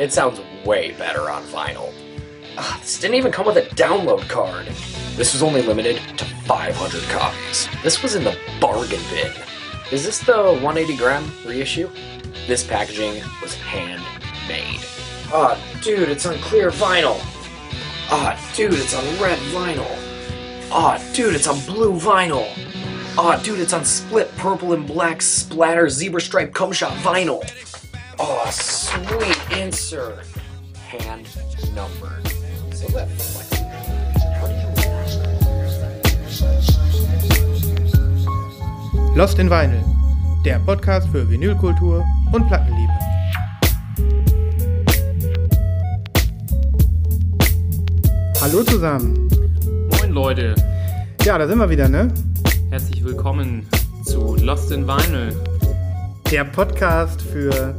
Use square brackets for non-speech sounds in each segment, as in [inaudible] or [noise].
It sounds way better on vinyl. Ah, this didn't even come with a download card. This was only limited to 500 copies. This was in the bargain bin. Is this the 180 gram reissue? This packaging was handmade. Ah, dude, it's on clear vinyl. Ah, dude, it's on red vinyl. Ah, dude, it's on blue vinyl. Ah, dude, it's on split purple and black splatter zebra stripe cum shot vinyl. Oh, sweet insert. Hand numbered. So that reflects. How do you Lost in Vinyl, der Podcast für Vinylkultur und Plattenliebe. Hallo zusammen. Moin Leute, Ja, da sind wir wieder, ne? herzlich willkommen zu Lost in Vinyl. Der Podcast für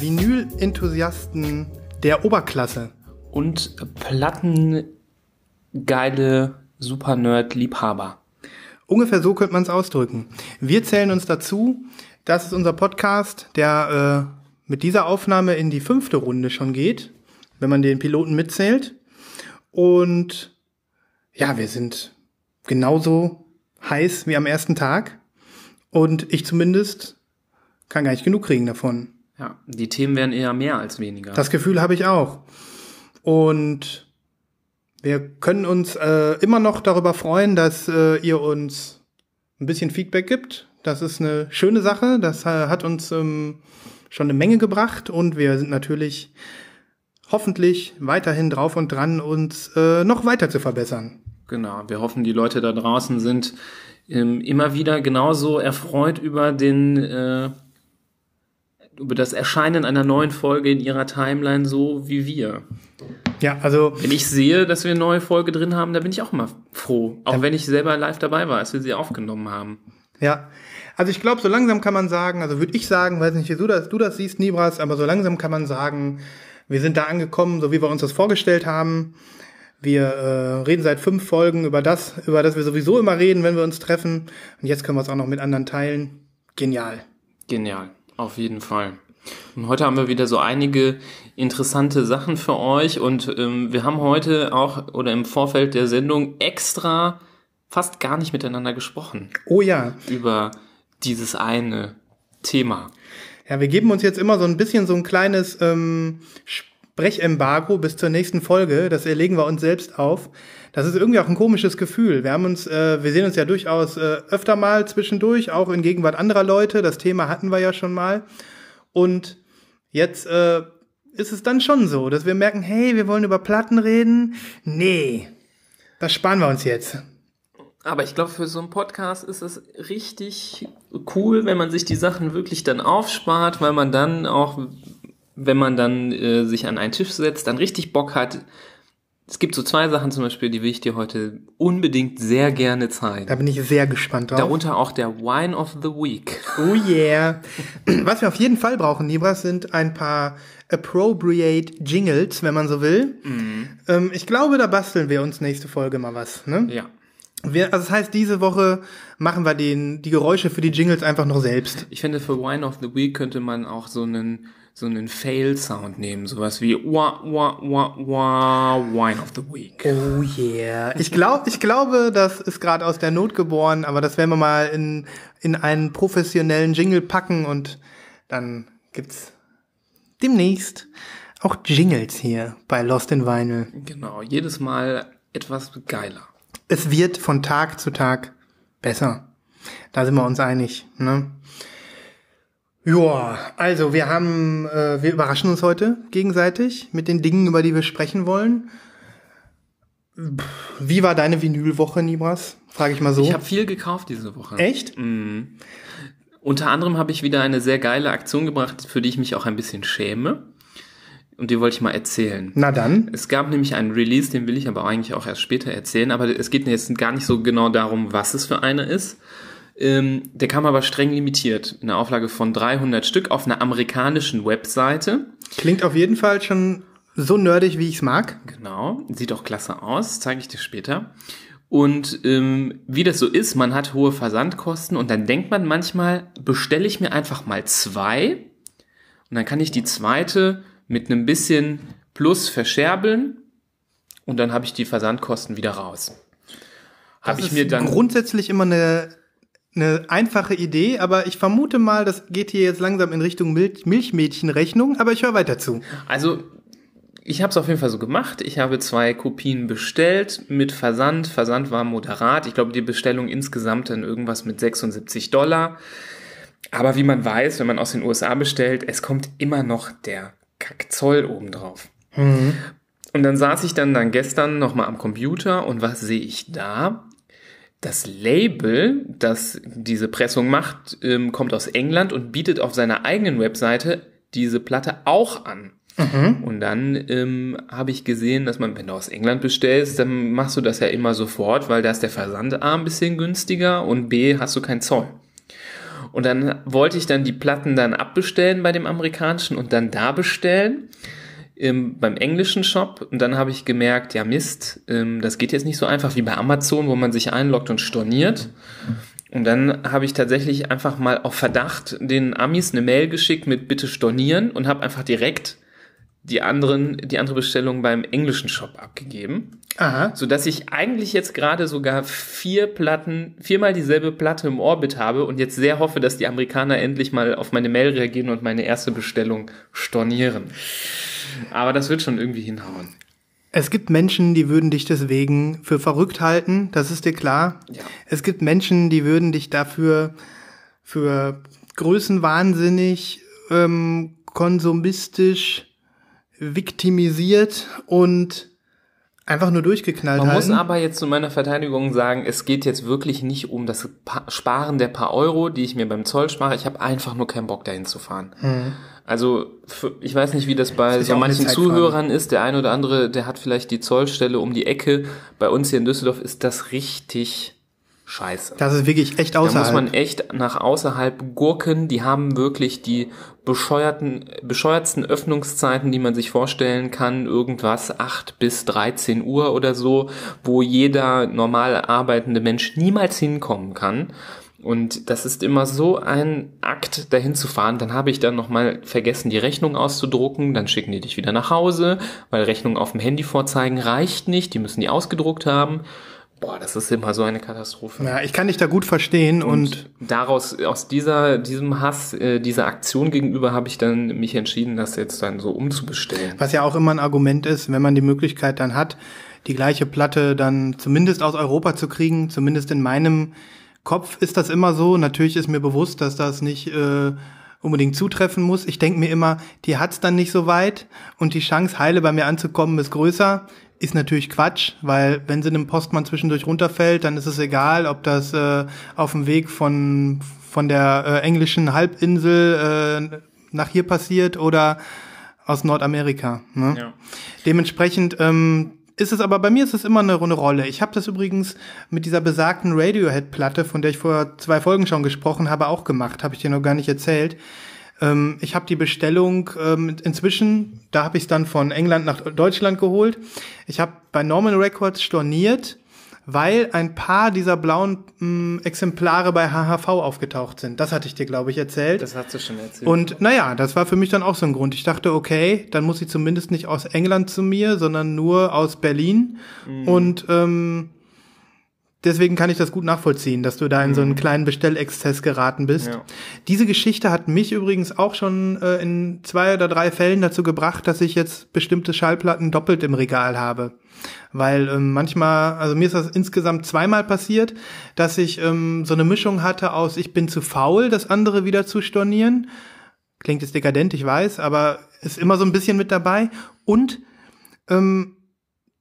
Vinyl-Enthusiasten der Oberklasse. Und plattengeile Super-Nerd-Liebhaber. Ungefähr so könnte man es ausdrücken. Wir zählen uns dazu. Das ist unser Podcast, der äh, mit dieser Aufnahme in die fünfte Runde schon geht, wenn man den Piloten mitzählt. Und ja, wir sind genauso heiß wie am ersten Tag. Und ich zumindest kann gar nicht genug kriegen davon. Ja, die Themen werden eher mehr als weniger. Das Gefühl habe ich auch. Und wir können uns äh, immer noch darüber freuen, dass äh, ihr uns ein bisschen Feedback gibt. Das ist eine schöne Sache. Das äh, hat uns ähm, schon eine Menge gebracht und wir sind natürlich hoffentlich weiterhin drauf und dran, uns äh, noch weiter zu verbessern. Genau, wir hoffen, die Leute da draußen sind ähm, immer wieder genauso erfreut über den äh, über das Erscheinen einer neuen Folge in ihrer Timeline so wie wir. Ja, also Wenn ich sehe, dass wir eine neue Folge drin haben, da bin ich auch immer froh. Auch wenn ich selber live dabei war, als wir sie aufgenommen haben. Ja, also ich glaube, so langsam kann man sagen, also würde ich sagen, weiß nicht, wie du das, du das siehst, Nibras, aber so langsam kann man sagen, wir sind da angekommen, so wie wir uns das vorgestellt haben. Wir äh, reden seit fünf Folgen über das, über das wir sowieso immer reden, wenn wir uns treffen. Und jetzt können wir es auch noch mit anderen teilen. Genial. Genial, auf jeden Fall. Und heute haben wir wieder so einige interessante Sachen für euch und ähm, wir haben heute auch oder im Vorfeld der Sendung extra fast gar nicht miteinander gesprochen Oh ja. über dieses eine Thema. Ja, wir geben uns jetzt immer so ein bisschen so ein kleines ähm, Sprechembargo bis zur nächsten Folge. Das erlegen wir uns selbst auf. Das ist irgendwie auch ein komisches Gefühl. Wir haben uns, äh, wir sehen uns ja durchaus äh, öfter mal zwischendurch, auch in Gegenwart anderer Leute. Das Thema hatten wir ja schon mal. Und jetzt äh, ist es dann schon so, dass wir merken, hey, wir wollen über Platten reden. Nee, das sparen wir uns jetzt. Aber ich glaube, für so einen Podcast ist es richtig cool, wenn man sich die Sachen wirklich dann aufspart, weil man dann auch, wenn man dann äh, sich an einen Tisch setzt, dann richtig Bock hat. Es gibt so zwei Sachen zum Beispiel, die will ich dir heute unbedingt sehr gerne zeigen. Da bin ich sehr gespannt drauf. Darunter auch der Wine of the Week. Oh yeah. Was wir auf jeden Fall brauchen, Libras, sind ein paar appropriate Jingles, wenn man so will. Ähm, ich glaube, da basteln wir uns nächste Folge mal was. Ne? Ja. Wir, also das heißt, diese Woche machen wir den, die Geräusche für die Jingles einfach noch selbst. Ich finde, für Wine of the Week könnte man auch so einen, so einen Fail-Sound nehmen. Sowas wie wah, wah, wah, wah, Wine of the Week. Oh yeah. Ich glaube, ich glaube, das ist gerade aus der Not geboren, aber das werden wir mal in, in einen professionellen Jingle packen und dann gibt's demnächst auch Jingles hier bei Lost in Vinyl. Genau. Jedes Mal etwas geiler. es wird von Tag zu Tag besser. Da sind wir uns einig. Ne? Ja, also wir haben, äh, wir überraschen uns heute gegenseitig mit den Dingen, über die wir sprechen wollen. Wie war deine Vinylwoche, Nibras? Frage ich mal so. Ich habe viel gekauft diese Woche. Echt? Unter anderem habe ich wieder eine sehr geile Aktion gebracht, für die ich mich auch ein bisschen schäme. Und die wollte ich mal erzählen. Na dann. Es gab nämlich einen Release, den will ich aber eigentlich auch erst später erzählen. Aber es geht jetzt gar nicht so genau darum, was es für einer ist. Ähm, der kam aber streng limitiert. In einer Auflage von 300 Stück auf einer amerikanischen Webseite. Klingt auf jeden Fall schon so nerdig, wie ich's mag. Genau, sieht auch klasse aus, zeige ich dir später. Und ähm, wie das so ist, man hat hohe Versandkosten und dann denkt man manchmal, bestelle ich mir einfach mal zwei und dann kann ich die zweite mit einem bisschen Plus verscherbeln und dann habe ich die Versandkosten wieder raus. Habe Das ich mir ist dann grundsätzlich immer eine, eine einfache Idee, aber ich vermute mal, das geht hier jetzt langsam in Richtung Milch Milchmädchenrechnung, aber ich höre weiter zu. Also, ich habe es auf jeden Fall so gemacht. Ich habe zwei Kopien bestellt mit Versand. Versand war moderat. Ich glaube, die Bestellung insgesamt dann irgendwas mit 76 Dollar. Aber wie man weiß, wenn man aus den USA bestellt, es kommt immer noch der Kackzoll obendrauf. Und dann saß ich dann, dann gestern nochmal am Computer und was sehe ich da? Das Label, das diese Pressung macht, ähm, kommt aus England und bietet auf seiner eigenen Webseite diese Platte auch an. Und dann ähm, habe ich gesehen, dass man, wenn du aus England bestellst, dann machst du das ja immer sofort, weil da ist der Versand A ein bisschen günstiger und B hast du keinen Zoll. Und dann wollte ich dann die Platten dann abbestellen bei dem amerikanischen und dann da bestellen ähm, beim englischen Shop. Und dann habe ich gemerkt, ja Mist, ähm, das geht jetzt nicht so einfach wie bei Amazon, wo man sich einloggt und storniert. Und dann habe ich tatsächlich einfach mal auf Verdacht den Amis eine Mail geschickt mit bitte stornieren und habe einfach direkt die anderen, die andere Bestellung beim englischen Shop abgegeben Aha. so dass ich eigentlich jetzt gerade sogar vier Platten, viermal dieselbe Platte im Orbit habe und jetzt sehr hoffe, dass die Amerikaner endlich mal auf meine Mail reagieren und meine erste Bestellung stornieren. Aber das wird schon irgendwie hinhauen. Es gibt Menschen, die würden dich deswegen für verrückt halten, das ist dir klar. Ja. Es gibt Menschen, die würden dich dafür für größenwahnsinnig, ähm, konsumistisch, viktimisiert und einfach nur durchgeknallt Man halten. muss aber jetzt zu meiner Verteidigung sagen, es geht jetzt wirklich nicht um das Pa- Sparen der paar Euro, die ich mir beim Zoll spare. Ich habe einfach nur keinen Bock dahin zu fahren. Also für, ich weiß nicht, wie das bei ist so manchen. Zuhörern ist. Der eine oder andere, der hat vielleicht die Zollstelle um die Ecke. Bei uns hier in Düsseldorf ist das richtig scheiße. das ist wirklich echt Da außerhalb. muss man echt nach außerhalb gurken. Die haben wirklich die bescheuerten, bescheuertsten Öffnungszeiten, die man sich vorstellen kann. Irgendwas 8 bis 13 Uhr oder so, wo jeder normal arbeitende Mensch niemals hinkommen kann. Und das ist immer so ein Akt, dahin zu fahren. Dann habe ich dann nochmal vergessen, die Rechnung auszudrucken. Dann schicken die dich wieder nach Hause, weil Rechnung auf dem Handy vorzeigen reicht nicht. Die müssen die ausgedruckt haben. Boah, das ist immer so eine Katastrophe. ja, ich kann dich da gut verstehen und, Und daraus, aus dieser, diesem Hass, äh, dieser Aktion gegenüber habe ich dann mich entschieden, das jetzt dann so umzubestellen. was ja auch immer ein Argument ist, wenn man die Möglichkeit dann hat, die gleiche Platte dann zumindest aus Europa zu kriegen, zumindest in meinem Kopf ist das immer so. Natürlich ist mir bewusst, dass das nicht äh, unbedingt zutreffen muss. Ich denke mir immer, die hat's dann nicht so weit und die Chance, heile bei mir anzukommen, ist größer. Ist natürlich Quatsch, weil wenn sie einem Postmann zwischendurch runterfällt, dann ist es egal, ob das äh, auf dem Weg von, von der äh, englischen Halbinsel äh, nach hier passiert oder aus Nordamerika. Ne? Ja. Dementsprechend ähm, ist es aber bei mir ist es immer eine, eine Rolle. Ich habe das übrigens mit dieser besagten Radiohead-Platte, von der ich vor zwei Folgen schon gesprochen habe, auch gemacht. Habe ich dir noch gar nicht erzählt. Ähm, ich habe die Bestellung ähm, inzwischen, da habe ich es dann von England nach Deutschland geholt. Ich habe bei Norman Records storniert, weil ein paar dieser blauen mh, Exemplare bei HHV aufgetaucht sind. Das hatte ich dir, glaube ich, erzählt. Das hast du schon erzählt. Und naja, das war für mich dann auch so ein Grund. Ich dachte, okay, dann muss sie zumindest nicht aus England zu mir, sondern nur aus Berlin. Und ähm, deswegen kann ich das gut nachvollziehen, dass du da in so einen kleinen Bestellexzess geraten bist. Ja. Diese Geschichte hat mich übrigens auch schon äh, in zwei oder drei Fällen dazu gebracht, dass ich jetzt bestimmte Schallplatten doppelt im Regal habe. Weil ähm, manchmal, also mir ist das insgesamt zweimal passiert, dass ich ähm, so eine Mischung hatte aus, ich bin zu faul, das andere wieder zu stornieren. Klingt jetzt dekadent, ich weiß, aber ist immer so ein bisschen mit dabei. Und ähm,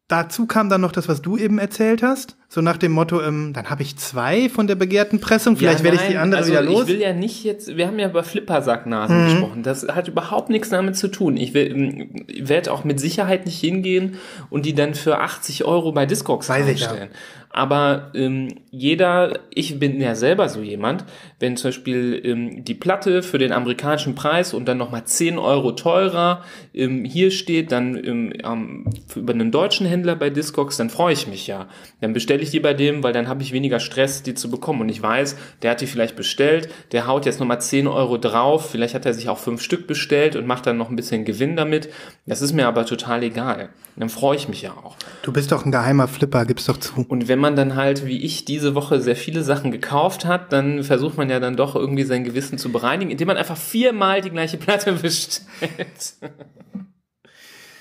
dazu kam dann noch das, was du eben erzählt hast. So nach dem Motto, ähm, dann habe ich zwei von der begehrten Pressung, vielleicht Ja, werde ich die andere also wieder los. Mhm. Ich will ja nicht jetzt, wir haben ja über Flippersacknasen gesprochen. Das hat überhaupt nichts damit zu tun. Ich, will- ähm, werde auch mit Sicherheit nicht hingehen und die dann für 80 Euro bei Discogs einstellen. Aber ähm, jeder, ich bin ja selber so jemand, wenn zum Beispiel ähm, die Platte für den amerikanischen Preis und dann nochmal 10 Euro teurer ähm, hier steht, dann ähm, ähm, über einen deutschen Händler bei Discogs, dann freue ich mich ja. Dann bestelle bestelle ich die bei dem, weil dann habe ich weniger Stress, die zu bekommen. Und ich weiß, der hat die vielleicht bestellt, der haut jetzt nochmal 10 Euro drauf, vielleicht hat er sich auch fünf Stück bestellt und macht dann noch ein bisschen Gewinn damit. Das ist mir aber total egal. Dann freue ich mich ja auch. Du bist doch ein geheimer Flipper, gib's doch zu. Und wenn man dann halt, wie ich, diese Woche sehr viele Sachen gekauft hat, dann versucht man ja dann doch irgendwie sein Gewissen zu bereinigen, indem man einfach viermal die gleiche Platte [laughs] bestellt.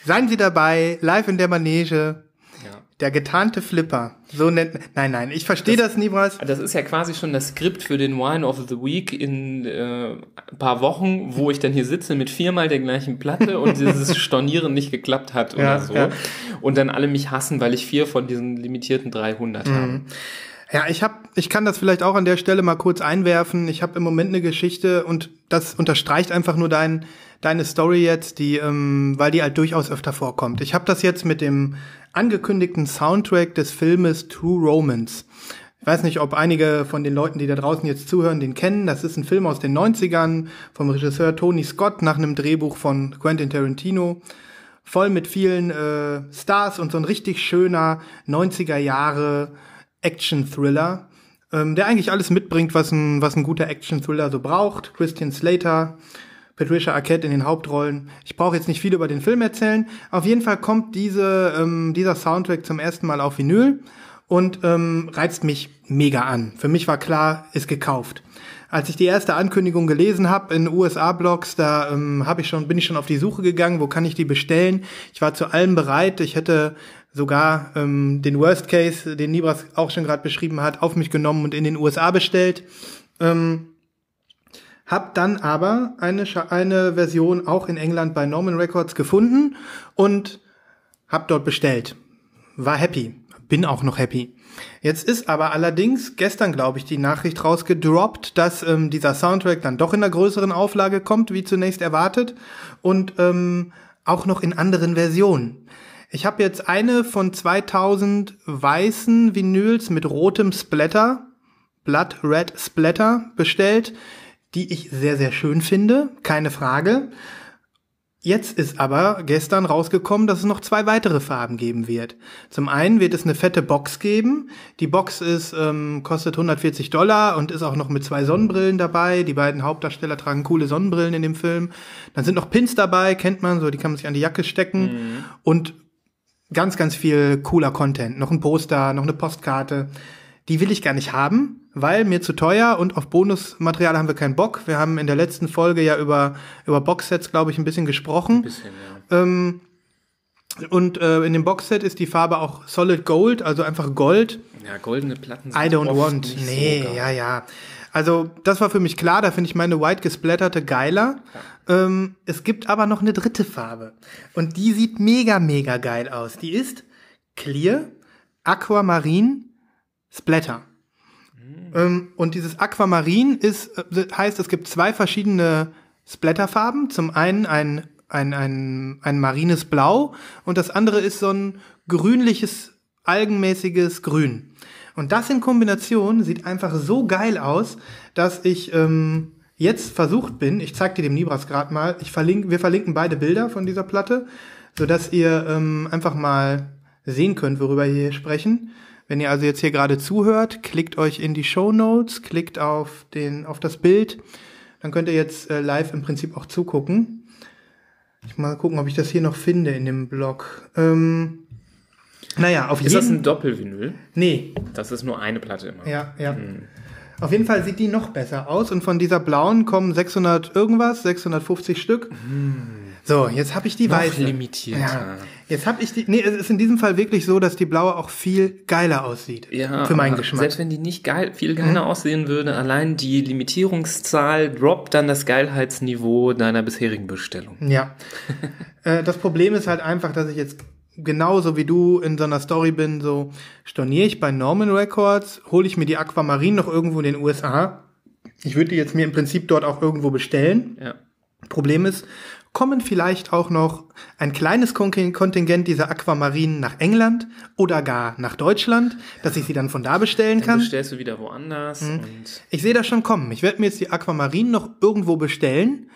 Seien Sie dabei, live in der Manege. Der getarnte Flipper. So nennt. Nein, nein, ich verstehe das, Nibras. Das ist ja quasi schon das Skript für den Wine of the Week in äh, ein paar Wochen, wo ich dann hier sitze mit viermal der gleichen Platte und [laughs] dieses Stornieren nicht geklappt hat oder Ja, so. ja. Und dann alle mich hassen, weil ich vier von diesen limitierten 300 habe. Ja, ich hab, ich kann das vielleicht auch an der Stelle mal kurz einwerfen. Ich habe im Moment eine Geschichte und das unterstreicht einfach nur dein, deine Story jetzt, die, ähm, weil die halt durchaus öfter vorkommt. Ich habe das jetzt mit dem angekündigten Soundtrack des Filmes True Romance. Ich weiß nicht, ob einige von den Leuten, die da draußen jetzt zuhören, den kennen. Das ist ein Film aus den 90ern vom Regisseur Tony Scott nach einem Drehbuch von Quentin Tarantino. Voll mit vielen äh, Stars und so ein richtig schöner 90er Jahre Action-Thriller, ähm, der eigentlich alles mitbringt, was ein, was ein guter Action-Thriller so braucht. Christian Slater, Patricia Arquette in den Hauptrollen. Ich brauche jetzt nicht viel über den Film erzählen. Auf jeden Fall kommt diese, ähm, dieser Soundtrack zum ersten Mal auf Vinyl und ähm, reizt mich mega an. Für mich war klar, ist gekauft. Als ich die erste Ankündigung gelesen habe in USA-Blogs, da ähm, hab ich schon, bin ich schon auf die Suche gegangen, wo kann ich die bestellen. Ich war zu allem bereit. Ich hätte sogar ähm, den Worst Case, den Nibras auch schon gerade beschrieben hat, auf mich genommen und in den USA bestellt. Ähm, hab dann aber eine, eine Version auch in England bei Norman Records gefunden und hab dort bestellt. War happy. Bin auch noch happy. Jetzt ist aber allerdings gestern, glaube ich, die Nachricht rausgedroppt, dass ähm, dieser Soundtrack dann doch in einer größeren Auflage kommt, wie zunächst erwartet, und ähm, auch noch in anderen Versionen. Ich habe jetzt eine von 2000 weißen Vinyls mit rotem Splatter, Blood Red Splatter bestellt, die ich sehr, sehr schön finde, keine Frage. Jetzt ist aber gestern rausgekommen, dass es noch zwei weitere Farben geben wird. Zum einen wird es eine fette Box geben. Die Box ist, ähm, kostet 140 Dollar und ist auch noch mit zwei Sonnenbrillen dabei. Die beiden Hauptdarsteller tragen coole Sonnenbrillen in dem Film. Dann sind noch Pins dabei, kennt man, so die kann man sich an die Jacke stecken. Und ganz, ganz viel cooler Content. Noch ein Poster, noch eine Postkarte. Die will ich gar nicht haben, weil mir zu teuer und auf Bonusmaterial haben wir keinen Bock. Wir haben in der letzten Folge ja über, über Boxsets, glaube ich, ein bisschen gesprochen. Bisschen, ja. Ähm, und äh, in dem Boxset ist die Farbe auch Solid Gold, also einfach Gold. Ja, goldene Platten sind I don't want. nicht Nee, so ja, ja. Also, das war für mich klar, da finde ich meine white gesplatterte geiler. Ähm, es gibt aber noch eine dritte Farbe. Und die sieht mega, mega geil aus. Die ist Clear Aquamarin Splatter. Ähm, und dieses Aquamarin ist, äh, heißt, es gibt zwei verschiedene Splatterfarben. Zum einen ein, ein, ein, ein marines Blau und das andere ist so ein grünliches, algenmäßiges Grün. Und das in Kombination sieht einfach so geil aus, dass ich ähm, jetzt versucht bin, ich zeig dir dem Nibras gerade mal, ich verlinke, wir verlinken beide Bilder von dieser Platte, sodass ihr ähm, einfach mal sehen könnt, worüber wir hier sprechen. Wenn ihr also jetzt hier gerade zuhört, klickt euch in die Show Notes, klickt auf den, auf das Bild, dann könnt ihr jetzt äh, live im Prinzip auch zugucken. Ich mal gucken, ob ich das hier noch finde in dem Blog. Ähm, naja, auf Ist das jeden ein Doppelvinyl? Nee, Das ist nur eine Platte immer. ja, ja. Auf jeden Fall sieht die noch besser aus und von dieser blauen kommen 600 irgendwas, 650 Stück. So, jetzt habe ich die Noch weiße. limitierter. Ja. Jetzt habe ich die. Nee, es ist in diesem Fall wirklich so, dass die blaue auch viel geiler aussieht. Ja, für meinen Geschmack. Selbst wenn die nicht geil, viel geiler aussehen würde, allein die Limitierungszahl droppt dann das Geilheitsniveau deiner bisherigen Bestellung. Ja. [laughs] äh, das Problem ist halt einfach, dass ich jetzt genauso wie du in so einer Story bin, so storniere ich bei Norman Records, hole ich mir die Aquamarin noch irgendwo in den USA. Ich würde die jetzt mir im Prinzip dort auch irgendwo bestellen. Ja. Problem ist, kommen vielleicht auch noch ein kleines Kon- Kontingent dieser Aquamarinen nach England oder gar nach Deutschland, dass ich sie dann von da bestellen Dann kann. bestellst du wieder woanders und Ich sehe das schon kommen. Ich werde mir jetzt die Aquamarinen noch irgendwo bestellen.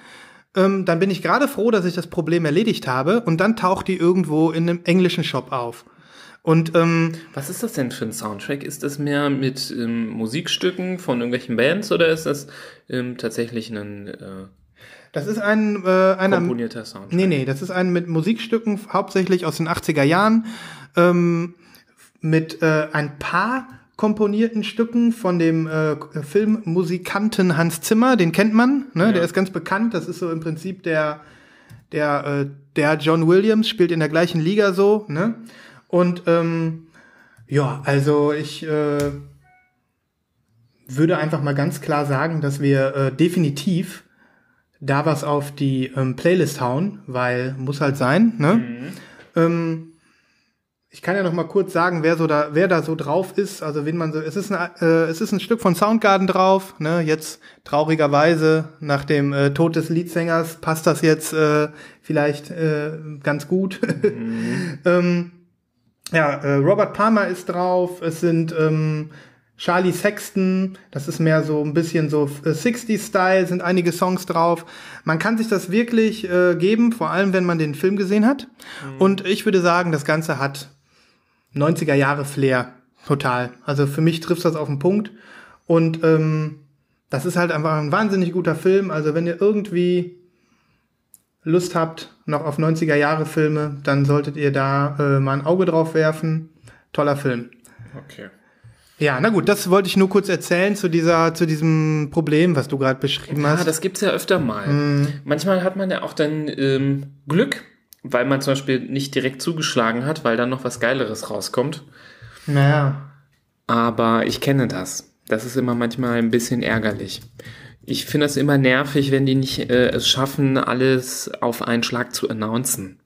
Ähm, dann bin ich gerade froh, dass ich das Problem erledigt habe und dann taucht die irgendwo in einem englischen Shop auf. Und ähm, Was ist das denn für ein Soundtrack? Ist das mehr mit ähm, Musikstücken von irgendwelchen Bands oder ist das ähm, tatsächlich ein äh, das ist ein, äh, einer, komponierter Soundtrack? Nee, nee, das ist ein mit Musikstücken, hauptsächlich aus den 80er Jahren, ähm, mit äh, ein paar komponierten Stücken von dem äh, Filmmusikanten Hans Zimmer, den kennt man, ne? Ja. der ist ganz bekannt, das ist so im Prinzip der, der, äh, der John Williams, spielt in der gleichen Liga so, ne? Und ähm, ja, also ich äh, würde einfach mal ganz klar sagen, dass wir äh, definitiv da was auf die ähm, Playlist hauen, weil muss halt sein. Ne? Ähm, ich kann ja noch mal kurz sagen, wer so da, wer da so drauf ist. Also wenn man so, es ist ein, äh, es ist ein Stück von Soundgarden drauf. Ne? Jetzt traurigerweise nach dem äh, Tod des Leadsängers passt das jetzt äh, vielleicht äh, ganz gut. [laughs] ähm, ja, äh, Robert Palmer ist drauf. Es sind ähm, Charlie Sexton, das ist mehr so ein bisschen so äh, 60s-Style, sind einige Songs drauf. Man kann sich das wirklich äh, geben, vor allem wenn man den Film gesehen hat. Und ich würde sagen, das Ganze hat 90er Jahre Flair, total. Also für mich trifft das auf den Punkt. Und ähm, das ist halt einfach ein wahnsinnig guter Film. Also wenn ihr irgendwie Lust habt noch auf 90er Jahre Filme, dann solltet ihr da äh, mal ein Auge drauf werfen. Toller Film. Okay. Ja, na gut, das wollte ich nur kurz erzählen zu dieser, zu diesem Problem, was du gerade beschrieben Ja, hast. das gibt's ja öfter mal. Manchmal hat man ja auch dann ähm, Glück, weil man zum Beispiel nicht direkt zugeschlagen hat, weil dann noch was Geileres rauskommt. naja. Aber ich kenne das. Das ist immer manchmal ein bisschen ärgerlich. Ich finde das immer nervig, wenn die nicht äh, es schaffen, alles auf einen Schlag zu announcen.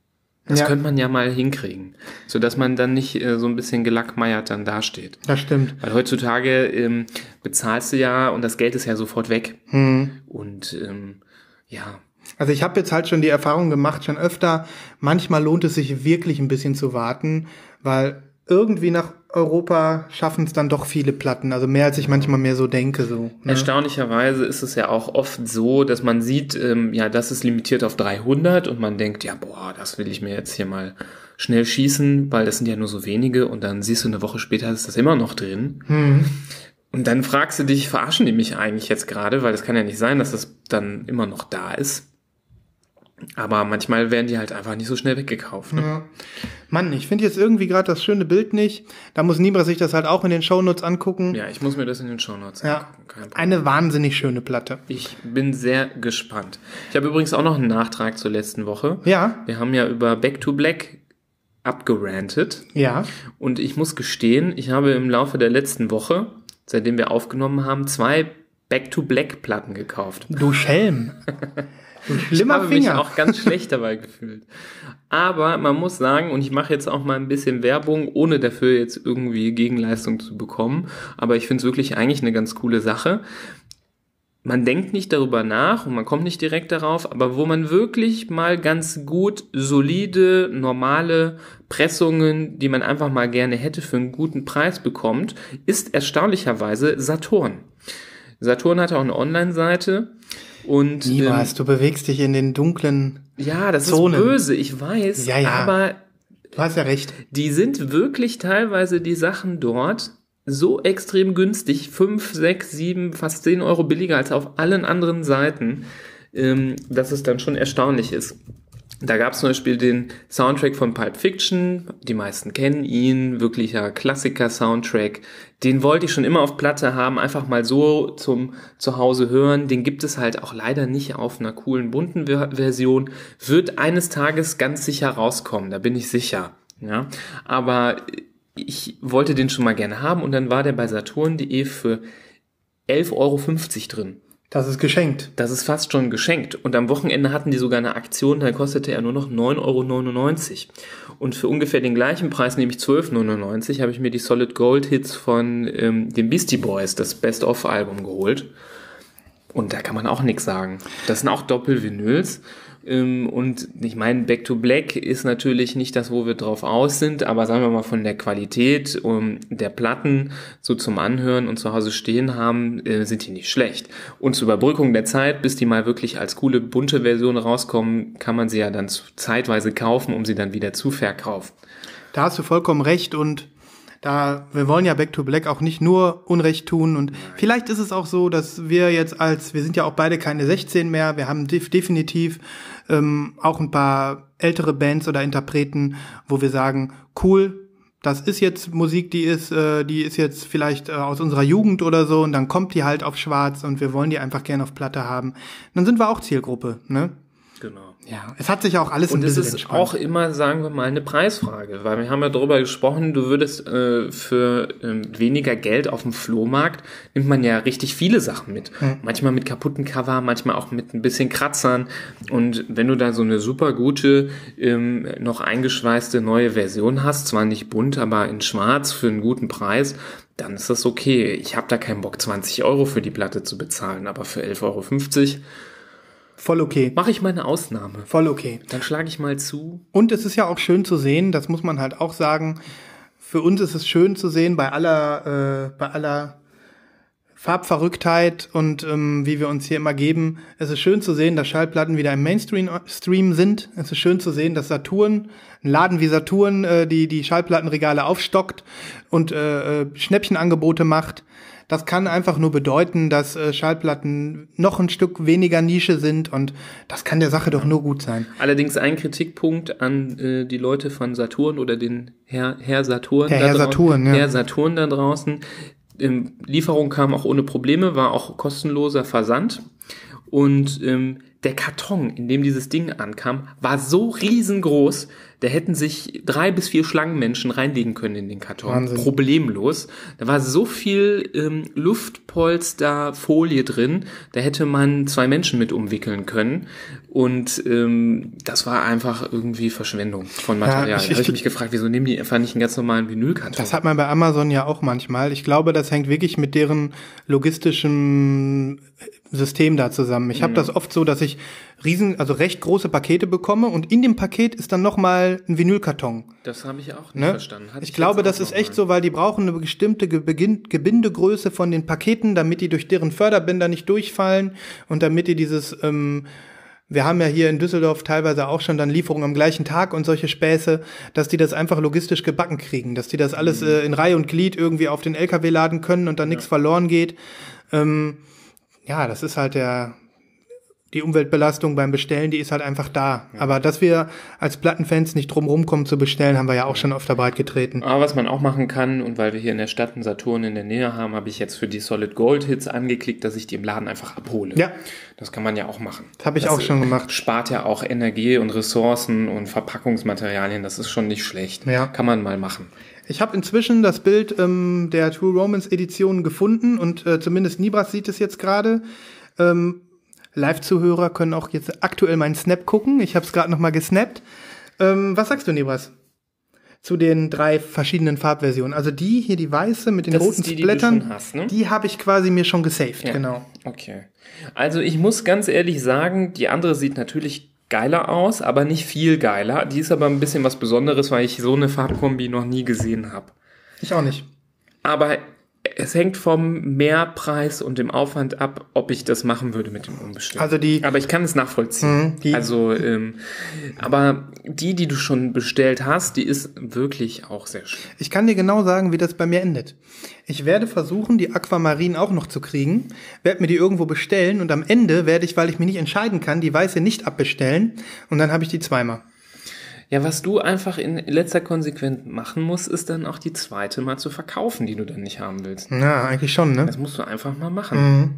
Das Ja. könnte man ja mal hinkriegen, sodass man dann nicht äh, so ein bisschen gelackmeiert dann dasteht. Das stimmt. Weil heutzutage ähm, bezahlst du ja und das Geld ist ja sofort weg. Hm. Und ähm, ja, Also ich habe jetzt halt schon die Erfahrung gemacht, schon öfter, manchmal lohnt es sich wirklich ein bisschen zu warten, weil irgendwie nach Europa schaffen es dann doch viele Platten, also mehr als ich manchmal mehr so denke. So, ne? Erstaunlicherweise ist es ja auch oft so, dass man sieht, ähm, ja, das ist limitiert auf 300 und man denkt, ja, boah, das will ich mir jetzt hier mal schnell schießen, weil das sind ja nur so wenige und dann siehst du eine Woche später ist das immer noch drin. Und dann fragst du dich, verarschen die mich eigentlich jetzt gerade, weil das kann ja nicht sein, dass das dann immer noch da ist. Aber manchmal werden die halt einfach nicht so schnell weggekauft. Ne? Ja. Mann, ich finde jetzt irgendwie gerade das schöne Bild nicht. Da muss Nibra sich das halt auch in den Shownotes angucken. Ja, ich muss mir das in den Shownotes Ja, angucken. Eine wahnsinnig schöne Platte. Ich bin sehr gespannt. Ich habe übrigens auch noch einen Nachtrag zur letzten Woche. Ja, Wir haben ja über Back to Black abgerantet. ja. Und ich muss gestehen, ich habe im Laufe der letzten Woche, seitdem wir aufgenommen haben, zwei Back to Black Platten gekauft. Du Schelm. [laughs] Du Ich schlimmer habe mich Finger. auch ganz schlecht dabei gefühlt. Aber man muss sagen, und ich mache jetzt auch mal ein bisschen Werbung, ohne dafür jetzt irgendwie Gegenleistung zu bekommen, aber ich finde es wirklich eigentlich eine ganz coole Sache. Man denkt nicht darüber nach und man kommt nicht direkt darauf, aber wo man wirklich mal ganz gut solide, normale Pressungen, die man einfach mal gerne hätte, für einen guten Preis bekommt, ist erstaunlicherweise Saturn. Saturn hat auch eine Online-Seite und ähm, Nibras, du bewegst dich in den dunklen. ja, das Zonen. ist böse, ich weiß, Ja, ja. aber Du hast ja recht. die sind wirklich teilweise die Sachen dort so extrem günstig, 5, 6, 7, fast 10 Euro billiger als auf allen anderen Seiten, ähm, dass es dann schon erstaunlich ist. Da gab es zum Beispiel den Soundtrack von Pulp Fiction, die meisten kennen ihn, wirklicher Klassiker-Soundtrack. Den wollte ich schon immer auf Platte haben, einfach mal so zum Zuhause hören. Den gibt es halt auch leider nicht auf einer coolen bunten Ver Version. Wird eines Tages ganz sicher rauskommen, da bin ich sicher. Ja, aber ich wollte den schon mal gerne haben und dann war der bei Saturn.de für 11,50 Euro drin. Das ist geschenkt. Das ist fast schon geschenkt. Und am Wochenende hatten die sogar eine Aktion, da kostete er nur noch 9,99 Euro. Und für ungefähr den gleichen Preis, nämlich 12,99 Euro, habe ich mir die Solid Gold Hits von ähm, den Beastie Boys, das Best-of-Album, geholt. Und da kann man auch nichts sagen. Das sind auch Doppel-Vinyls. Ähm, Und ich meine, Back to Black ist natürlich nicht das, wo wir drauf aus sind, aber sagen wir mal von der Qualität um, der Platten so zum Anhören und zu Hause stehen haben, äh, sind die nicht schlecht. Und zur Überbrückung der Zeit, bis die mal wirklich als coole bunte Version rauskommen, kann man sie ja dann zeitweise kaufen, um sie dann wieder zu verkaufen. da hast du vollkommen recht und da, wir wollen ja Back to Black auch nicht nur Unrecht tun und vielleicht ist es auch so, dass wir jetzt als, wir sind ja auch beide keine 16 mehr, wir haben def definitiv ähm, auch ein paar ältere Bands oder Interpreten, wo wir sagen, cool, das ist jetzt Musik, die ist, äh, die ist jetzt vielleicht äh, aus unserer Jugend oder so und dann kommt die halt auf Schwarz und wir wollen die einfach gerne auf Platte haben. Dann sind wir auch Zielgruppe, ne? Ja, es hat sich auch alles Und ein es bisschen ist entspannt. auch immer, sagen wir mal, eine Preisfrage, weil wir haben ja darüber gesprochen, du würdest äh, für ähm, weniger Geld auf dem Flohmarkt, nimmt man ja richtig viele Sachen mit. Manchmal mit kaputten Cover, manchmal auch mit ein bisschen Kratzern. Und wenn du da so eine super gute, ähm, noch eingeschweißte neue Version hast, zwar nicht bunt, aber in schwarz für einen guten Preis, dann ist das okay. Ich habe da keinen Bock, 20 Euro für die Platte zu bezahlen, aber für 11,50 Euro Voll okay. mache ich mal eine Ausnahme. Voll okay. Dann schlage ich mal zu. Und es ist ja auch schön zu sehen, das muss man halt auch sagen. Für uns ist es schön zu sehen, bei aller, äh, bei aller Farbverrücktheit und ähm, wie wir uns hier immer geben. Es ist schön zu sehen, dass Schallplatten wieder im Mainstream Stream sind. Es ist schön zu sehen, dass Saturn, ein Laden wie Saturn, äh, die die Schallplattenregale aufstockt und äh, äh, Schnäppchenangebote macht. Das kann einfach nur bedeuten, dass äh, Schallplatten noch ein Stück weniger Nische sind und das kann der Sache doch nur gut sein. Allerdings ein Kritikpunkt an äh, die Leute von Saturn oder den Herr, Herr Saturn. Der da Herr Saturn, ja. Herr Saturn da draußen. Ähm, Lieferung kam auch ohne Probleme, war auch kostenloser Versand. Und ähm, der Karton, in dem dieses Ding ankam, war so riesengroß, da hätten sich drei bis vier Schlangenmenschen reinlegen können in den Karton. Wahnsinn. Problemlos. Da war so viel ähm, Luftpolsterfolie drin, da hätte man zwei Menschen mit umwickeln können. Und ähm, das war einfach irgendwie Verschwendung von Material. ich- da habe ich ich- mich gefragt, wieso nehmen die einfach nicht einen ganz normalen Vinylkarton? Das hat man bei Amazon ja auch manchmal. Ich glaube, das hängt wirklich mit deren logistischen System da zusammen. Ich habe das oft so, dass ich riesen, also recht große Pakete bekomme und in dem Paket ist dann noch mal ein Vinylkarton. das habe ich auch nicht Ne? verstanden. Hatte Ich glaube, jetzt das ist echt mal. so, weil die brauchen eine bestimmte Gebindegröße von den Paketen, damit die durch deren Förderbänder nicht durchfallen und damit die dieses, ähm, wir haben ja hier in Düsseldorf teilweise auch schon dann Lieferungen am gleichen Tag und solche Späße, dass die das einfach logistisch gebacken kriegen, dass die das alles Mhm. äh, in Reihe und Glied irgendwie auf den LKW laden können und dann nichts verloren geht. Ähm, ja, das ist halt der, die Umweltbelastung beim Bestellen, die ist halt einfach da. Aber dass wir als Plattenfans nicht drum rumkommen zu bestellen, haben wir ja auch schon öfter breit getreten. Aber was man auch machen kann, und weil wir hier in der Stadt einen Saturn in der Nähe haben, habe ich jetzt für die Solid Gold Hits angeklickt, dass ich die im Laden einfach abhole. Ja. Das kann man ja auch machen. Das habe ich auch schon gemacht. Spart ja auch Energie und Ressourcen und Verpackungsmaterialien. Das ist schon nicht schlecht. Ja. Kann man mal machen. Ich habe inzwischen das Bild ähm, der True Romance Edition gefunden und äh, zumindest Nibras sieht es jetzt gerade. Ähm, Live-Zuhörer können auch jetzt aktuell meinen Snap gucken. Ich habe es gerade noch mal gesnappt. Ähm, was sagst du, Nibras? Zu den drei verschiedenen Farbversionen. Also die hier, die weiße mit den Das roten die, die Splattern, schon hast, ne? die habe ich quasi mir schon gesaved, Ja. genau. Okay. Also ich muss ganz ehrlich sagen, die andere sieht natürlich geiler aus, aber nicht viel geiler. Die ist aber ein bisschen was Besonderes, weil ich so eine Farbkombi noch nie gesehen habe. Ich auch nicht. Aber es hängt vom Mehrpreis und dem Aufwand ab, ob ich das machen würde mit dem Umbestellen. Also die- aber ich kann es nachvollziehen. Mhm, die- also, ähm, aber die, die du schon bestellt hast, die ist wirklich auch sehr schön. Ich kann dir genau sagen, wie das bei mir endet. Ich werde versuchen, die Aquamarin auch noch zu kriegen, werde mir die irgendwo bestellen und am Ende werde ich, weil ich mich nicht entscheiden kann, die weiße nicht abbestellen und dann habe ich die zweimal. Ja, was du einfach in letzter Konsequenz machen musst, ist dann auch die zweite mal zu verkaufen, die du dann nicht haben willst. Ja, eigentlich schon, ne? Das musst du einfach mal machen. Mhm.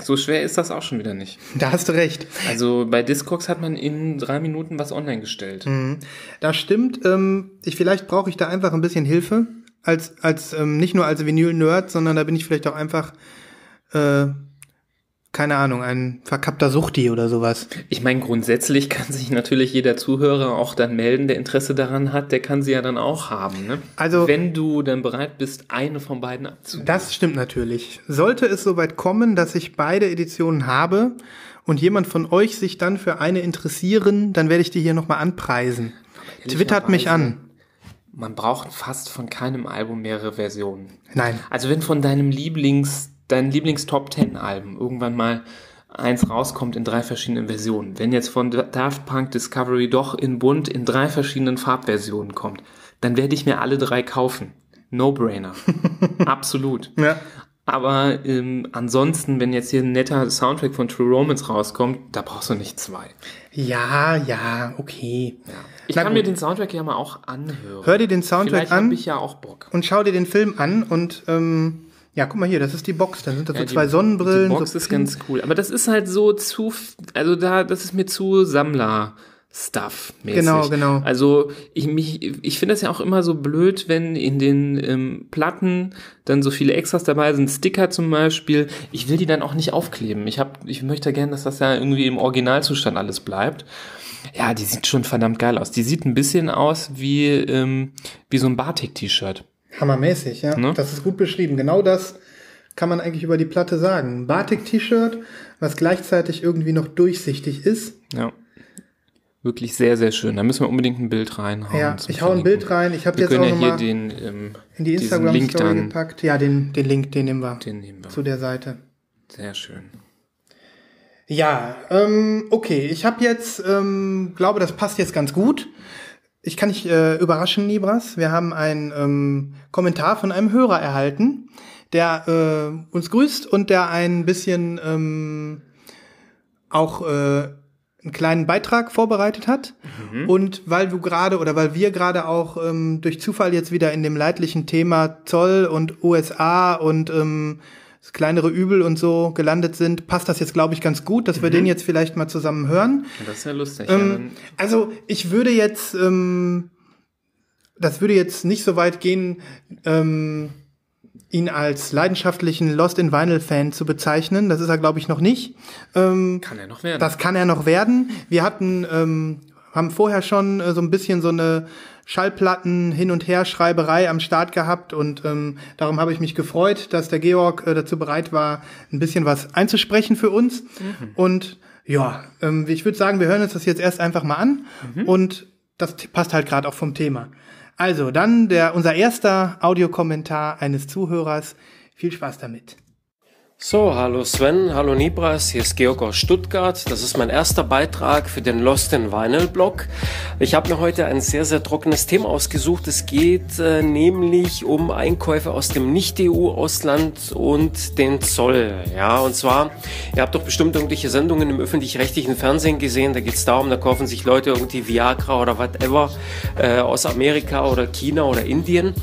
So schwer ist das auch schon wieder nicht. Da hast du recht. Also bei Discogs hat man in drei Minuten was online gestellt. Mhm. Das stimmt. Ähm, ich, vielleicht brauche ich da einfach ein bisschen Hilfe. Als, als ähm, nicht nur als Vinyl-Nerd, sondern da bin ich vielleicht auch einfach, äh, keine Ahnung, ein verkappter Suchti oder sowas. Ich meine, grundsätzlich [laughs] kann sich natürlich jeder Zuhörer auch dann melden, der Interesse daran hat, der kann sie ja dann auch haben. Ne? Also- wenn du dann bereit bist, eine von beiden abzugeben. Das stimmt natürlich. Sollte es soweit kommen, dass ich beide Editionen habe und jemand von euch sich dann für eine interessieren, dann werde ich die hier nochmal anpreisen. Twittert mich an. Man braucht fast von keinem Album mehrere Versionen. Nein. Also wenn von deinem Lieblings, deinen Lieblings-Top Ten Alben irgendwann mal eins rauskommt in drei verschiedenen Versionen, wenn jetzt von Daft Punk Discovery doch in bunt in drei verschiedenen Farbversionen kommt, dann werde ich mir alle drei kaufen. No-brainer. [laughs] Absolut. Ja. Aber ähm, ansonsten, wenn jetzt hier ein netter Soundtrack von True Romance rauskommt, da brauchst du nicht zwei. Ja, ja, okay. Ich Na kann gut. mir den Soundtrack ja mal auch anhören. Hör dir den Soundtrack Vielleicht an habe ich ja auch Bock. und schau dir den Film an und ähm, ja, guck mal hier, das ist die Box. Da sind da so Ja, zwei die, Sonnenbrillen. Die Box so ist ganz cool. Aber das ist halt so zu, also da, das ist mir zu Sammler. Stuff mäßig. Genau, genau. Also ich mich, ich finde das ja auch immer so blöd, wenn in den ähm, Platten dann so viele Extras dabei sind, Sticker zum Beispiel. Ich will die dann auch nicht aufkleben. Ich hab, ich möchte gerne, dass das ja irgendwie im Originalzustand alles bleibt. Ja, die sieht schon verdammt geil aus. Die sieht ein bisschen aus wie ähm, wie so ein Batik-T-Shirt. Hammermäßig, ja. Ne? Das ist gut beschrieben. Genau das kann man eigentlich über die Platte sagen. Ein Batik-T-Shirt, was gleichzeitig irgendwie noch durchsichtig ist. Ja. Wirklich sehr, sehr schön. Da müssen wir unbedingt ein Bild reinhauen. Ja, ich hau ein. Bild rein. Ich habe jetzt auch ja hier mal den, ähm, in die Instagram-Story gepackt. Ja, den, den Link, den nehmen wir den nehmen wir. zu der Seite. Sehr schön. Ja, ähm, okay. Ich habe jetzt, ähm, glaube, das passt jetzt ganz gut. Ich kann dich äh, überraschen, Libras. Wir haben einen ähm, Kommentar von einem Hörer erhalten, der äh, uns grüßt und der ein bisschen ähm, auch äh, einen kleinen Beitrag vorbereitet hat. Und weil du gerade oder weil wir gerade auch ähm, durch Zufall jetzt wieder in dem leidlichen Thema Zoll und USA und ähm, das kleinere Übel und so gelandet sind, passt das jetzt, glaube ich, ganz gut, dass wir den jetzt vielleicht mal zusammen hören. Das ist ja lustig. Ähm, also ich würde jetzt, ähm, das würde jetzt nicht so weit gehen, ähm, ihn als leidenschaftlichen Lost in Vinyl Fan zu bezeichnen. Das ist er, glaube ich, noch nicht. Ähm, kann ja noch werden. das kann er noch werden. Wir hatten, ähm, haben vorher schon äh, so ein bisschen so eine Schallplatten hin und her Schreiberei am Start gehabt und ähm, darum habe ich mich gefreut, dass der Georg äh, dazu bereit war, ein bisschen was einzusprechen für uns. Und ja, ähm, ich würde sagen, wir hören uns das jetzt erst einfach mal an und das passt halt gerade auch vom Thema. Also dann der unser erster Audiokommentar eines Zuhörers. Viel Spaß damit. So, hallo Sven, hallo Nibras, hier ist Georg aus Stuttgart. Das ist mein erster Beitrag für den Lost in Vinyl Blog. Ich habe mir heute ein sehr, sehr trockenes Thema ausgesucht. Es geht äh, nämlich um Einkäufe aus dem Nicht-EU-Ausland und den Zoll. Ja, und zwar, ihr habt doch bestimmt irgendwelche Sendungen im öffentlich-rechtlichen Fernsehen gesehen. Da geht es darum, da kaufen sich Leute irgendwie Viagra oder whatever äh, aus Amerika oder China oder Indien.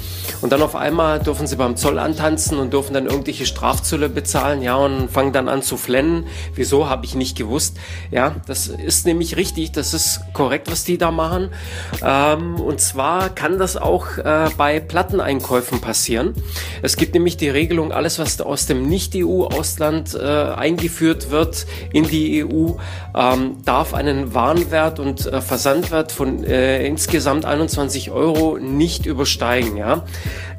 Und dann auf einmal dürfen sie beim Zoll antanzen und dürfen dann irgendwelche Strafzölle bezahlen, ja, und fangen dann an zu flennen. Wieso, habe ich nicht gewusst. Ja, das ist nämlich richtig, das ist korrekt, was die da machen. Ähm, und zwar kann das auch äh, bei Platteneinkäufen passieren. Es gibt nämlich die Regelung, alles, was aus dem Nicht-EU-Ausland äh, eingeführt wird in die EU, ähm, darf einen Warenwert und äh, Versandwert von äh, insgesamt 21 Euro nicht übersteigen, ja.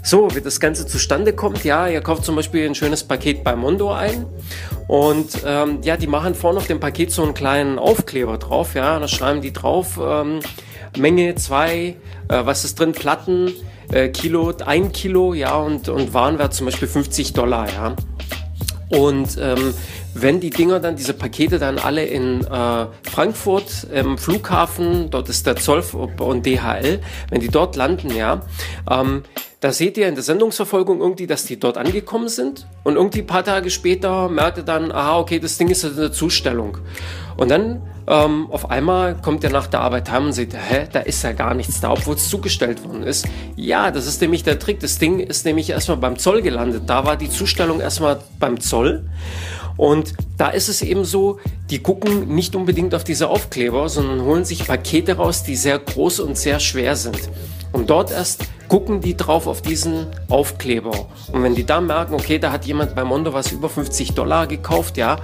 So, wie das Ganze zustande kommt, ja, ihr kauft zum Beispiel ein schönes Paket bei Mondo ein und ähm, ja, die machen vorne auf dem Paket so einen kleinen Aufkleber drauf, ja, da schreiben die drauf, ähm, Menge zwei, äh, was ist drin, Platten, äh, Kilo, ein Kilo, ja, und, und Warenwert zum Beispiel 50 Dollar, ja. Und ähm, wenn die Dinger dann, diese Pakete dann alle in äh, Frankfurt im Flughafen, dort ist der Zoll und DHL, wenn die dort landen, ja, ähm, da seht ihr in der Sendungsverfolgung irgendwie, dass die dort angekommen sind und irgendwie ein paar Tage später merkt ihr dann, aha, okay, das Ding ist in der Zustellung. Und dann ähm, auf einmal kommt ihr nach der Arbeit heim und seht, hä, da ist ja gar nichts da, obwohl es zugestellt worden ist. Ja, das ist nämlich der Trick. Das Ding ist nämlich erstmal beim Zoll gelandet. Da war die Zustellung erstmal beim Zoll. Und da ist es eben so, die gucken nicht unbedingt auf diese Aufkleber, sondern holen sich Pakete raus, die sehr groß und sehr schwer sind. Und dort erst gucken die drauf auf diesen Aufkleber. Und wenn die da merken, okay, da hat jemand bei Mondo was über 50 Dollar gekauft, ja,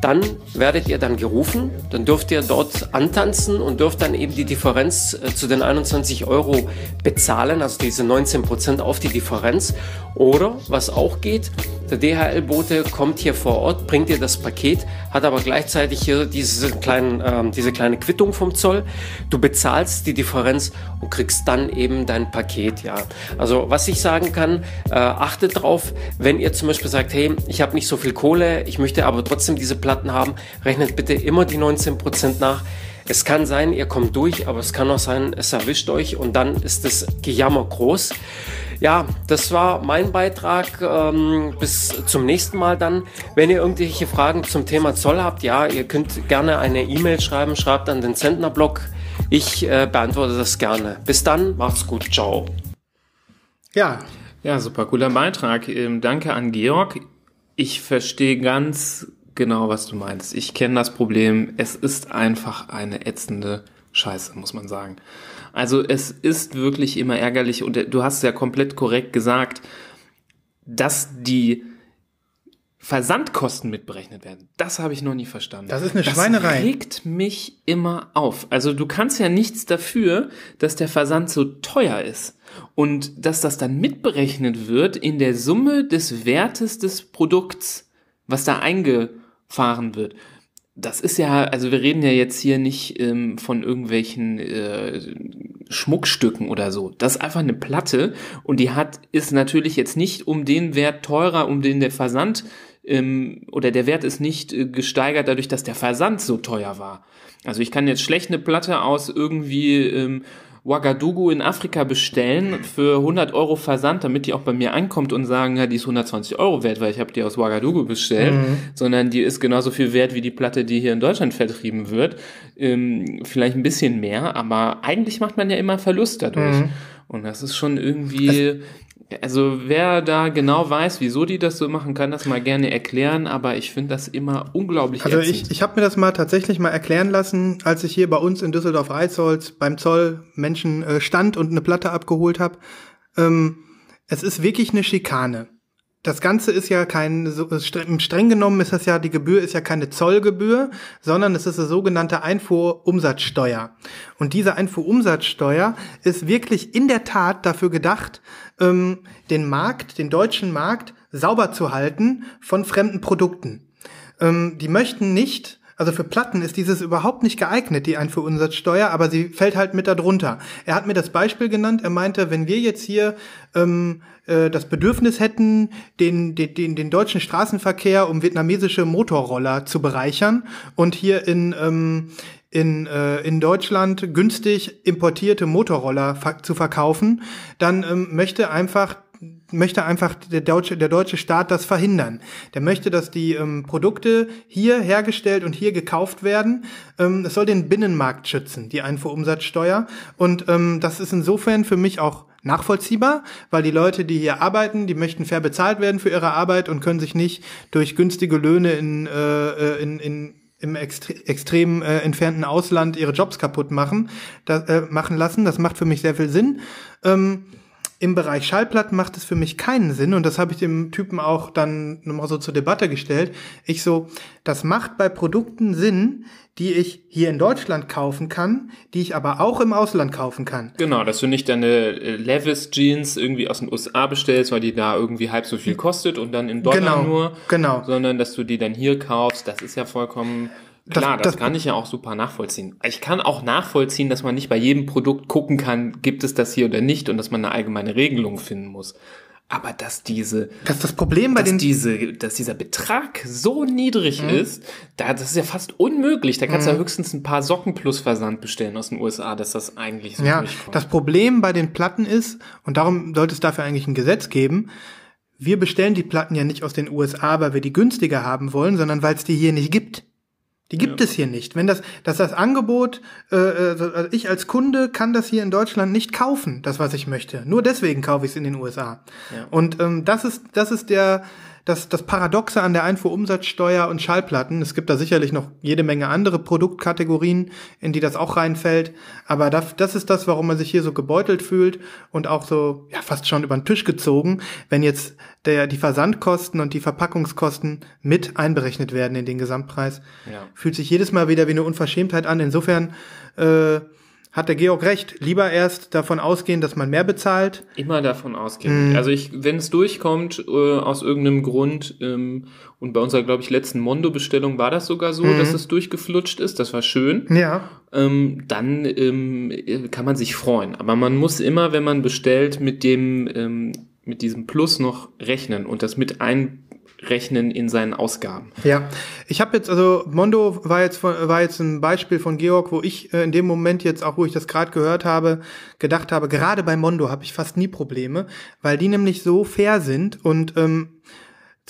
dann werdet ihr dann gerufen, dann dürft ihr dort antanzen und dürft dann eben die Differenz äh, zu den 21 Euro bezahlen, also diese 19 Prozent auf die Differenz. Oder, was auch geht, der DHL-Bote kommt hier vor Ort, bringt dir das Paket, hat aber gleichzeitig hier diese, kleinen, ähm, diese kleine Quittung vom Zoll. Du bezahlst die Differenz und kriegst dann eben dein Paket, ja. Also, was ich sagen kann, äh, achtet drauf, wenn ihr zum Beispiel sagt, hey, ich habe nicht so viel Kohle, ich möchte aber trotzdem diese Platten haben, rechnet bitte immer die 19% nach. Es kann sein, ihr kommt durch, aber es kann auch sein, es erwischt euch und dann ist das Gejammer groß. Ja, das war mein Beitrag. Ähm, bis zum nächsten Mal dann. Wenn ihr irgendwelche Fragen zum Thema Zoll habt, ja, ihr könnt gerne eine E-Mail schreiben, schreibt an den Zentnerblog. Ich äh, beantworte das gerne. Bis dann, macht's gut, ciao. Ja. Ja, super cooler Beitrag. Ähm, danke an Georg. Ich verstehe ganz genau, was du meinst. Ich kenne das Problem. Es ist einfach eine ätzende Scheiße, muss man sagen. Also es ist wirklich immer ärgerlich und du hast ja komplett korrekt gesagt, dass die Versandkosten mitberechnet werden. Das habe ich noch nie verstanden. Das ist eine Schweinerei. Das regt mich immer auf. Also du kannst ja nichts dafür, dass der Versand so teuer ist und dass das dann mitberechnet wird in der Summe des Wertes des Produkts, was da eingefahren wird das ist ja, also wir reden ja jetzt hier nicht ähm, von irgendwelchen äh, Schmuckstücken oder so. Das ist einfach eine Platte und die hat, ist natürlich jetzt nicht um den Wert teurer, um den der Versand ähm, oder der Wert ist nicht äh, gesteigert dadurch, dass der Versand so teuer war. Also ich kann jetzt schlecht eine Platte aus irgendwie ähm, Ouagadougou in Afrika bestellen für 100 Euro Versand, damit die auch bei mir ankommt und sagen, ja, die ist 120 Euro wert, weil ich habe die aus Ouagadougou bestellt, mhm. sondern die ist genauso viel wert wie die Platte, die hier in Deutschland vertrieben wird. Ähm, vielleicht ein bisschen mehr, aber eigentlich macht man ja immer Verlust dadurch. Mhm. Und das ist schon irgendwie, also wer da genau weiß, wieso die das so machen, kann das mal gerne erklären, aber ich finde das immer unglaublich Also ich, ich habe mir das mal tatsächlich mal erklären lassen, als ich hier bei uns in Düsseldorf-Eitzholz beim Zoll Menschen äh, stand und eine Platte abgeholt habe. Ähm, es ist wirklich eine Schikane das Ganze ist ja kein, so, streng genommen ist das ja, die Gebühr ist ja keine Zollgebühr, sondern es ist eine sogenannte Einfuhrumsatzsteuer. Und diese Einfuhrumsatzsteuer ist wirklich in der Tat dafür gedacht, ähm, den Markt, den deutschen Markt sauber zu halten von fremden Produkten. Ähm, die möchten nicht, also für Platten ist dieses überhaupt nicht geeignet, die Einfuhrumsatzsteuer, aber sie fällt halt mit darunter. Er hat mir das Beispiel genannt, er meinte, wenn wir jetzt hier ähm, äh, das Bedürfnis hätten, den, den, den, den deutschen Straßenverkehr um vietnamesische Motorroller zu bereichern und hier in, ähm, in, äh, in Deutschland günstig importierte Motorroller zu verkaufen, dann ähm, möchte einfach möchte einfach der deutsche, der deutsche Staat das verhindern. Der möchte, dass die ähm, Produkte hier hergestellt und hier gekauft werden. Ähm, es soll den Binnenmarkt schützen, die Einfuhrumsatzsteuer. Und ähm, das ist insofern für mich auch nachvollziehbar, weil die Leute, die hier arbeiten, die möchten fair bezahlt werden für ihre Arbeit und können sich nicht durch günstige Löhne in, äh, in, in im extre extrem äh, entfernten Ausland ihre Jobs kaputt machen, das, äh, machen lassen. Das macht für mich sehr viel Sinn. Ähm, im Bereich Schallplatten macht es für mich keinen Sinn und das habe ich dem Typen auch dann nochmal so zur Debatte gestellt. Ich so, das macht bei Produkten Sinn, die ich hier in Deutschland kaufen kann, die ich aber auch im Ausland kaufen kann. Genau, dass du nicht deine äh, Levis Jeans irgendwie aus den USA bestellst, weil die da irgendwie halb so viel kostet und dann in Dollar genau, nur, genau. sondern dass du die dann hier kaufst, das ist ja vollkommen Klar, das, das, das, kann ich ja auch super nachvollziehen. Ich kann auch nachvollziehen, dass man nicht bei jedem Produkt gucken kann, gibt es das hier oder nicht und dass man eine allgemeine Regelung finden muss. Aber dass diese, dass das Problem bei dass den, diese, dass dieser Betrag so niedrig mhm. ist, da, das ist ja fast unmöglich. Da kannst mhm. du ja mhm. höchstens ein paar Socken plus Versand bestellen aus den USA, dass das eigentlich so Ja, durchkommt. das Problem bei den Platten ist, und darum sollte es dafür eigentlich ein Gesetz geben, wir bestellen die Platten ja nicht aus den USA, weil wir die günstiger haben wollen, sondern weil es die hier nicht gibt. Die gibt ja. es hier nicht. Wenn das, dass das Angebot, äh, also ich als Kunde kann das hier in Deutschland nicht kaufen, das was ich möchte. Nur deswegen kaufe ich es in den USA. Ja. Und ähm, das ist, das ist der, das, das Paradoxe an der Einfuhrumsatzsteuer und Schallplatten. Es gibt da sicherlich noch jede Menge andere Produktkategorien, in die das auch reinfällt. Aber das, das ist das, warum man sich hier so gebeutelt fühlt und auch so, ja, fast schon über den Tisch gezogen, wenn jetzt der, die Versandkosten und die Verpackungskosten mit einberechnet werden in den Gesamtpreis. Ja. Fühlt sich jedes Mal wieder wie eine Unverschämtheit an. Insofern, äh, hat der Georg recht. Lieber erst davon ausgehen, dass man mehr bezahlt. Immer davon ausgehen. Mhm. Also ich, wenn es durchkommt, äh, aus irgendeinem Grund, ähm, und bei unserer, glaube ich, letzten Mondo-Bestellung war das sogar so, mhm. dass es durchgeflutscht ist. Das war schön. Ja. Ähm, dann ähm, kann man sich freuen. Aber man muss immer, wenn man bestellt, mit dem, ähm, mit diesem Plus noch rechnen und das mit ein rechnen in seinen Ausgaben. Ja, ich habe jetzt, also Mondo war jetzt, war jetzt ein Beispiel von Georg, wo ich äh, in dem Moment jetzt, auch wo ich das gerade gehört habe, gedacht habe, gerade bei Mondo habe ich fast nie Probleme, weil die nämlich so fair sind und ähm,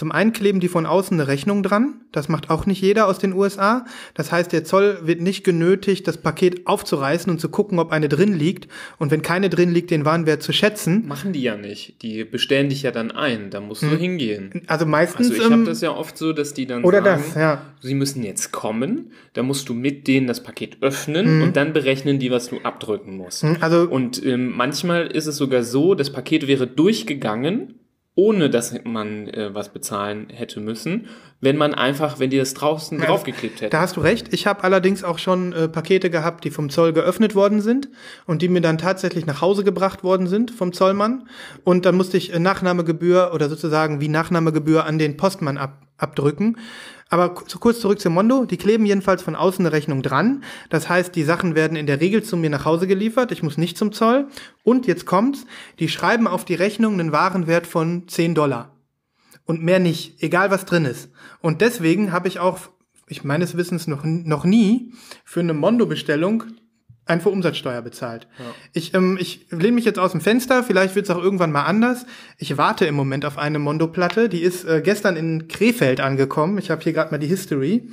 zum einen kleben die von außen eine Rechnung dran. Das macht auch nicht jeder aus den USA. Das heißt, der Zoll wird nicht genötigt, das Paket aufzureißen und zu gucken, ob eine drin liegt. Und wenn keine drin liegt, den Warenwert zu schätzen. Machen die ja nicht. Die bestellen dich ja dann ein. Da musst du hingehen. Also meistens. Also ich habe ähm, das ja oft so, dass die dann oder sagen, das, ja. sie müssen jetzt kommen. Da musst du mit denen das Paket öffnen und dann berechnen die, was du abdrücken musst. also Und ähm, manchmal ist es sogar so, das Paket wäre durchgegangen, ohne dass man äh, was bezahlen hätte müssen, wenn man einfach, wenn die das draußen draufgeklebt hätten. Da hast du recht. Ich habe allerdings auch schon äh, Pakete gehabt, die vom Zoll geöffnet worden sind und die mir dann tatsächlich nach Hause gebracht worden sind vom Zollmann. Und dann musste ich äh, Nachnahmegebühr oder sozusagen wie Nachnahmegebühr an den Postmann ab, abdrücken. Aber ku- kurz zurück zum Mondo. Die kleben jedenfalls von außen eine Rechnung dran. Das heißt, die Sachen werden in der Regel zu mir nach Hause geliefert. Ich muss nicht zum Zoll. Und jetzt kommt's. Die schreiben auf die Rechnung einen Warenwert von 10 Dollar und mehr nicht, egal was drin ist. Und deswegen habe ich auch, ich meines Wissens noch, noch nie für eine Mondo-Bestellung einfach Umsatzsteuer bezahlt. Ich, ähm, ich lehne mich jetzt aus dem Fenster, vielleicht wird es auch irgendwann mal anders. Ich warte im Moment auf eine Mondo-Platte, die ist äh, gestern in Krefeld angekommen. Ich habe hier gerade mal die History.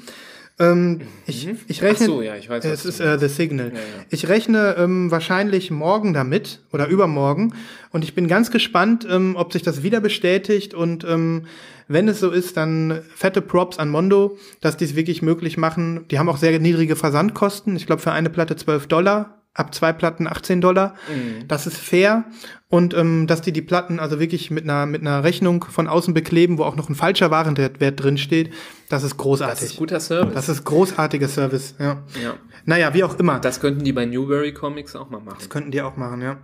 Ähm, ich, ich rechne. Ach so, ja, ich weiß, was Es ist äh, The Signal. Ich rechne ähm, wahrscheinlich morgen damit oder übermorgen und ich bin ganz gespannt, ähm, ob sich das wieder bestätigt und ähm, wenn es so ist, dann fette Props an Mondo, dass die es wirklich möglich machen. Die haben auch sehr niedrige Versandkosten. Ich glaube für eine Platte 12 Dollar. Ab zwei Platten 18 Dollar. Das ist fair. Und ähm, dass die die Platten also wirklich mit einer, mit einer Rechnung von außen bekleben, wo auch noch ein falscher Warenwert drin steht, das ist großartig. das ist guter Service. Das ist großartiger Service, ja. ja. Naja, wie auch immer. Das könnten die bei Newberry Comics auch mal machen. Das könnten die auch machen, ja.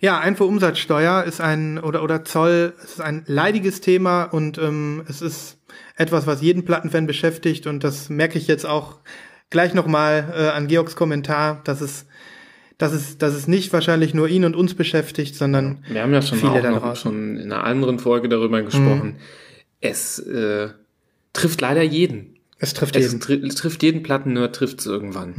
Ja, Einfuhrumsatzsteuer ist ein oder oder Zoll es ist ein leidiges Thema und ähm, es ist etwas, was jeden Plattenfan beschäftigt und das merke ich jetzt auch gleich nochmal äh, an Georgs Kommentar, dass es dass es dass es nicht wahrscheinlich nur ihn und uns beschäftigt, sondern Wir haben ja schon viele auch noch schon in einer anderen Folge darüber gesprochen. Es äh, trifft leider jeden. Es trifft Es jeden. tri trifft jeden Platten-Nerd, trifft es irgendwann.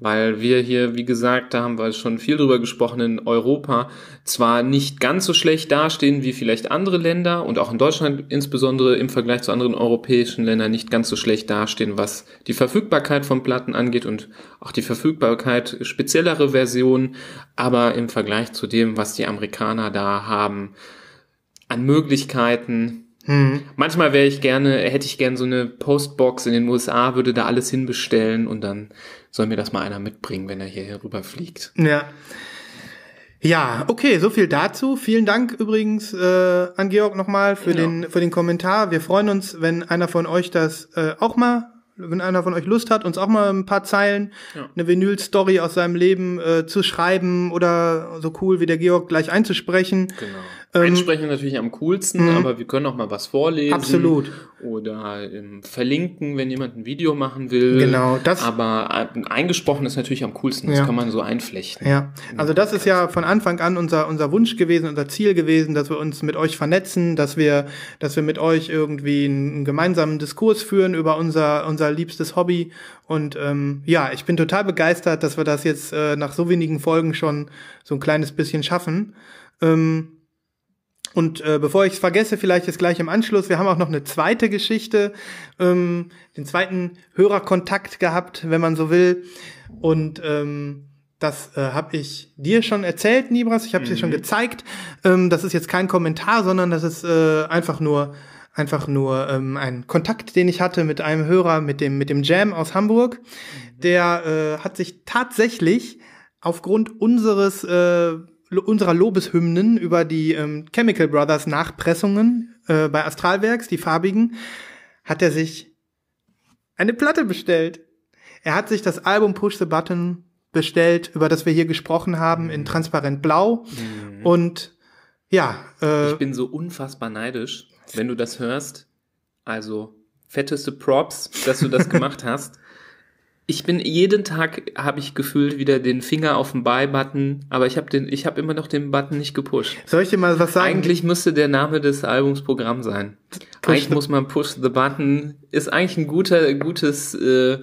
Weil wir hier, wie gesagt, da haben wir schon viel drüber gesprochen, in Europa zwar nicht ganz so schlecht dastehen wie vielleicht andere Länder und auch in Deutschland insbesondere im Vergleich zu anderen europäischen Ländern nicht ganz so schlecht dastehen, was die Verfügbarkeit von Platten angeht und auch die Verfügbarkeit speziellere Versionen, aber im Vergleich zu dem, was die Amerikaner da haben, an Möglichkeiten, Manchmal wäre ich gerne, hätte ich gerne so eine Postbox in den USA, würde da alles hinbestellen und dann soll mir das mal einer mitbringen, wenn er hier rüberfliegt. Ja. Ja, okay, so viel dazu. Vielen Dank übrigens äh, an Georg nochmal für Genau. den für den Kommentar. Wir freuen uns, wenn einer von euch das äh, auch mal, wenn einer von euch Lust hat, uns auch mal ein paar Zeilen, Ja. eine Vinyl-Story aus seinem Leben äh, zu schreiben oder so cool wie der Georg gleich einzusprechen. Genau. Ähm, Einsprechen natürlich am coolsten, aber wir können auch mal was vorlesen. Absolut. Oder ähm, verlinken, wenn jemand ein Video machen will. Genau, das- Aber äh, eingesprochen ist natürlich am coolsten. Das Ja. kann man so einflechten. Ja, also das ist ja von Anfang an unser, unser Wunsch gewesen, unser Ziel gewesen, dass wir uns mit euch vernetzen, dass wir, dass wir mit euch irgendwie einen gemeinsamen Diskurs führen über unser, unser liebstes Hobby. Und ähm, ja, ich bin total begeistert, dass wir das jetzt äh, nach so wenigen Folgen schon so ein kleines bisschen schaffen. Ähm, und äh, bevor ich es vergesse, vielleicht jetzt gleich im Anschluss, wir haben auch noch eine zweite Geschichte, ähm, den zweiten Hörerkontakt gehabt, wenn man so will. Und ähm, das äh, habe ich dir schon erzählt, Nibras. Ich habe es dir schon gezeigt. Ähm, das ist jetzt kein Kommentar, sondern das ist äh, einfach nur einfach nur ähm, ein Kontakt, den ich hatte mit einem Hörer, mit dem mit dem Jam aus Hamburg. Der äh, hat sich tatsächlich aufgrund unseres äh, unserer Lobeshymnen über die ähm, Chemical Brothers Nachpressungen äh, bei Astralwerks, die farbigen, hat er sich eine Platte bestellt. Er hat sich das Album Push the Button bestellt, über das wir hier gesprochen haben, in transparent blau. Und ja, äh, Ich bin so unfassbar neidisch, wenn du das hörst. Also fetteste Props, dass du das gemacht hast. Ich bin jeden Tag habe ich gefühlt wieder den Finger auf den Buy-Button, aber ich habe den, ich habe immer noch den Button nicht gepusht. Soll ich dir mal was sagen? Eigentlich müsste der Name des Albums Programm sein. Push eigentlich muss man Push the Button. Ist eigentlich ein guter, gutes äh,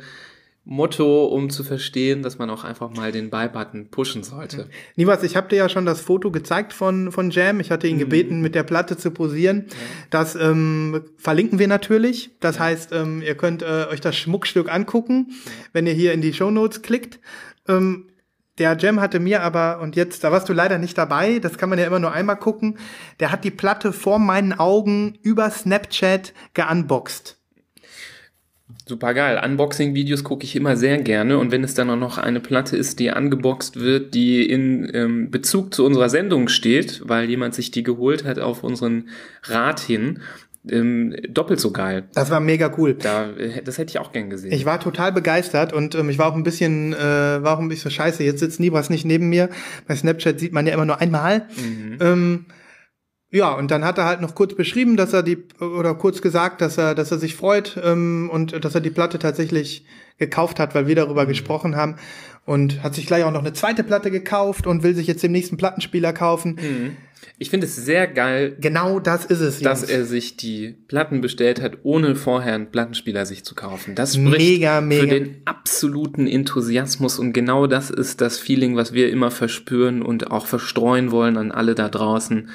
Motto, um zu verstehen, dass man auch einfach mal den Buy-Button pushen sollte. Nibas, ich habe dir ja schon das Foto gezeigt von, von Jam. Ich hatte ihn gebeten, mit der Platte zu posieren. Das ähm, verlinken wir natürlich. Das heißt, ähm, ihr könnt äh, euch das Schmuckstück angucken, wenn ihr hier in die Shownotes klickt. Ähm, der Jam hatte mir aber, und jetzt, da warst du leider nicht dabei, das kann man ja immer nur einmal gucken, der hat die Platte vor meinen Augen über Snapchat geunboxed. Super geil. Unboxing-Videos gucke ich immer sehr gerne und wenn es dann auch noch eine Platte ist, die angeboxt wird, die in ähm, Bezug zu unserer Sendung steht, weil jemand sich die geholt hat auf unseren Rat hin, ähm, doppelt so geil. Das war mega cool. Da, äh, das hätte ich auch gern gesehen. Ich war total begeistert und ähm, ich war auch ein bisschen, äh, war auch ein bisschen scheiße. Jetzt sitzt Nibras nicht neben mir. Bei Snapchat sieht man ja immer nur einmal. Ähm, ja, und dann hat er halt noch kurz beschrieben, dass er die, oder kurz gesagt, dass er, dass er sich freut ähm, und dass er die Platte tatsächlich gekauft hat, weil wir darüber gesprochen haben. Und hat sich gleich auch noch eine zweite Platte gekauft und will sich jetzt den nächsten Plattenspieler kaufen. Ich finde es sehr geil, Genau das ist es. dass Jungs. er sich die Platten bestellt hat, ohne vorher einen Plattenspieler sich zu kaufen. Das spricht Mega, mega. für den absoluten Enthusiasmus und genau das ist das Feeling, was wir immer verspüren und auch verstreuen wollen an alle da draußen,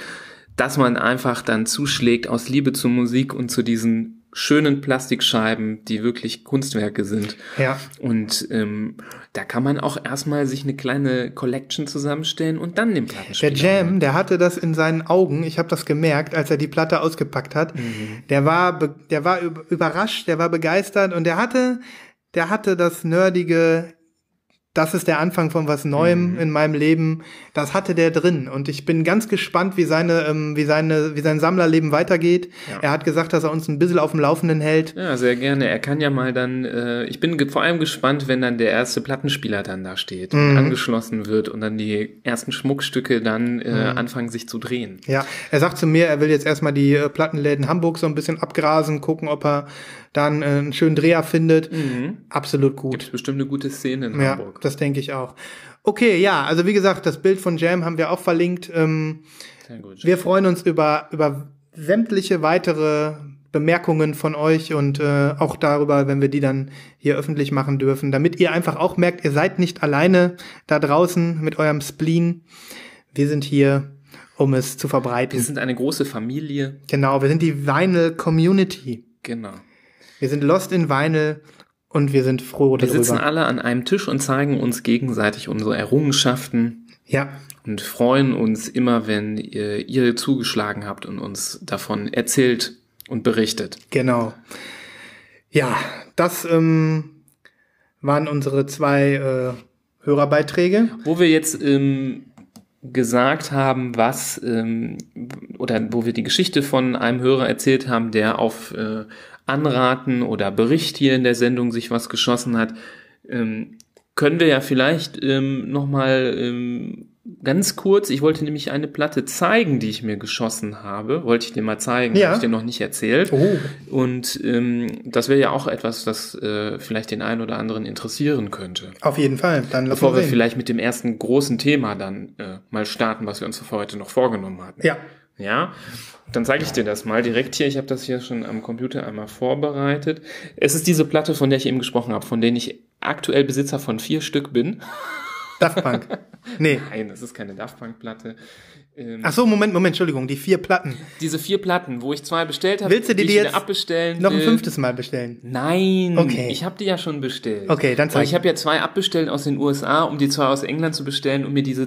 dass man einfach dann zuschlägt aus Liebe zur Musik und zu diesen schönen Plastikscheiben, die wirklich Kunstwerke sind. Ja. Und ähm, da kann man auch erstmal sich eine kleine Collection zusammenstellen und dann den Der Plattenspieler. Jam, der hatte das in seinen Augen. Ich habe das gemerkt, als er die Platte ausgepackt hat. Der war, der war üb- überrascht, der war begeistert und der hatte, der hatte das nerdige. Das ist der Anfang von was Neuem in meinem Leben. Das hatte der drin und ich bin ganz gespannt, wie seine, ähm, wie seine, wie sein Sammlerleben weitergeht. Er hat gesagt, dass er uns ein bisschen auf dem Laufenden hält. Ja, sehr gerne. Er kann ja mal dann, äh, ich bin vor allem gespannt, wenn dann der erste Plattenspieler dann da steht und angeschlossen wird und dann die ersten Schmuckstücke dann äh, anfangen sich zu drehen. Ja, er sagt zu mir, er will jetzt erstmal die äh, Plattenläden Hamburg so ein bisschen abgrasen, gucken, ob er dann äh, einen schönen Dreher findet. Absolut gut. Gibt bestimmt eine gute Szene in Ja, Hamburg. das denke ich auch. Okay, ja, also wie gesagt, das Bild von Jam haben wir auch verlinkt. Ähm, Sehr gut. wir freuen uns über, über sämtliche weitere Bemerkungen von euch und äh, auch darüber, wenn wir die dann hier öffentlich machen dürfen, damit ihr einfach auch merkt, ihr seid nicht alleine da draußen mit eurem Spleen. Wir sind hier, um es zu Wir verbreiten. sind eine große Familie. Genau, wir sind die Vinyl Community. Genau. Wir sind lost in Vinyl und wir sind froh Wir sitzen darüber. alle an einem Tisch und zeigen uns gegenseitig unsere Errungenschaften Ja, und freuen uns immer, wenn ihr, ihr zugeschlagen habt und uns davon erzählt und berichtet. Genau. Ja, das ähm, waren unsere zwei äh, Hörerbeiträge. Wo wir jetzt ähm, gesagt haben, was ähm, oder wo wir die Geschichte von einem Hörer erzählt haben, der auf äh, Anraten oder Bericht hier in der Sendung sich was geschossen hat, ähm, können wir ja vielleicht ähm, nochmal ähm, ganz kurz, ich wollte nämlich eine Platte zeigen, die ich mir geschossen habe, wollte ich dir mal zeigen, Ja. habe ich dir noch nicht erzählt. Oh. Und ähm, das wäre ja auch etwas, das äh, vielleicht den einen oder anderen interessieren könnte. Auf jeden Fall. Dann lass Bevor wir sehen. vielleicht mit dem ersten großen Thema dann äh, mal starten, was wir uns für heute noch vorgenommen hatten. Ja. Ja, dann zeige ich dir das mal direkt hier. Ich habe das hier schon am Computer einmal vorbereitet. Es ist diese Platte, von der ich eben gesprochen habe, von denen ich aktuell Besitzer von vier Stück bin. Daft Punk. Nee. [laughs] Nein, das ist keine Daft Punk Platte. Ähm, Ach so, Moment, Moment, Entschuldigung, die vier Platten. diese vier Platten, wo ich zwei bestellt habe, Willst du die die jetzt abbestellen Noch ein will. fünftes Mal bestellen. Nein, Okay. ich habe die ja schon bestellt. Okay, dann zeig. Aber ich habe ja zwei abbestellt aus den USA, um die zwei aus England zu bestellen, um mir diese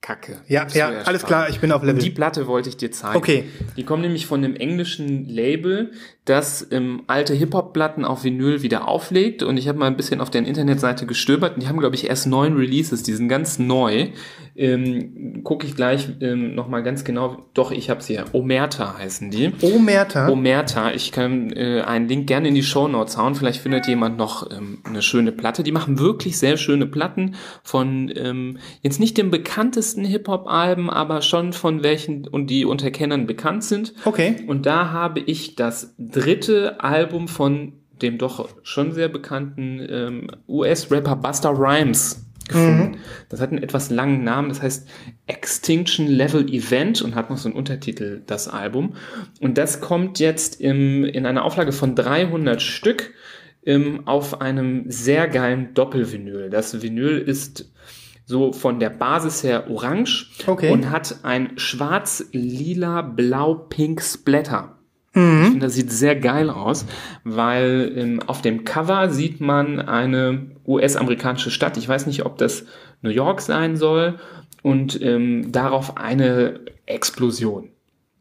Zollkacke. Ja, ja, alles klar, ich bin auf Und Level. die Platte wollte ich dir zeigen. Okay. Die kommen nämlich von einem englischen Label, das ähm, alte Hip-Hop-Platten auf Vinyl wieder auflegt. Und ich habe mal ein bisschen auf deren Internetseite gestöbert. Und die haben, glaube ich, erst neun Releases. Die sind ganz neu. Ähm, Gucke ich gleich ähm, nochmal ganz genau. Doch, ich habe sie hier. Omerta heißen die. Omerta. Omerta. Ich kann äh, einen Link gerne in die Show Notes hauen. Vielleicht findet jemand noch ähm, eine schöne Platte. Die machen wirklich sehr schöne Platten von ähm, jetzt nicht den bekanntesten Hip-Hop-Alben, aber schon von welchen und die unter Kennern bekannt sind. Okay. Und da habe ich das dritte Album von dem doch schon sehr bekannten ähm, US-Rapper Buster Rhymes gefunden. Das hat einen etwas langen Namen, das heißt Extinction Level Event und hat noch so einen Untertitel, das Album. Und das kommt jetzt im, in einer Auflage von 300 Stück ähm, auf einem sehr geilen Doppelvinyl. Das Vinyl ist so von der Basis her orange Okay. und hat ein schwarz-lila-blau-pink Splatter. Ich finde, das sieht sehr geil aus, weil ähm, auf dem Cover sieht man eine US-amerikanische Stadt. Ich weiß nicht, ob das New York sein soll und ähm, darauf eine Explosion.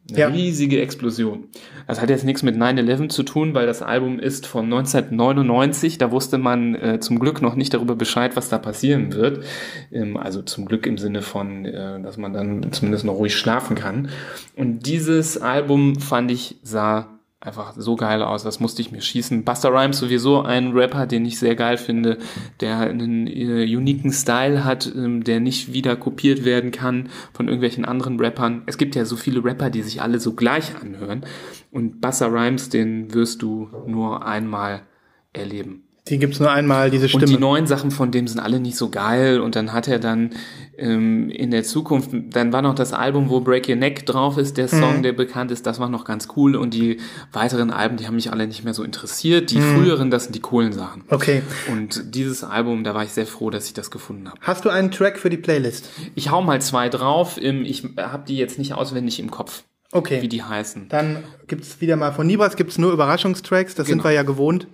Eine Ja. riesige Explosion. Das hat jetzt nichts mit 9-11 zu tun, weil das Album ist von 1999. Da wusste man äh, zum Glück noch nicht darüber Bescheid, was da passieren wird. Ähm, also zum Glück im Sinne von, äh, dass man dann zumindest noch ruhig schlafen kann. Und dieses Album fand ich sah einfach so geil aus, das musste ich mir schießen. Buster Rhymes sowieso ein Rapper, den ich sehr geil finde, der einen äh, uniken Style hat, ähm, der nicht wieder kopiert werden kann von irgendwelchen anderen Rappern. Es gibt ja so viele Rapper, die sich alle so gleich anhören und Buster Rhymes, den wirst du nur einmal erleben. Die gibt's nur einmal, diese Und die Stimme. neuen Sachen von dem sind alle nicht so geil. Und dann hat er dann ähm, in der Zukunft, dann war noch das Album, wo Break Your Neck drauf ist, der Mhm. Song, der bekannt ist, das war noch ganz cool. Und die weiteren Alben, die haben mich alle nicht mehr so interessiert. Mhm. Die früheren, das sind die coolen Sachen. Okay. Und dieses Album, da war ich sehr froh, dass ich das gefunden habe. Hast du einen Track für die Playlist? Ich hau mal zwei drauf. Ähm, Ich habe die jetzt nicht auswendig im Kopf, Okay. wie die heißen. Dann gibt's wieder mal von Nibras gibt's nur Überraschungstracks, das sind Genau. wir ja gewohnt.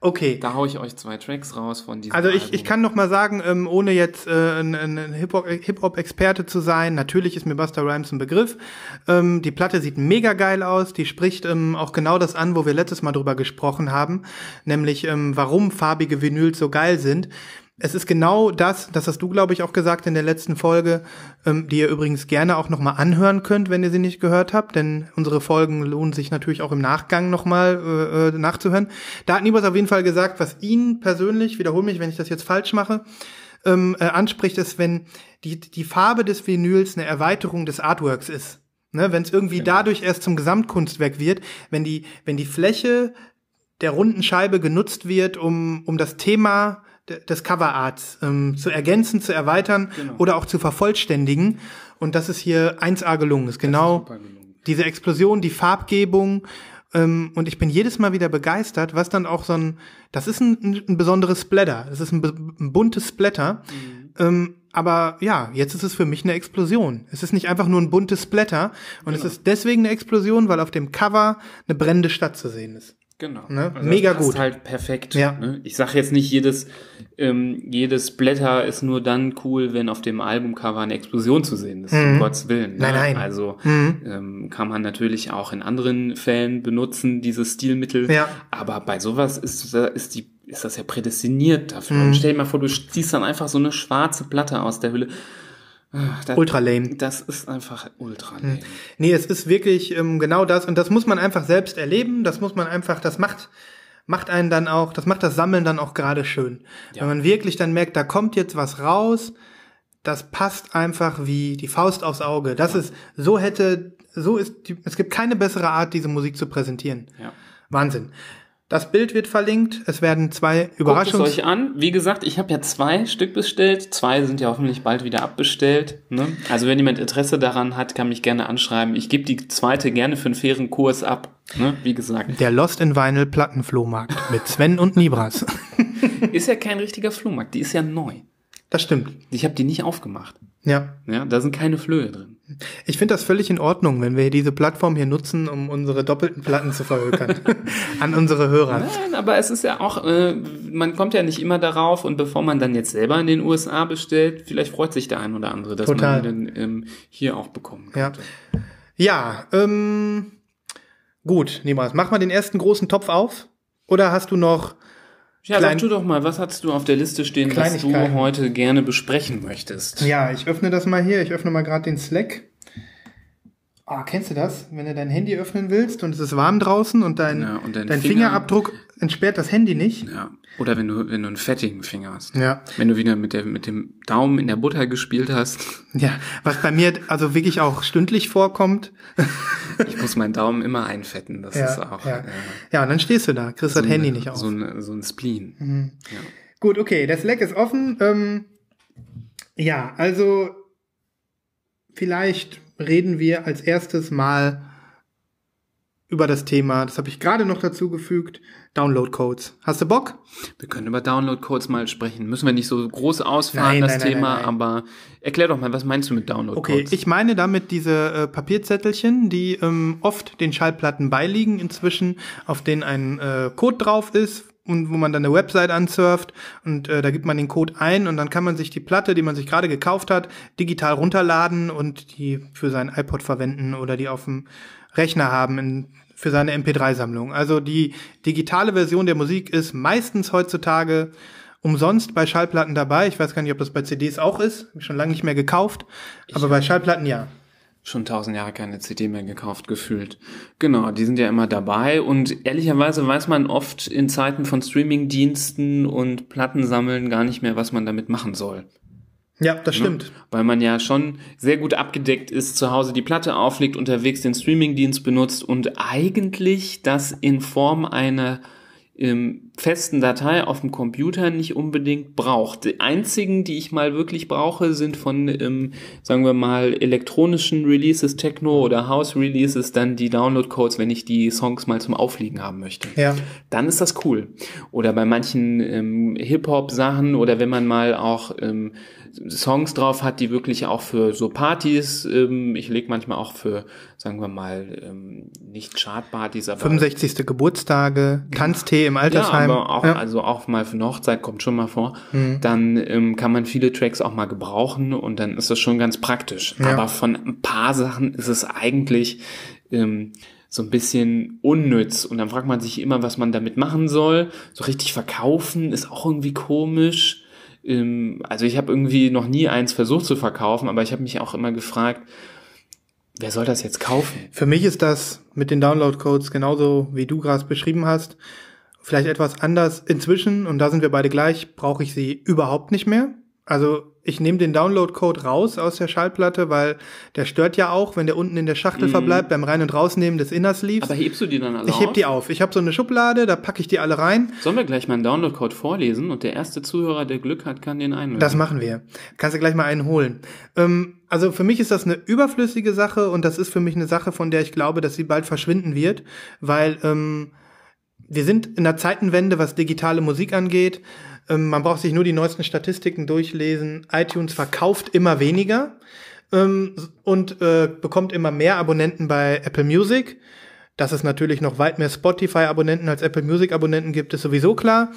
Okay. Da hau ich euch zwei Tracks raus von diesem Also ich, Album. ich kann noch mal sagen, ähm, ohne jetzt äh, ein, ein ein Hip-Hop- Hip-Hop-Experte zu sein, natürlich ist mir Buster Rhymes ein Begriff. Ähm, die Platte sieht mega geil aus, die spricht ähm, auch genau das an, wo wir letztes Mal drüber gesprochen haben, nämlich ähm, warum farbige Vinyls so geil sind. Es ist genau das, das hast du, glaube ich, auch gesagt in der letzten Folge, ähm, die ihr übrigens gerne auch noch mal anhören könnt, wenn ihr sie nicht gehört habt, denn unsere Folgen lohnen sich natürlich auch im Nachgang noch mal äh, äh, nachzuhören. Da hat Nibas auf jeden Fall gesagt, was ihn persönlich, wiederhole mich, wenn ich das jetzt falsch mache, ähm, äh, anspricht, ist, wenn die, die Farbe des Vinyls eine Erweiterung des Artworks ist. Ne, wenn es irgendwie dadurch erst zum Gesamtkunstwerk wird, wenn die, wenn die Fläche der runden Scheibe genutzt wird, um, um das Thema des Coverarts ähm, zu ergänzen, zu erweitern oder auch zu vervollständigen. Und das ist hier 1A gelungen. Ist genau diese Explosion, die Farbgebung. Ähm, und ich bin jedes Mal wieder begeistert, was dann auch so ein, das ist ein, ein, besonderes Splatter. Das ist ein, ein buntes Splatter. Ähm, aber ja, jetzt ist es für mich eine Explosion. Es ist nicht einfach nur ein buntes Splatter. Und es ist deswegen eine Explosion, weil auf dem Cover eine brennende Stadt zu sehen ist. Genau. Ne? das Mega passt gut. halt perfekt. Ja. Ne? Ich sage jetzt nicht, jedes, ähm, jedes Blätter ist nur dann cool, wenn auf dem Albumcover eine Explosion zu sehen ist, um Gottes Willen. Ne? Mhm. Nein, nein. Mhm. Also ähm, kann man natürlich auch in anderen Fällen benutzen, dieses Stilmittel. Ja. Aber bei sowas ist, ist, die, ist das ja prädestiniert dafür. Mhm. Und stell dir mal vor, du ziehst dann einfach so eine schwarze Platte aus der Hülle. Das, Ultra lame. Das ist einfach ultra lame. Nee, es ist wirklich ähm, genau das und das muss man einfach selbst erleben, das muss man einfach, das macht macht einen dann auch, das macht das Sammeln dann auch gerade schön. Ja. Wenn man wirklich dann merkt, da kommt jetzt was raus, das passt einfach wie die Faust aufs Auge. Das ist so hätte so ist die, es gibt keine bessere Art diese Musik zu präsentieren. Ja. Wahnsinn. Das Bild wird verlinkt, es werden zwei Guckt es euch an. Wie gesagt, ich habe ja zwei Stück bestellt. Zwei sind ja hoffentlich bald wieder abbestellt. Ne? Also wenn jemand Interesse daran hat, kann mich gerne anschreiben. Ich gebe die zweite gerne für einen fairen Kurs ab. Ne? Wie gesagt. der Lost in Vinyl Plattenflohmarkt mit Sven und Nibras. [laughs] Ist ja kein richtiger Flohmarkt. Die ist ja neu. Das stimmt. Ich habe die nicht aufgemacht. Ja. Ja, da sind keine Flöhe drin. Ich finde das völlig in Ordnung, wenn wir diese Plattform hier nutzen, um unsere doppelten Platten zu verhökern. [laughs] An unsere Hörer. Nein, aber es ist ja auch, äh, man kommt ja nicht immer darauf und bevor man dann jetzt selber in den USA bestellt, vielleicht freut sich der ein oder andere, dass Total. man die dann ähm, hier auch bekommen Ja. könnte. Ja, ähm, gut, Nibras, mach mal den ersten großen Topf auf. Oder hast du noch, Ja, Klein- sag du doch mal, was hast du auf der Liste stehen, was du heute gerne besprechen möchtest? ja, ich öffne das mal hier, ich öffne mal gerade den Slack. Ah, kennst du das? Wenn du dein Handy öffnen willst und es ist warm draußen und dein, Ja, und dein dein Finger- Fingerabdruck entsperrt das Handy nicht. Ja. Oder wenn du, wenn du einen fettigen Finger hast. Ja. Wenn du wieder mit, der, mit dem Daumen in der Butter gespielt hast. Ja, was bei mir also wirklich auch stündlich vorkommt. Ich muss meinen Daumen immer einfetten. Das Ja, ist auch ja. äh, ja, und dann stehst du da, kriegst das so Handy ein- nicht auf. So ein, so ein Spleen. Ja. Gut, okay, der Slack ist offen. Ähm, ja, also vielleicht reden wir als erstes mal über das Thema, das habe ich gerade noch dazu gefügt, Download-Codes. Hast du Bock? Wir können über Download-Codes mal sprechen. Müssen wir nicht so groß ausfahren, Nein, das nein, Thema, nein, aber erklär doch mal, was meinst du mit Okay, Download-Codes? ich meine damit diese äh, Papierzettelchen, die ähm, oft den Schallplatten beiliegen inzwischen, auf denen ein äh, Code drauf ist und wo man dann eine Website ansurft und äh, da gibt man den Code ein und dann kann man sich die Platte, die man sich gerade gekauft hat, digital runterladen und die für seinen iPod verwenden oder die auf dem Rechner haben in, für seine MP3-Sammlung. Also die digitale Version der Musik ist meistens heutzutage umsonst bei Schallplatten dabei. Ich weiß gar nicht, ob das bei CDs auch ist. Ich schon lange nicht mehr gekauft. Aber bei Schallplatten ja. Schon tausend Jahre keine CD mehr gekauft, gefühlt. Genau, die sind ja immer dabei und ehrlicherweise weiß man oft in Zeiten von Streaming-Diensten und Plattensammeln gar nicht mehr, was man damit machen soll. Ja, das stimmt. Weil man ja schon sehr gut abgedeckt ist, zu Hause die Platte auflegt, unterwegs den Streamingdienst benutzt und eigentlich das in Form einer ähm, festen Datei auf dem Computer nicht unbedingt braucht. Die einzigen, die ich mal wirklich brauche, sind von, ähm, sagen wir mal, elektronischen Releases, Techno oder House Releases, dann die Download-Codes, wenn ich die Songs mal zum Aufliegen haben möchte Ja. dann ist das cool. Oder bei manchen ähm, Hip-Hop-Sachen oder wenn man mal auch ähm, Songs drauf hat, die wirklich auch für so Partys, ähm, ich lege manchmal auch für, sagen wir mal, ähm, nicht Chartpartys, aber 65. Geburtstage, Tanztee im ja, Altersheim. aber auch, Ja. Mhm. also auch mal für eine Hochzeit kommt schon mal vor. Dann ähm, kann man viele Tracks auch mal gebrauchen und dann ist das schon ganz praktisch. Ja. Aber von ein paar Sachen ist es eigentlich ähm, so ein bisschen unnütz und dann fragt man sich immer, was man damit machen soll. So richtig verkaufen ist auch irgendwie komisch. Ähm, also ich habe irgendwie noch nie eins versucht zu verkaufen, aber ich habe mich auch immer gefragt, wer soll das jetzt kaufen? Für mich ist das mit den Download-Codes genauso, wie du gerade beschrieben hast. Vielleicht etwas anders inzwischen, und da sind wir beide gleich, brauche ich sie überhaupt nicht mehr. Also ich nehme den Download-Code raus aus der Schallplatte, weil der stört ja auch, wenn der unten in der Schachtel verbleibt beim Rein- und Rausnehmen des Inner Sleeves. Aber hebst du die dann alle ich heb die auf. Ich habe so eine Schublade, da packe ich die alle rein. Sollen wir gleich mal einen Download-Code vorlesen und der erste Zuhörer, der Glück hat, kann den einlösen? Das machen wir. Kannst du gleich mal einen holen. Ähm, also für mich ist das eine überflüssige Sache und das ist für mich eine Sache, von der ich glaube, dass sie bald verschwinden wird, weil ähm, wir sind in der Zeitenwende, was digitale Musik angeht. Ähm, man braucht sich nur die neuesten Statistiken durchlesen. iTunes verkauft immer weniger ähm, und äh, bekommt immer mehr Abonnenten bei Apple Music. Dass es natürlich noch weit mehr Spotify-Abonnenten als Apple Music-Abonnenten gibt, ist sowieso klar.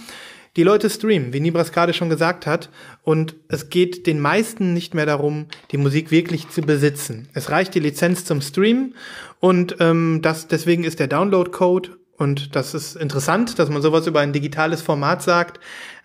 Die Leute streamen, wie Nibras gerade schon gesagt hat, und es geht den meisten nicht mehr darum, die Musik wirklich zu besitzen. Es reicht die Lizenz zum Streamen und ähm, das, deswegen ist der Download-Code, und das ist interessant, dass man sowas über ein digitales Format sagt,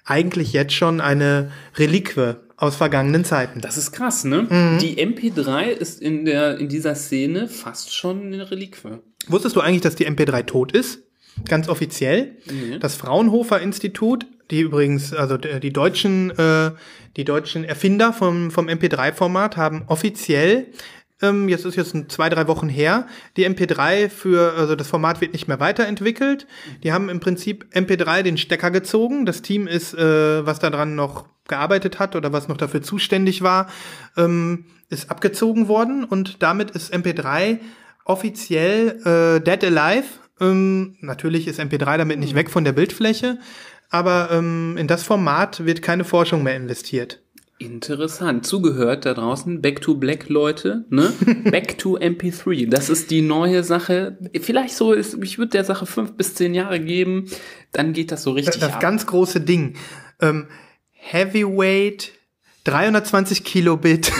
eigentlich jetzt schon eine Reliquie aus vergangenen Zeiten. Das ist krass, ne? Mhm. Die MP3 ist in der in dieser Szene fast schon eine Reliquie. Wusstest du eigentlich, dass die MP3 tot ist? Ganz offiziell. Nee. Das Fraunhofer Institut, die übrigens, also d- die deutschen, äh, die deutschen Erfinder vom, vom MP3-Format haben offiziell, ähm, jetzt ist jetzt ein, zwei, drei Wochen her, die MP3 für, also das Format wird nicht mehr weiterentwickelt. Die haben im Prinzip MP3 den Stecker gezogen. Das Team ist, äh, was daran noch gearbeitet hat oder was noch dafür zuständig war, ähm, ist abgezogen worden und damit ist MP3 offiziell äh, Dead Alive. Ähm, natürlich ist MP3 damit nicht weg von der Bildfläche, aber ähm, in das Format wird keine Forschung mehr investiert. Interessant. Zugehört da draußen, Back to Black Leute, ne? [laughs] Back to MP3. Das ist die neue Sache. Vielleicht so ist, ich würde der Sache fünf bis zehn Jahre geben, dann geht das so richtig Das ab. ganz große Ding. Ähm, Heavyweight, 320 Kilobit.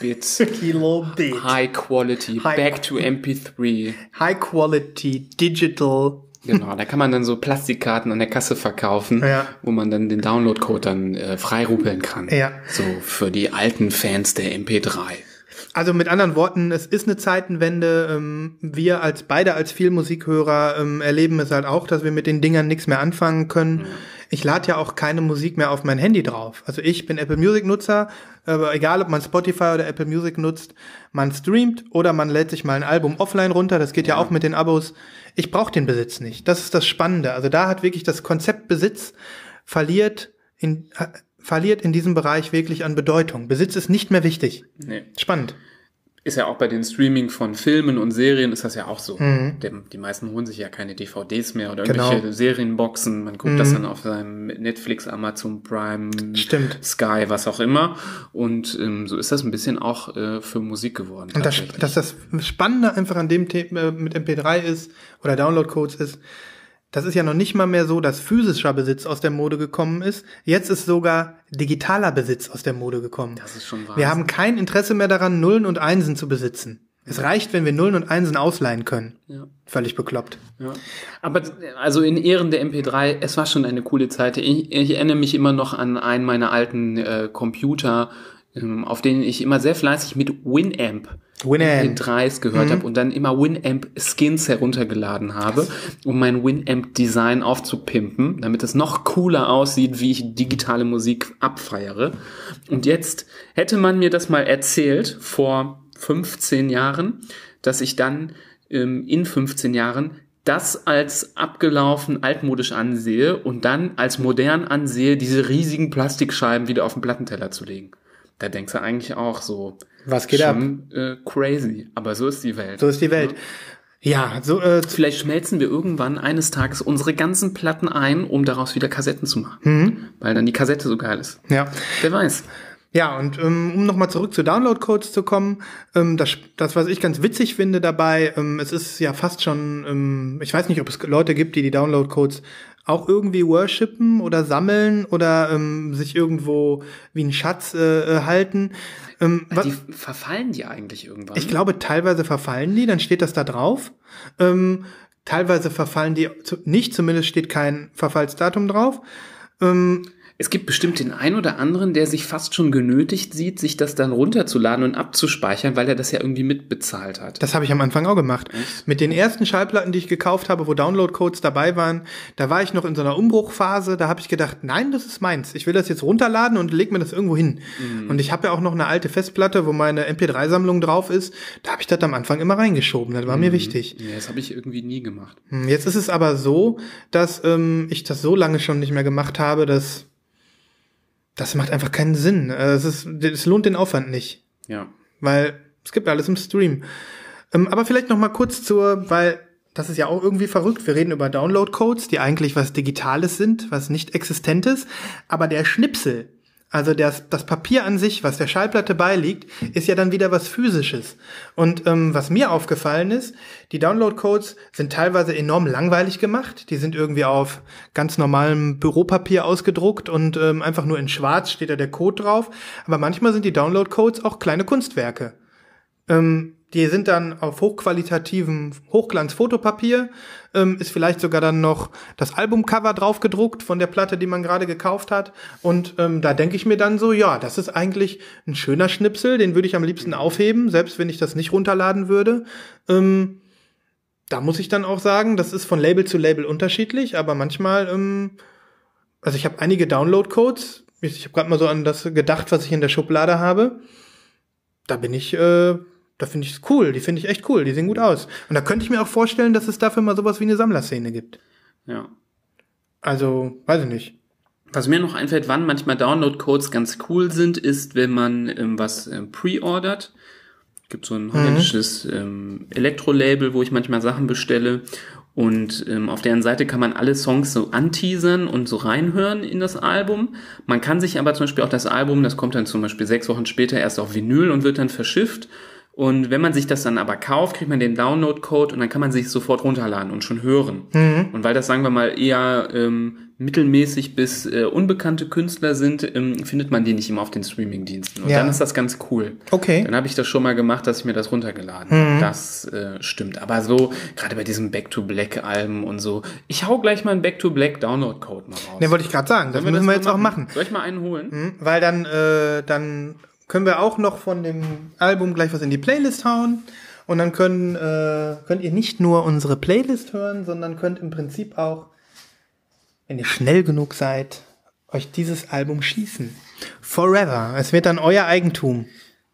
Bits. [laughs] Kilobit. High Quality, High Back to MP3. High Quality, Digital. Genau, da kann man dann so Plastikkarten an der Kasse verkaufen, Ja. wo man dann den Download-Code dann äh, freiruppeln kann. Ja. So für die alten Fans der MP3. Also mit anderen Worten, es ist eine Zeitenwende. Ähm, wir als beide als Vielmusikhörer ähm, erleben es halt auch, dass wir mit den Dingern nichts mehr anfangen können. Ich lade ja auch keine Musik mehr auf mein Handy drauf. Also ich bin Apple Music Nutzer, aber egal ob man Spotify oder Apple Music nutzt, man streamt oder man lädt sich mal ein Album offline runter. Das geht ja, auch mit den Abos. Ich brauche den Besitz nicht. Das ist das Spannende. Also da hat wirklich das Konzept Besitz verliert in äh, verliert in diesem Bereich wirklich an Bedeutung. Besitz ist nicht mehr wichtig. Nee. Spannend. Ist ja auch bei den Streaming von Filmen und Serien ist das ja auch so. Mhm. Die meisten holen sich ja keine DVDs mehr oder Genau. irgendwelche Serienboxen. Man guckt das dann auf seinem Netflix, Amazon Prime, Stimmt. Sky, was auch immer. Und ähm, so ist das ein bisschen auch äh, für Musik geworden. Und das, dass das Spannende einfach an dem Thema mit MP3 ist oder Downloadcodes ist, das ist ja noch nicht mal mehr so, dass physischer Besitz aus der Mode gekommen ist. Jetzt ist sogar digitaler Besitz aus der Mode gekommen. Das ist schon Wir Wahnsinn. haben kein Interesse mehr daran, Nullen und Einsen zu besitzen. Es reicht, wenn wir Nullen und Einsen ausleihen können. Ja. Völlig bekloppt. Ja. Aber also in Ehren der MP3, es war schon eine coole Zeit. Ich, ich erinnere mich immer noch an einen meiner alten äh, Computer, ähm, auf denen ich immer sehr fleißig mit Winamp Winamp. MP3s gehört habe und dann immer Winamp Skins heruntergeladen habe, um mein Winamp Design aufzupimpen, damit es noch cooler aussieht, wie ich digitale Musik abfeiere. Und jetzt hätte man mir das mal erzählt vor 15 Jahren, dass ich dann ähm, in 15 Jahren das als abgelaufen altmodisch ansehe und dann als modern ansehe, diese riesigen Plastikscheiben wieder auf den Plattenteller zu legen. Da denkst du eigentlich auch so, Was geht schon äh, crazy, aber so ist die Welt. So ist die Welt. Ja, so, äh, Vielleicht schmelzen wir irgendwann eines Tages unsere ganzen Platten ein, um daraus wieder Kassetten zu machen. Mhm. Weil dann die Kassette so geil ist. ja. Wer weiß. Ja, und ähm, um nochmal zurück zu Download-Codes zu kommen, ähm, das, das, was ich ganz witzig finde dabei, ähm, es ist ja fast schon, ähm, ich weiß nicht, ob es Leute gibt, die die Download-Codes auch irgendwie worshipen oder sammeln oder ähm, sich irgendwo wie ein Schatz äh, äh, halten. Ähm, was, Die verfallen die eigentlich irgendwann? ich glaube, teilweise verfallen die, dann steht das da drauf. Ähm, teilweise verfallen die nicht, zumindest steht kein Verfallsdatum drauf. Ähm, Es gibt bestimmt den einen oder anderen, der sich fast schon genötigt sieht, sich das dann runterzuladen und abzuspeichern, weil er das ja irgendwie mitbezahlt hat. Das habe ich am Anfang auch gemacht. Mit den ersten Schallplatten, die ich gekauft habe, wo Download-Codes dabei waren, da war ich noch in so einer Umbruchphase. Da habe ich gedacht, nein, das ist meins. Ich will das jetzt runterladen und leg mir das irgendwo hin. Und ich habe ja auch noch eine alte Festplatte, wo meine MP3-Sammlung drauf ist. Da habe ich das am Anfang immer reingeschoben. Das war mir wichtig. nee, das habe ich irgendwie nie gemacht. Hm, Jetzt ist es aber so, dass ähm, ich das so lange schon nicht mehr gemacht habe, dass das macht einfach keinen Sinn. Äh, Es, ist, es lohnt den Aufwand nicht Ja. weil es gibt alles im Stream. Ähm, aber vielleicht noch mal kurz zur, weil das ist ja auch irgendwie verrückt. Wir reden über Download-Codes, die eigentlich was Digitales sind, was nicht Existentes. Aber der Schnipsel, also das, das Papier an sich, was der Schallplatte beiliegt, ist ja dann wieder was Physisches. Und ähm, was mir aufgefallen ist, die Download-Codes sind teilweise enorm langweilig gemacht. Die sind irgendwie auf ganz normalem Büropapier ausgedruckt und ähm, einfach nur in schwarz steht da der Code drauf. Aber manchmal sind die Download-Codes auch kleine Kunstwerke. Ähm, die sind dann auf hochqualitativem Hochglanz-Fotopapier, ähm, ist vielleicht sogar dann noch das Albumcover drauf gedruckt von der Platte, die man gerade gekauft hat. Und ähm, da denke ich mir dann so, ja, das ist eigentlich ein schöner Schnipsel, den würde ich am liebsten aufheben, selbst wenn ich das nicht runterladen würde. Ähm, da muss ich dann auch sagen, das ist von Label zu Label unterschiedlich, aber manchmal, ähm, also ich habe einige Download-Codes, ich, habe gerade mal so an das gedacht, was ich in der Schublade habe da bin ich, äh, da finde ich es cool. Die finde ich echt cool. Die sehen gut aus. Und da könnte ich mir auch vorstellen, dass es dafür mal sowas wie eine Sammlerszene gibt. Ja. Also, weiß ich nicht. Was mir noch einfällt, wann manchmal Download-Codes ganz cool sind, ist, wenn man ähm, was ähm, pre-ordert. Gibt so ein holländisches ähm, Elektro-Label, wo ich manchmal Sachen bestelle. Und ähm, auf deren Seite kann man alle Songs so anteasern und so reinhören in das Album. Man kann sich aber zum Beispiel auch das Album, das kommt dann zum Beispiel sechs Wochen später erst auf Vinyl und wird dann verschifft. Und wenn man sich das dann aber kauft, kriegt man den Download-Code und dann kann man sich sofort runterladen und schon hören. Und weil das, sagen wir mal, eher ähm, mittelmäßig bis äh, unbekannte Künstler sind, ähm, findet man die nicht immer auf den Streaming-Diensten. Und Ja. dann ist das ganz cool. Okay. Dann habe ich das schon mal gemacht, dass ich mir das runtergeladen habe. Das äh, stimmt. Aber so, gerade bei diesem Back-to-Black-Alben und so, ich hau gleich mal einen Back-to-Black-Download-Code mal raus. Ne, wollte ich gerade sagen. Das Sollen müssen das wir jetzt auch machen. Soll ich mal einen holen? Hm, Weil dann, äh, dann können wir auch noch von dem Album gleich was in die Playlist hauen. Und dann können, äh, könnt ihr nicht nur unsere Playlist hören, sondern könnt im Prinzip auch, wenn ihr schnell genug seid, euch dieses Album schießen. Forever. Es wird dann euer Eigentum.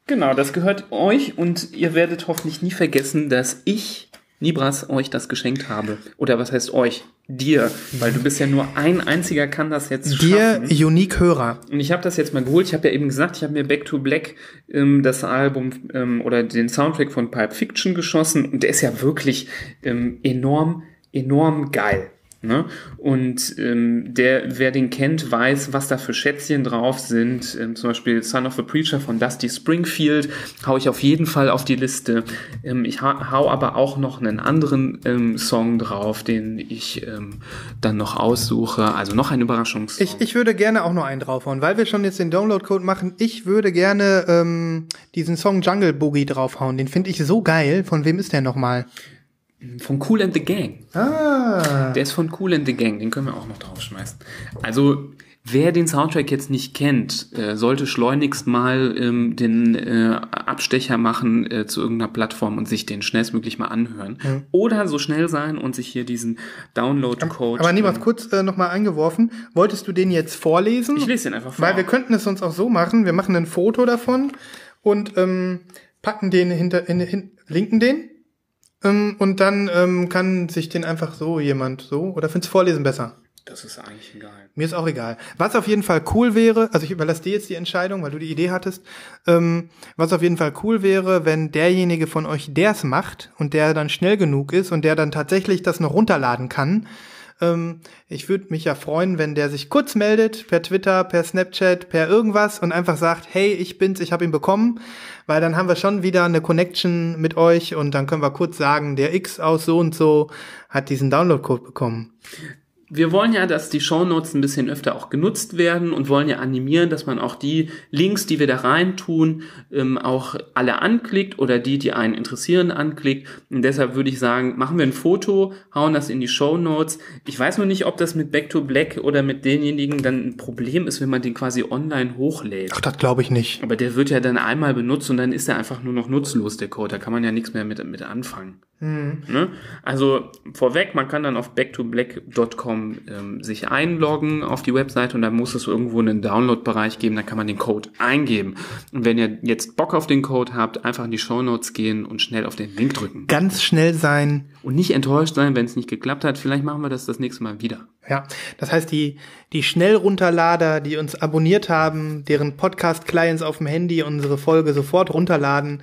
Genau, das gehört euch und ihr werdet hoffentlich nie vergessen, dass ich, Nibras, euch das geschenkt habe. Oder was heißt euch? Dir. Weil du bist ja nur ein einziger kann das jetzt Dir, schaffen. Unique Hörer. Und ich habe das jetzt mal geholt. Ich habe ja eben gesagt, ich habe mir Back to Black ähm, das Album ähm, oder den Soundtrack von Pulp Fiction geschossen und der ist ja wirklich ähm, enorm, enorm geil. Ne? Und ähm, der, wer den kennt, weiß, was da für Schätzchen drauf sind. Ähm, zum Beispiel Son of a Preacher von Dusty Springfield hau ich auf jeden Fall auf die Liste. Ähm, ich ha hau aber auch noch einen anderen ähm, Song drauf, den ich ähm, dann noch aussuche. Also noch ein Überraschungssong. Ich, ich würde gerne auch noch einen draufhauen, weil wir schon jetzt den Download-Code machen. Ich würde gerne ähm, diesen Song Jungle Boogie draufhauen. Den finde ich so geil. Von wem ist der nochmal? Von Cool and the Gang. Ah. Der ist von Cool and the Gang, den können wir auch noch draufschmeißen. Also, wer den Soundtrack jetzt nicht kennt, äh, sollte schleunigst mal ähm, den äh, Abstecher machen äh, zu irgendeiner Plattform und sich den schnellstmöglich mal anhören. Oder so schnell sein und sich hier diesen Download-Code. Aber niemals kurz äh, nochmal eingeworfen. Wolltest du den jetzt vorlesen? Ich lese den einfach vor. Weil wir könnten es uns auch so machen. Wir machen ein Foto davon und ähm, packen den hinter, in, hin, linken den. Ähm, und dann ähm, kann sich den einfach so jemand so, oder findest Vorlesen besser? das ist eigentlich egal. Mir ist auch egal. Was auf jeden Fall cool wäre, also ich überlasse dir jetzt die Entscheidung, weil du die Idee hattest, ähm, was auf jeden Fall cool wäre, wenn derjenige von euch, der es macht und der dann schnell genug ist und der dann tatsächlich das noch runterladen kann, ähm, ich würde mich ja freuen, wenn der sich kurz meldet, per Twitter, per Snapchat, per irgendwas und einfach sagt, hey, ich bin's, ich habe ihn bekommen, weil dann haben wir schon wieder eine Connection mit euch und dann können wir kurz sagen, der X aus so und so hat diesen Download-Code bekommen. Wir wollen ja, dass die Shownotes ein bisschen öfter auch genutzt werden und wollen ja animieren, dass man auch die Links, die wir da rein tun, ähm, auch alle anklickt oder die, die einen interessieren, anklickt. Und deshalb würde ich sagen, machen wir ein Foto, hauen das in die Shownotes. Ich weiß nur nicht, ob das mit Back to Black oder mit denjenigen dann ein Problem ist, wenn man den quasi online hochlädt. Ach, das glaube ich nicht. Aber der wird ja dann einmal benutzt und dann ist er einfach nur noch nutzlos, der Code. Da kann man ja nichts mehr mit, mit anfangen. Ne? Also vorweg, man kann dann auf backtoblack.com ähm, sich einloggen auf die Webseite und da muss es irgendwo einen Download-Bereich geben, da kann man den Code eingeben. Und wenn ihr jetzt Bock auf den Code habt, einfach in die Shownotes gehen und schnell auf den Link drücken. Ganz schnell sein. Und nicht enttäuscht sein, wenn es nicht geklappt hat. Vielleicht machen wir das das nächste Mal wieder. Ja, das heißt, die, die Schnellrunterlader, die uns abonniert haben, deren Podcast-Clients auf dem Handy unsere Folge sofort runterladen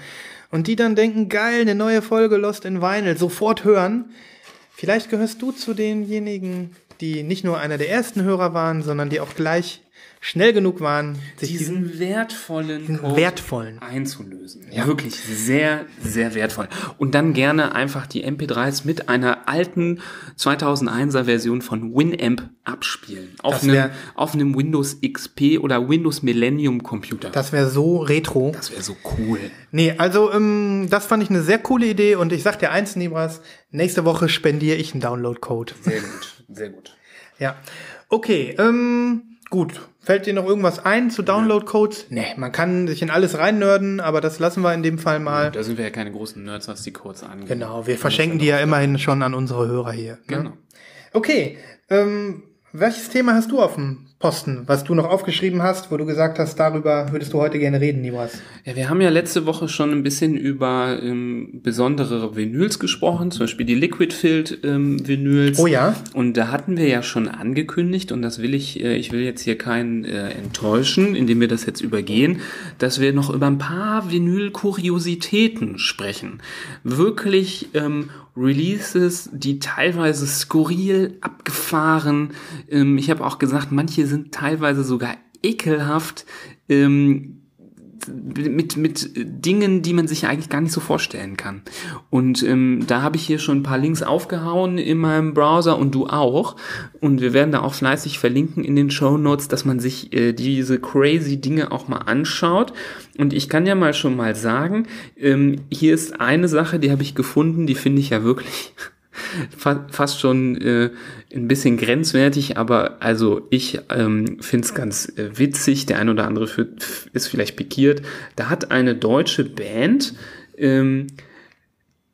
und die dann denken, geil, eine neue Folge Lost in Vinyl, sofort hören. Vielleicht gehörst du zu denjenigen, die nicht nur einer der ersten Hörer waren, sondern die auch gleich schnell genug waren, sich diesen, Diesen wertvollen diesen Code wertvollen. einzulösen. Ja. Wirklich sehr, sehr wertvoll. Und dann gerne einfach die MP3s mit einer alten 2001er Version von Winamp abspielen. Auf, Das einem, wär- auf einem Windows XP oder Windows Millennium Computer. Das wäre so retro. das wäre so cool. Nee, also ähm, das fand ich eine sehr coole Idee und ich sag dir eins, Nibras, nächste Woche spendiere ich einen Download-Code. Sehr gut, sehr gut. [laughs] Ja. Okay, ähm, gut. Fällt dir noch irgendwas ein zu Download-Codes? Nee, man kann sich in alles reinnörden, aber das lassen wir in dem Fall mal. Da sind wir ja keine großen Nerds, was die Codes angeht. Genau, wir verschenken die ja immerhin schon an unsere Hörer hier. Ne? Genau. Okay, ähm, welches Thema hast du auf dem Posten, was du noch aufgeschrieben hast, wo du gesagt hast, darüber würdest du heute gerne reden, Nibras? Ja, wir haben ja letzte Woche schon ein bisschen über ähm, besondere Vinyls gesprochen, zum Beispiel die Liquid Filled ähm, Vinyls. Oh ja? Und da hatten wir ja schon angekündigt, und das will ich, äh, ich will jetzt hier keinen äh, enttäuschen, indem wir das jetzt übergehen, dass wir noch über ein paar Vinyl-Kuriositäten sprechen. Wirklich ähm, Releases, die teilweise skurril, abgefahren, ähm, ich habe auch gesagt, manche sind teilweise sogar ekelhaft, ähm, mit, mit Dingen, die man sich eigentlich gar nicht so vorstellen kann. Und ähm, da habe ich hier schon ein paar Links aufgehauen in meinem Browser und du auch. Und wir werden da auch fleißig verlinken in den Show Notes, dass man sich äh, diese crazy Dinge auch mal anschaut. Und ich kann ja mal schon mal sagen, ähm, hier ist eine Sache, die habe ich gefunden, die finde ich ja wirklich [laughs] fa fast schon äh, ein bisschen grenzwertig, aber also ich ähm, finde es ganz äh, witzig. Der ein oder andere für, ist vielleicht pikiert. Da hat eine deutsche Band ähm,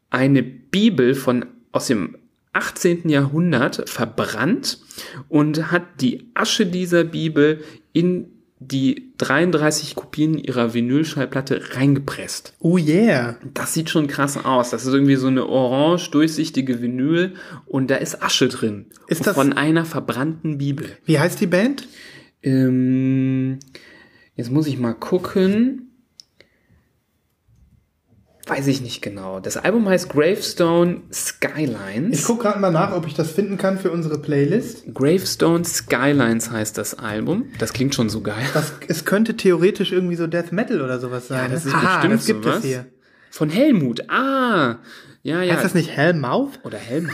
eine Bibel von aus dem 18. Jahrhundert verbrannt und hat die Asche dieser Bibel in die 33 Kopien ihrer Vinylschallplatte reingepresst. Oh yeah. Das sieht schon krass aus. Das ist irgendwie so eine orange durchsichtige Vinyl und da ist Asche drin. Ist das- von einer verbrannten Bibel. Wie heißt die Band? Ähm, jetzt muss ich mal gucken. Weiß ich nicht genau. Das Album heißt Gravestone Skylines. Ich gucke gerade mal nach, ob ich das finden kann für unsere Playlist. Gravestone Skylines heißt das Album. Das klingt schon so geil. Das, es könnte theoretisch irgendwie so Death Metal oder sowas sein. das ist Haha, bestimmt das gibt sowas. es hier. Von Helmut. Ah. Ja, ja. Heißt das nicht Hellmouth? Oder Helmut.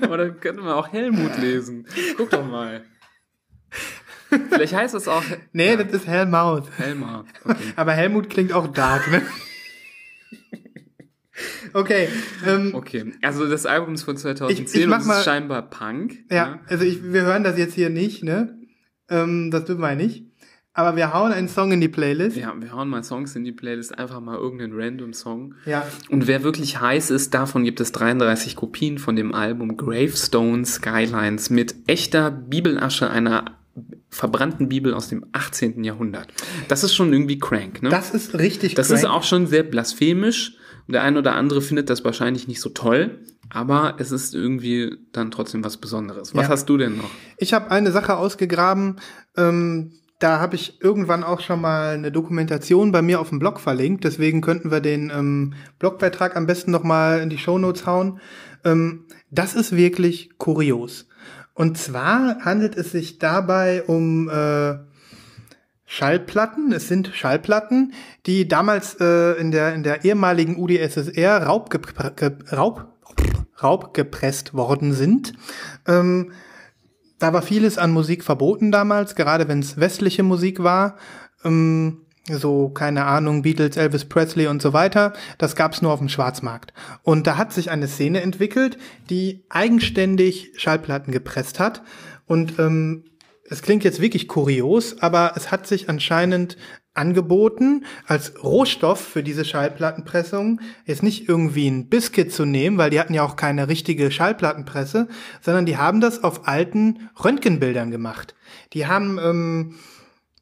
Aber [laughs] [laughs] dann könnte man auch Helmut lesen. Guck doch mal. Vielleicht heißt es auch Nee, das ist Hellmouth. Helmut. Okay. [laughs] Aber Helmut klingt auch dark, ne? [laughs] Okay, ähm, okay. Also das Album ist von 2010 Ich- ich mach und mal- ist scheinbar Punk. ja, also ich, wir hören das jetzt hier nicht, ne? Ähm, das dürfen wir nicht. Aber wir hauen einen Song in die Playlist. Ja, wir hauen mal Songs in die Playlist, einfach mal irgendeinen random Song. Ja. Und wer wirklich heiß ist, davon gibt es 33 Kopien von dem Album Gravestone Skylines mit echter Bibelasche einer verbrannten Bibel aus dem 18. Jahrhundert. Das ist schon irgendwie crank, ne? Das ist richtig Das crank. ist auch schon sehr blasphemisch. Und der ein oder andere findet das wahrscheinlich nicht so toll. Aber es ist irgendwie dann trotzdem was Besonderes. Was Ja. hast du denn noch? Ich habe eine Sache ausgegraben, ähm, da habe ich irgendwann auch schon mal eine Dokumentation bei mir auf dem Blog verlinkt. Deswegen könnten wir den ähm, Blogbeitrag am besten noch mal in die Shownotes hauen. Ähm, das ist wirklich kurios. Und zwar handelt es sich dabei um äh, Schallplatten. Es sind Schallplatten, die damals äh, in der in der ehemaligen UdSSR raubgepre ge raub, raubgepresst worden sind. Ähm, da war vieles an Musik verboten damals, gerade wenn es westliche Musik war. Ähm, so, keine Ahnung, Beatles, Elvis Presley und so weiter. Das gab's nur auf dem Schwarzmarkt. Und da hat sich eine Szene entwickelt, die eigenständig Schallplatten gepresst hat. Und ähm, es klingt jetzt wirklich kurios, aber es hat sich anscheinend angeboten, als Rohstoff für diese Schallplattenpressung jetzt nicht irgendwie ein Biscuit zu nehmen, weil die hatten ja auch keine richtige Schallplattenpresse, sondern die haben das auf alten Röntgenbildern gemacht. Die haben, ähm,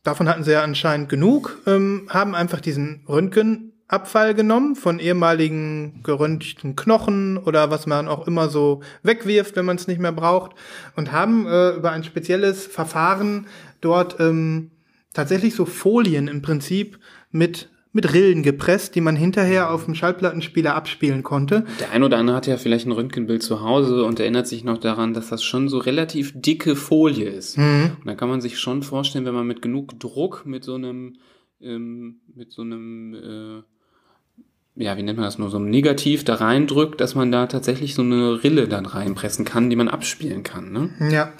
davon hatten sie ja anscheinend genug, ähm, haben einfach diesen Röntgenabfall genommen von ehemaligen geröntgten Knochen oder was man auch immer so wegwirft, wenn man es nicht mehr braucht und haben äh, über ein spezielles Verfahren dort ähm, tatsächlich so Folien im Prinzip mit mit Rillen gepresst, die man hinterher auf dem Schallplattenspieler abspielen konnte. Der ein oder andere hat ja vielleicht ein Röntgenbild zu Hause und erinnert sich noch daran, dass das schon so relativ dicke Folie ist. Mhm. Und da kann man sich schon vorstellen, wenn man mit genug Druck mit so einem, ähm, mit so einem, äh, ja, wie nennt man das nur, so einem Negativ da reindrückt, dass man da tatsächlich so eine Rille dann reinpressen kann, die man abspielen kann. Ne? Ja.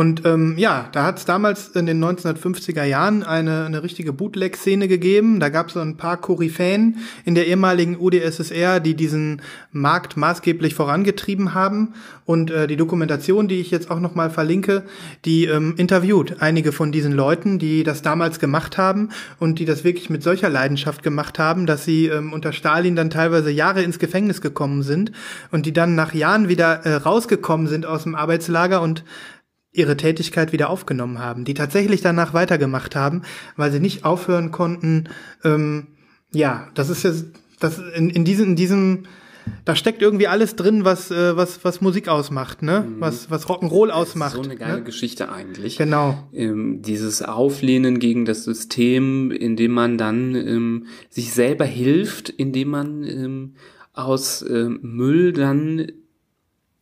Und ähm, ja, da hat es damals in den 1950er Jahren eine, eine richtige Bootleg-Szene gegeben. Da gab es so ein paar Koryphäen in der ehemaligen UdSSR, die diesen Markt maßgeblich vorangetrieben haben. Und äh, die Dokumentation, die ich jetzt auch noch mal verlinke, die ähm, interviewt einige von diesen Leuten, die das damals gemacht haben und die das wirklich mit solcher Leidenschaft gemacht haben, dass sie ähm, unter Stalin dann teilweise Jahre ins Gefängnis gekommen sind und die dann nach Jahren wieder äh, rausgekommen sind aus dem Arbeitslager und ihre Tätigkeit wieder aufgenommen haben, die tatsächlich danach weitergemacht haben, weil sie nicht aufhören konnten. Ähm, ja, das ist jetzt, das in, in diesem, in diesem, da steckt irgendwie alles drin, was äh, was was Musik ausmacht, ne? Was was Rock'n'Roll ausmacht. So eine geile ne? Geschichte eigentlich. Genau. ähm, dieses Auflehnen gegen das System, indem man dann ähm, sich selber hilft, indem man ähm, aus ähm, Müll dann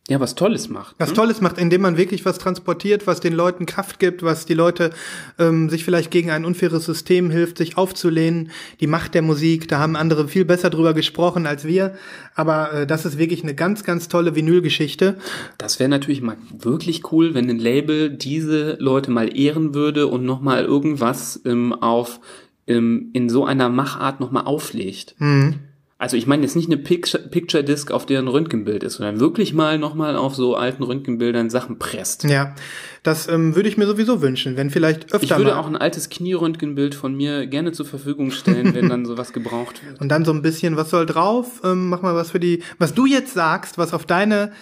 ja was Tolles macht. Was ne? Tolles macht, indem man wirklich was transportiert, was den Leuten Kraft gibt, was die Leute ähm, sich vielleicht gegen ein unfaires System hilft, sich aufzulehnen. Die Macht der Musik, da haben andere viel besser drüber gesprochen als wir. Aber äh, das ist wirklich eine ganz, ganz tolle Vinylgeschichte. Das wäre natürlich mal wirklich cool, wenn ein Label diese Leute mal ehren würde und nochmal irgendwas ähm, auf ähm, in so einer Machart nochmal auflegt. Mhm. Also ich meine jetzt nicht eine Picture, Picture Disc, auf der ein Röntgenbild ist, sondern wirklich mal nochmal auf so alten Röntgenbildern Sachen presst. Ja, das ähm, würde ich mir sowieso wünschen, wenn vielleicht öfter Ich würde auch ein altes Knieröntgenbild von mir gerne zur Verfügung stellen, wenn dann sowas gebraucht wird. [laughs] Und dann so ein bisschen, was soll drauf? Ähm, mach mal was für die, was du jetzt sagst, was auf deine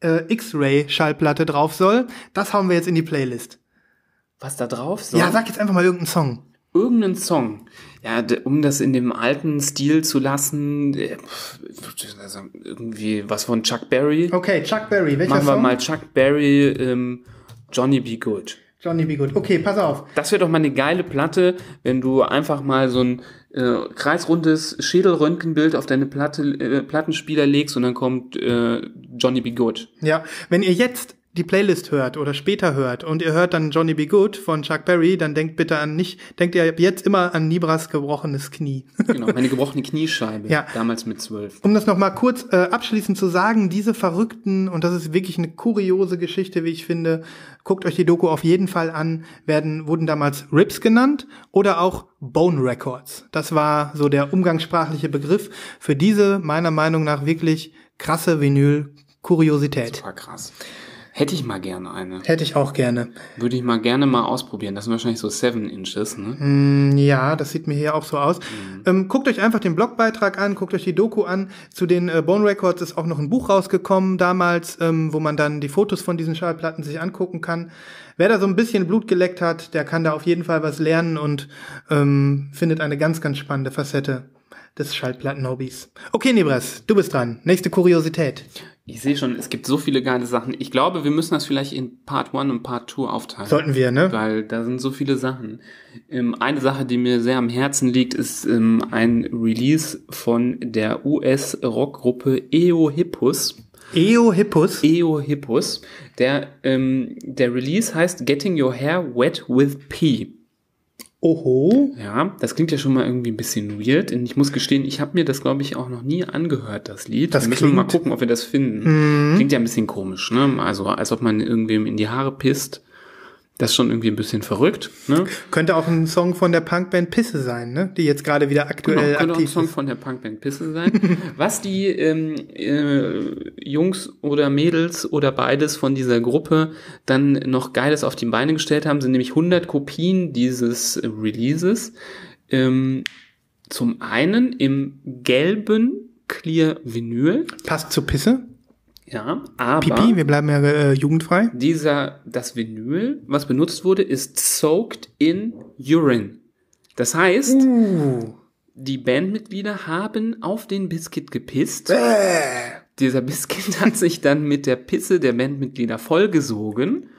äh, X-Ray-Schallplatte drauf soll, das hauen wir jetzt in die Playlist. Was da drauf soll? Ja, sag jetzt einfach mal irgendeinen Song. irgendeinen Song. Ja, um das in dem alten Stil zu lassen, äh, also irgendwie was von Chuck Berry. Okay, Chuck Berry, welcher Machen wir Song? mal Chuck Berry, ähm, Johnny Be Good. Johnny B. Good. Okay, pass auf. Das wäre doch mal eine geile Platte, wenn du einfach mal so ein äh, kreisrundes Schädelröntgenbild auf deine Platte, äh, Plattenspieler legst und dann kommt äh, Johnny Be Good. Ja, wenn ihr jetzt die Playlist hört oder später hört und ihr hört dann Johnny Be Good von Chuck Berry, dann denkt bitte an nicht, denkt ihr jetzt immer an Nibras gebrochenes Knie. [laughs] Genau, meine gebrochene Kniescheibe. Ja. Damals mit zwölf. Um das nochmal kurz äh, abschließend zu sagen, diese verrückten, und das ist wirklich eine kuriose Geschichte, wie ich finde, guckt euch die Doku auf jeden Fall an, werden, wurden damals Rips genannt oder auch Bone Records. Das war so der umgangssprachliche Begriff für diese, meiner Meinung nach, wirklich krasse Vinyl-Kuriosität. War krass. Hätte ich mal gerne eine. Hätte ich auch gerne. Würde ich mal gerne mal ausprobieren. Das sind wahrscheinlich so Seven Inches, ne? Mm, Ja, das sieht mir hier auch so aus. Ähm, guckt euch einfach den Blogbeitrag an, guckt euch die Doku an. Zu den äh, Bone Records ist auch noch ein Buch rausgekommen damals, ähm, wo man dann die Fotos von diesen Schallplatten sich angucken kann. Wer da so ein bisschen Blut geleckt hat, der kann da auf jeden Fall was lernen und ähm, findet eine ganz, ganz spannende Facette des Schallplatten-Hobbys. Okay, Nebras, du bist dran. Nächste Kuriosität. Ich sehe schon, es gibt so viele geile Sachen. Ich glaube, wir müssen das vielleicht in Part 1 und Part 2 aufteilen. Sollten wir, ne? Weil da sind so viele Sachen. Ähm, eine Sache, die mir sehr am Herzen liegt, ist ähm, ein Release von der US-Rockgruppe EO Hippus. Eo Hippus. EO Hippus. Der, ähm, der Release heißt Getting Your Hair Wet with Pee. Oho. Ja, das klingt ja schon mal irgendwie ein bisschen weird. Und ich muss gestehen, ich habe mir das, glaube ich, auch noch nie angehört, das Lied. Das wir müssen wir mal Mhm. gucken, ob wir das finden. Klingt ja ein bisschen komisch, ne? Also, als ob man irgendwem in die Haare pisst. Das ist schon irgendwie ein bisschen verrückt, ne? Könnte auch ein Song von der Punkband Pisse sein, ne? Die jetzt gerade wieder aktuell Genau, könnte auch ein aktiv Song ist. von der Punkband Pisse sein. [laughs] Was die ähm, äh, Jungs oder Mädels oder beides von dieser Gruppe dann noch Geiles auf die Beine gestellt haben, sind nämlich 100 Kopien dieses Releases. Ähm, zum einen im gelben Clear Vinyl, Passt zu Pisse. Ja, aber Pipi, wir bleiben ja äh, jugendfrei. dieser, das Vinyl, was benutzt wurde, ist soaked in urine. Das heißt, Uh. die Bandmitglieder haben auf den Biscuit gepisst. Dieser Biscuit hat sich dann mit der Pisse der Bandmitglieder vollgesogen.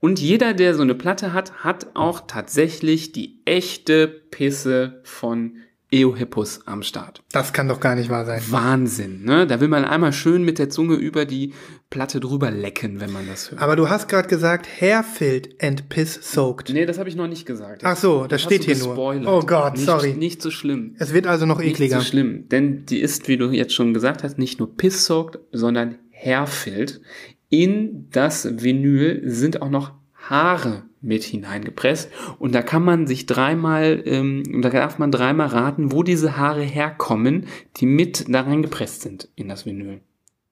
Und jeder, der so eine Platte hat, hat auch tatsächlich die echte Pisse von Eohippus am Start. Das kann doch gar nicht wahr sein. Wahnsinn, ne? Da will man einmal schön mit der Zunge über die Platte drüber lecken, wenn man das hört. Aber du hast gerade gesagt, Hair filled and piss soaked. Nee, das habe ich noch nicht gesagt. Ach so, das hast steht hier nur. gespoilert. Oh Gott, nicht, sorry. Nicht so schlimm. Es wird also noch Nicht ekliger. so schlimm, denn die ist, wie du jetzt schon gesagt hast, nicht nur piss-soaked, sondern hairfilled. In das Vinyl sind auch noch Haare mit hineingepresst und da kann man sich dreimal, ähm, da darf man dreimal raten, wo diese Haare herkommen, die mit da reingepresst sind in das Vinyl.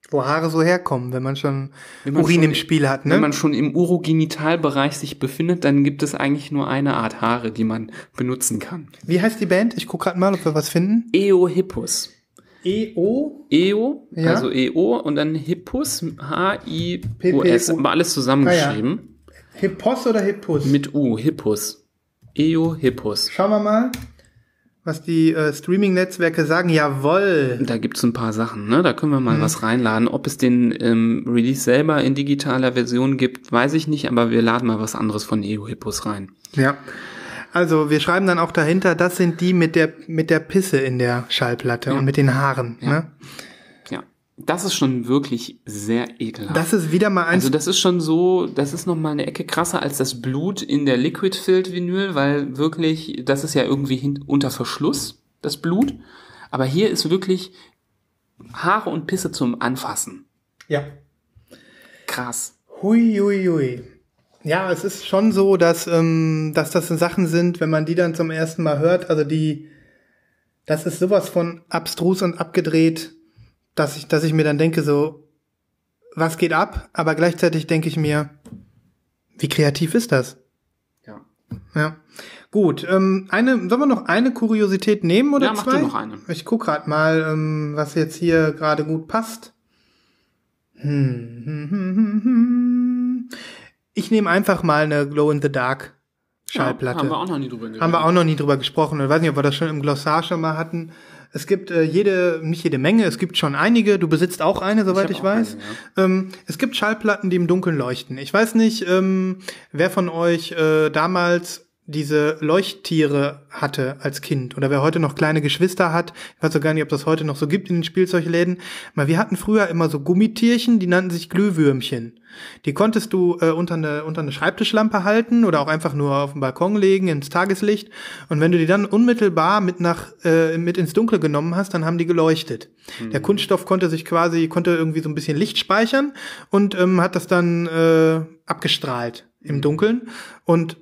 Wo Haare so herkommen, wenn man schon Wenn man Urin schon- im Spiel hat, ne? Wenn man schon im Urogenitalbereich sich befindet, dann gibt es eigentlich nur eine Art Haare, die man benutzen kann. Wie heißt die Band? Ich guck gerade mal, ob wir was finden. Eohippus. E-O? EO, Ja. also EO und dann Hippus, P-P-U. aber alles zusammengeschrieben. Hippos oder Hippus? Mit U, Hippus. EO Hippus. Schauen wir mal, was die äh, Streaming-Netzwerke sagen. Jawoll. Da gibt's ein paar Sachen, ne? Da können wir mal was reinladen. Ob es den ähm, Release selber in digitaler Version gibt, weiß ich nicht, aber wir laden mal was anderes von EO Hippus rein. Ja. Also wir schreiben dann auch dahinter, das sind die mit der mit der Pisse in der Schallplatte und mit den Haaren. Ne? Das ist schon wirklich sehr ekelhaft. Das ist wieder mal eins. Also das ist schon so, das ist noch mal eine Ecke krasser als das Blut in der Liquid Filled Vinyl, weil wirklich, das ist ja irgendwie hin, unter Verschluss, das Blut. Aber hier ist wirklich Haare und Pisse zum Anfassen. ja. Krass. Hui, hui, hui. Ja, es ist schon so, dass, ähm, dass das Sachen sind, wenn man die dann zum ersten Mal hört, also die, das ist sowas von abstrus und abgedreht, dass ich, dass ich mir dann denke, so, was geht ab? Aber gleichzeitig denke ich mir, wie kreativ ist das? Ja. Ja. Gut, ähm, eine, sollen wir noch eine Kuriosität nehmen oder Ja, mach zwei? du noch eine. Ich guck grad mal, ähm, was jetzt hier gerade gut passt. Hm, hm, hm, hm, hm. Ich nehme einfach mal eine Glow in the Dark Schallplatte. Ja, haben wir auch noch nie drüber geredet. Haben wir auch noch nie drüber gesprochen. Ich weiß nicht, ob wir das schon im Glossar schon mal hatten. Es gibt äh, jede, nicht jede Menge, es gibt schon einige. Du besitzt auch eine, soweit ich, auch weiß. eine, ähm, es gibt Schallplatten, die im Dunkeln leuchten. Ich weiß nicht, ähm, wer von euch äh, damals diese Leuchttiere hatte als Kind oder wer heute noch kleine Geschwister hat. Ich weiß auch gar nicht, ob das heute noch so gibt in den Spielzeugläden. Mal, wir hatten früher immer so Gummitierchen, die nannten sich Glühwürmchen. Die konntest du äh, unter, eine, unter eine Schreibtischlampe halten oder auch einfach nur auf den Balkon legen, ins Tageslicht. Und wenn du die dann unmittelbar mit, nach, äh, mit ins Dunkle genommen hast, dann haben die geleuchtet. Der Kunststoff konnte sich quasi, konnte irgendwie so ein bisschen Licht speichern und ähm, hat das dann äh, abgestrahlt im Dunkeln. Und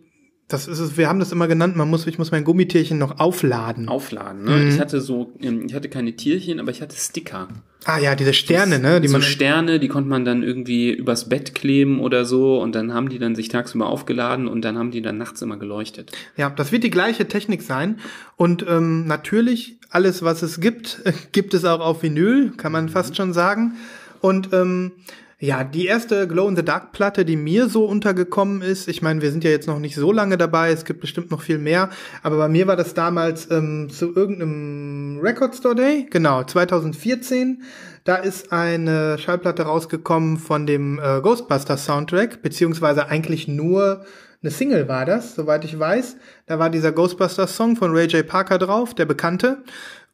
das ist es, wir haben das immer genannt, man muss, ich muss mein Gummitierchen noch aufladen. Aufladen, ne? Mhm. Ich hatte so, ähm, ich hatte keine Tierchen, aber ich hatte Sticker. Ah ja, diese Sterne, ne, die so man Sterne, die konnte man dann irgendwie übers Bett kleben oder so und dann haben die dann sich tagsüber aufgeladen und dann haben die dann nachts immer geleuchtet. Ja, das wird die gleiche Technik sein. Und ähm, natürlich, alles, was es gibt, [laughs] gibt es auch auf Vinyl, kann man fast schon sagen. Und ähm, ja, die erste Glow-in-the-Dark-Platte, die mir so untergekommen ist, ich meine, wir sind ja jetzt noch nicht so lange dabei, es gibt bestimmt noch viel mehr, aber bei mir war das damals ähm, zu irgendeinem Record Store Day, genau, 2014. Da ist eine Schallplatte rausgekommen von dem äh, Ghostbusters Soundtrack, beziehungsweise eigentlich nur eine Single war das, soweit ich weiß. Da war dieser Ghostbusters Song von Ray J. Parker drauf, der bekannte.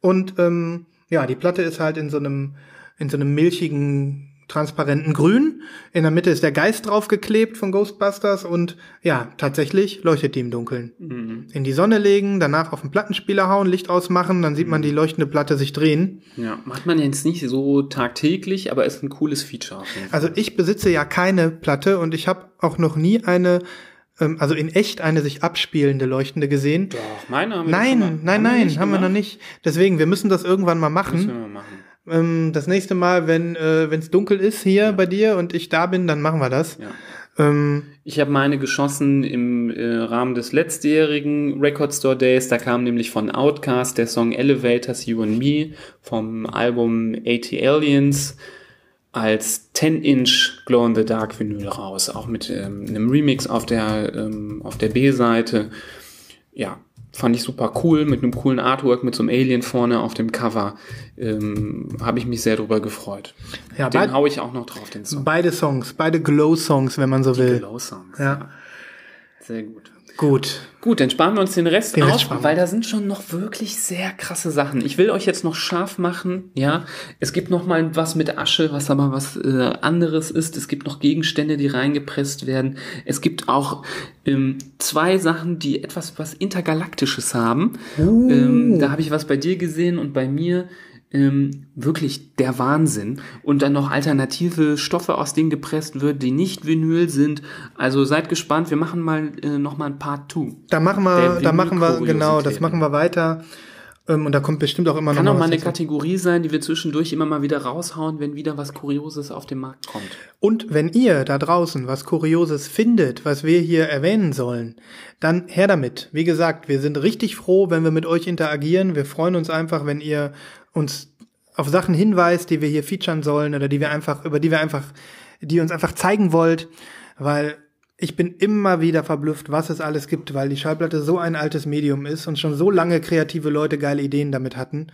Und ähm, ja, die Platte ist halt in so einem in so einem milchigen transparenten Grün. In der Mitte ist der Geist draufgeklebt von Ghostbusters und ja, tatsächlich leuchtet die im Dunkeln. In die Sonne legen, danach auf den Plattenspieler hauen, Licht ausmachen, dann sieht man die leuchtende Platte sich drehen. Ja, macht man jetzt nicht so tagtäglich, aber ist ein cooles Feature. Also ich besitze ja keine Platte und ich habe auch noch nie eine, ähm, also in echt eine sich abspielende leuchtende gesehen. Doch, meine haben wir Nein, mal- nein, wir nein, haben wir noch nicht. Deswegen, wir müssen das irgendwann mal machen. Müssen wir mal machen. Ähm, das nächste Mal, wenn äh, es dunkel ist hier bei dir und ich da bin, dann machen wir das. Ja. Ähm, Ich habe meine geschossen im äh, Rahmen des letztjährigen Record Store Days. Da kam nämlich von Outcast der Song Elevators You and Me vom Album 80 Aliens als 10-Inch Glow in the Dark Vinyl raus, auch mit ähm, einem Remix auf der ähm, auf der B-Seite. Ja, fand ich super cool mit einem coolen Artwork mit so einem Alien vorne auf dem Cover. Ähm, habe ich mich sehr drüber gefreut. ja, Den hau ich auch noch drauf, den Song. beide Songs, beide Glow-Songs, wenn man so will. Glow Songs. Ja. Sehr gut. Gut. Gut, dann sparen wir uns den Rest Den auf, weil da sind schon noch wirklich sehr krasse Sachen. Ich will euch jetzt noch scharf machen, ja. Es gibt noch mal was mit Asche, was aber was äh, anderes ist. Es gibt noch Gegenstände, die reingepresst werden. Es gibt auch ähm, zwei Sachen, die etwas was intergalaktisches haben. Uh. Ähm, da habe ich was bei dir gesehen und bei mir. Ähm, wirklich der Wahnsinn. Und dann noch alternative Stoffe, aus denen gepresst wird, die nicht Vinyl sind. Also seid gespannt, wir machen mal äh, noch mal ein Part 2. Da machen wir, da machen wir, genau, das machen wir weiter. Ähm, und da kommt bestimmt auch immer Kann noch auch mal eine. Kategorie sein, die wir zwischendurch immer mal wieder raushauen, wenn wieder was Kurioses auf den Markt kommt. Und wenn ihr da draußen was Kurioses findet, was wir hier erwähnen sollen, dann her damit. Wie gesagt, wir sind richtig froh, wenn wir mit euch interagieren. Wir freuen uns einfach, wenn ihr uns auf Sachen hinweist, die wir hier featuren sollen oder die wir einfach, über die wir einfach, die uns einfach zeigen wollt, weil ich bin immer wieder verblüfft, was es alles gibt, weil die Schallplatte so ein altes Medium ist und schon so lange kreative Leute geile Ideen damit hatten.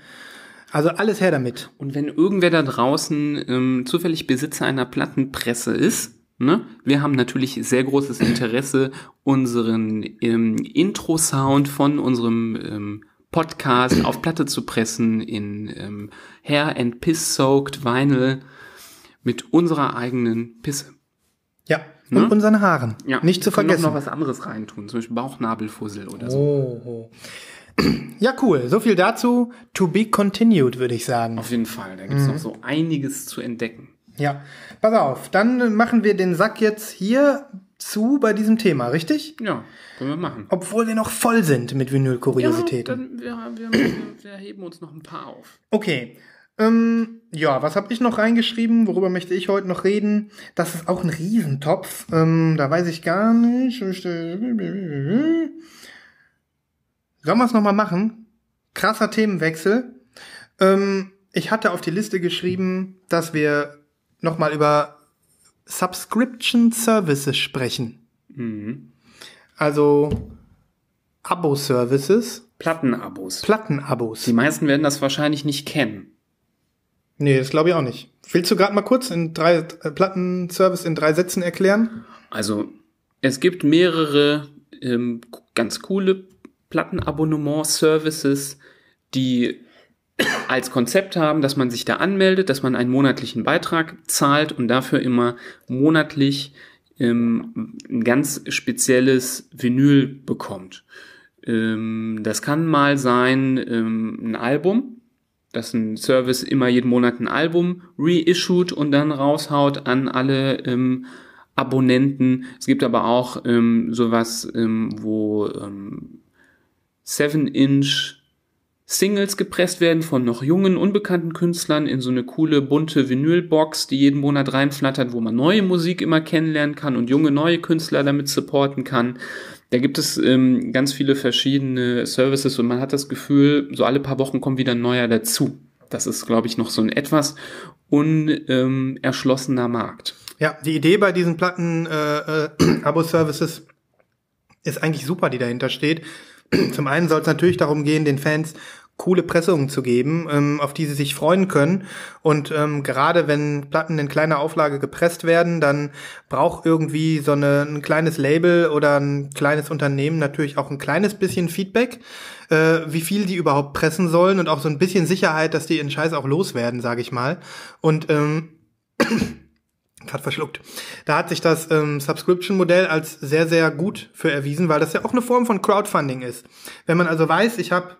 Also alles her damit. Und wenn irgendwer da draußen ähm, zufällig Besitzer einer Plattenpresse ist, ne, wir haben natürlich sehr großes Interesse, unseren ähm, Intro-Sound von unserem ähm, Podcast auf Platte zu pressen in ähm, Hair and Piss Soaked Vinyl mit unserer eigenen Pisse. Ja. Und Ne? unseren Haaren. Ja, Nicht zu vergessen. noch was anderes reintun, zum Beispiel Bauchnabelfussel oder so. Oh, oh. Ja, cool. So viel dazu. To be continued, würde ich sagen. Auf jeden Fall, da gibt's noch so einiges zu entdecken. Ja. Pass auf, dann machen wir den Sack jetzt hier zu bei diesem Thema, richtig? Ja, können wir machen. Obwohl wir noch voll sind mit Vinyl-Kuriositäten. Ja, dann, wir, wir, wir heben uns noch ein paar auf. Okay. Ähm, ja, was habe ich noch reingeschrieben? Worüber möchte ich heute noch reden? Das ist auch ein Riesentopf. Ähm, da weiß ich gar nicht. Sollen wir es nochmal machen? Krasser Themenwechsel. Ähm, ich hatte auf die Liste geschrieben, dass wir nochmal über Subscription Services sprechen. Mhm. Also Abo-Services, Plattenabos. Plattenabos. Die meisten werden das wahrscheinlich nicht kennen. Nee, das glaube ich auch nicht. Willst du gerade mal kurz in drei äh, Plattenservice in drei Sätzen erklären? Also es gibt mehrere ähm, ganz coole Plattenabonnement-Services, die als Konzept haben, dass man sich da anmeldet, dass man einen monatlichen Beitrag zahlt und dafür immer monatlich ähm, ein ganz spezielles Vinyl bekommt. Ähm, das kann mal sein ähm, ein Album, dass ein Service immer jeden Monat ein Album reissued und dann raushaut an alle ähm, Abonnenten. Es gibt aber auch ähm, sowas, ähm, wo ähm, 7-Inch Singles gepresst werden von noch jungen, unbekannten Künstlern in so eine coole, bunte Vinylbox, die jeden Monat reinflattert, wo man neue Musik immer kennenlernen kann und junge, neue Künstler damit supporten kann. Da gibt es ähm, ganz viele verschiedene Services und man hat das Gefühl, so alle paar Wochen kommt wieder ein neuer dazu. Das ist, glaube ich, noch so ein etwas unerschlossener Markt. Ja, die Idee bei diesen Platten-Abo-Services äh, äh, [clears throat] ist eigentlich super, die dahinter steht. [clears throat] Zum einen soll es natürlich darum gehen, den Fans coole Pressungen zu geben, ähm, auf die sie sich freuen können. Und ähm, gerade wenn Platten in kleiner Auflage gepresst werden, dann braucht irgendwie so eine, ein kleines Label oder ein kleines Unternehmen natürlich auch ein kleines bisschen Feedback, äh, wie viel die überhaupt pressen sollen und auch so ein bisschen Sicherheit, dass die ihren Scheiß auch loswerden, sage ich mal. Und ähm, [coughs] hat verschluckt. Da hat sich das ähm, Subscription-Modell als sehr, sehr gut für erwiesen, weil das ja auch eine Form von Crowdfunding ist. Wenn man also weiß, ich habe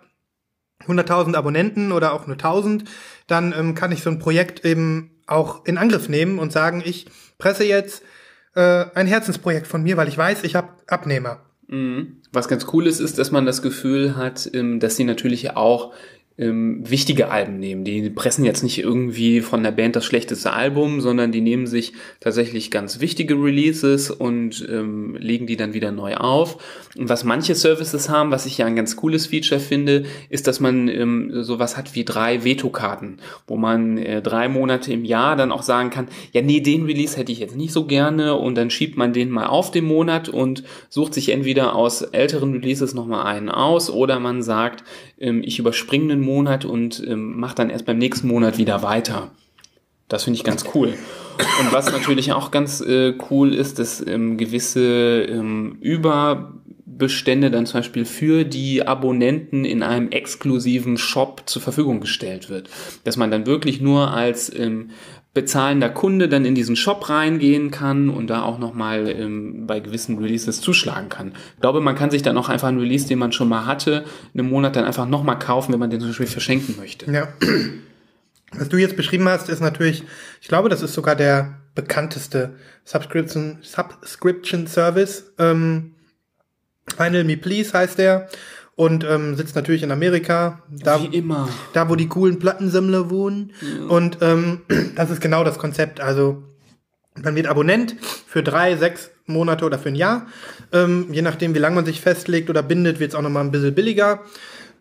100.000 Abonnenten oder auch nur 1.000, dann ähm, kann ich so ein Projekt eben auch in Angriff nehmen und sagen, ich presse jetzt äh, ein Herzensprojekt von mir, weil ich weiß, ich habe Abnehmer. Mhm. Was ganz cool ist, ist, dass man das Gefühl hat, ähm, dass sie natürlich auch ähm, wichtige Alben nehmen. Die pressen jetzt nicht irgendwie von der Band das schlechteste Album, sondern die nehmen sich tatsächlich ganz wichtige Releases und ähm, legen die dann wieder neu auf. Und was manche Services haben, was ich ja ein ganz cooles Feature finde, ist, dass man ähm, sowas hat wie drei Veto-Karten, wo man äh, drei Monate im Jahr dann auch sagen kann, ja nee, den Release hätte ich jetzt nicht so gerne und dann schiebt man den mal auf den Monat und sucht sich entweder aus älteren Releases nochmal einen aus oder man sagt, ähm, ich überspringe einen Monat und ähm, mache dann erst beim nächsten Monat wieder weiter. Das finde ich ganz cool. Und was natürlich auch ganz äh, cool ist, dass ähm, gewisse ähm, Überbestände dann zum Beispiel für die Abonnenten in einem exklusiven Shop zur Verfügung gestellt wird. Dass man dann wirklich nur als ähm, bezahlender Kunde dann in diesen Shop reingehen kann und da auch nochmal ähm, bei gewissen Releases zuschlagen kann. Ich glaube, man kann sich dann auch einfach einen Release, den man schon mal hatte, in einem Monat dann einfach nochmal kaufen, wenn man den zum Beispiel verschenken möchte. Ja. Was du jetzt beschrieben hast, ist natürlich, ich glaube, das ist sogar der bekannteste Subscription, Subscription Service. Ähm, Final Me Please heißt der und ähm, sitzt natürlich in Amerika. Da, Wie immer. Da, wo die coolen Plattensammler wohnen. Ja. Und ähm, [clears throat] das ist genau das Konzept. Also man wird Abonnent für drei, sechs Monate oder für ein Jahr. Ähm, je nachdem, wie lange man sich festlegt oder bindet, wird es auch nochmal ein bisschen billiger.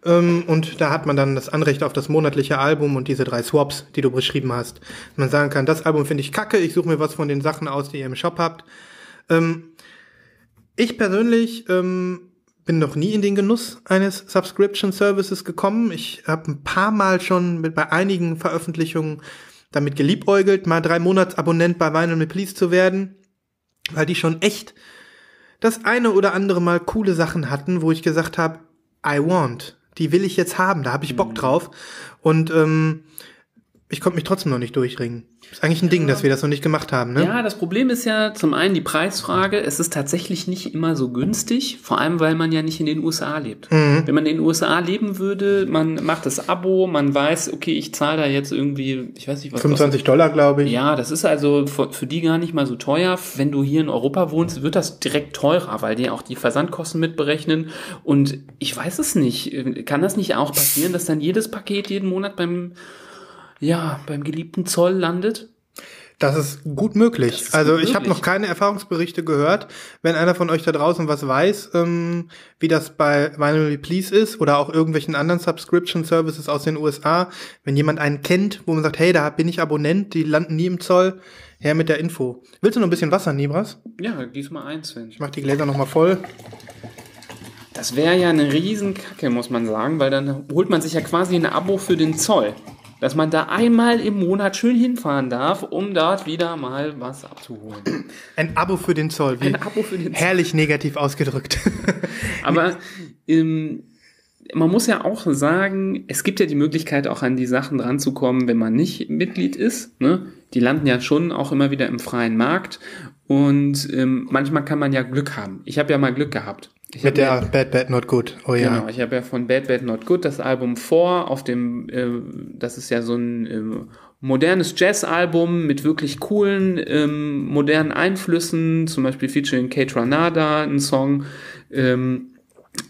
Ähm, und da hat man dann das Anrecht auf das monatliche Album und diese drei Swaps, die du beschrieben hast. Man sagen kann, das Album finde ich kacke, ich suche mir was von den Sachen aus, die ihr im Shop habt. Ähm, ich persönlich ähm, bin noch nie in den Genuss eines Subscription Services gekommen. Ich habe ein paar Mal schon mit bei einigen Veröffentlichungen damit geliebäugelt, mal drei Monats Abonnent bei Vinyl Me Please zu werden, weil die schon echt das eine oder andere Mal coole Sachen hatten, wo ich gesagt habe, I want, die will ich jetzt haben, da habe ich Bock mhm. drauf. Und ähm, ich konnte mich trotzdem noch nicht durchringen. Ist eigentlich ein Ding, dass wir das noch nicht gemacht haben, ne? Ja, das Problem ist ja zum einen die Preisfrage. Es ist tatsächlich nicht immer so günstig, vor allem weil man ja nicht in den USA lebt. Mhm. Wenn man in den USA leben würde, man macht das Abo, man weiß, okay, ich zahle da jetzt irgendwie, ich weiß nicht was. 25 Dollar, glaube ich. Ja, das ist also für, für die gar nicht mal so teuer. Wenn du hier in Europa wohnst, wird das direkt teurer, weil die auch die Versandkosten mitberechnen. Und ich weiß es nicht. Kann das nicht auch passieren, dass dann jedes Paket jeden Monat beim, ja, beim geliebten Zoll landet? Das ist gut möglich. Ist also gut ich habe noch keine Erfahrungsberichte gehört. Wenn einer von euch da draußen was weiß, ähm, wie das bei Vinyl Please ist oder auch irgendwelchen anderen Subscription Services aus den USA, wenn jemand einen kennt, wo man sagt, hey, da bin ich Abonnent, die landen nie im Zoll, her mit der Info. Willst du noch ein bisschen Wasser, Nibras? Ja, diesmal eins, Sven. Ich mach die Gläser noch mal voll. Das wäre ja eine Riesenkacke, muss man sagen, weil dann holt man sich ja quasi ein Abo für den Zoll. Dass man da einmal im Monat schön hinfahren darf, um dort wieder mal was abzuholen. [clears throat] Ein Abo für den Zoll. Wie Ein Abo für den Zoll. herrlich negativ ausgedrückt. [laughs] Aber ähm, man muss ja auch sagen, es gibt ja die Möglichkeit, auch an die Sachen dranzukommen, wenn man nicht Mitglied ist. Ne? Die landen ja schon auch immer wieder im freien Markt. Und ähm, manchmal kann man ja Glück haben. Ich habe ja mal Glück gehabt. Ich mit ja- der Bad Bad Not Good. Oh ja. Genau, ich habe ja von Bad Bad Not Good das Album vor auf dem, äh, das ist ja so ein ähm, modernes Jazz-Album mit wirklich coolen, ähm, modernen Einflüssen, zum Beispiel featuring Kate Ranada, ein Song, ähm,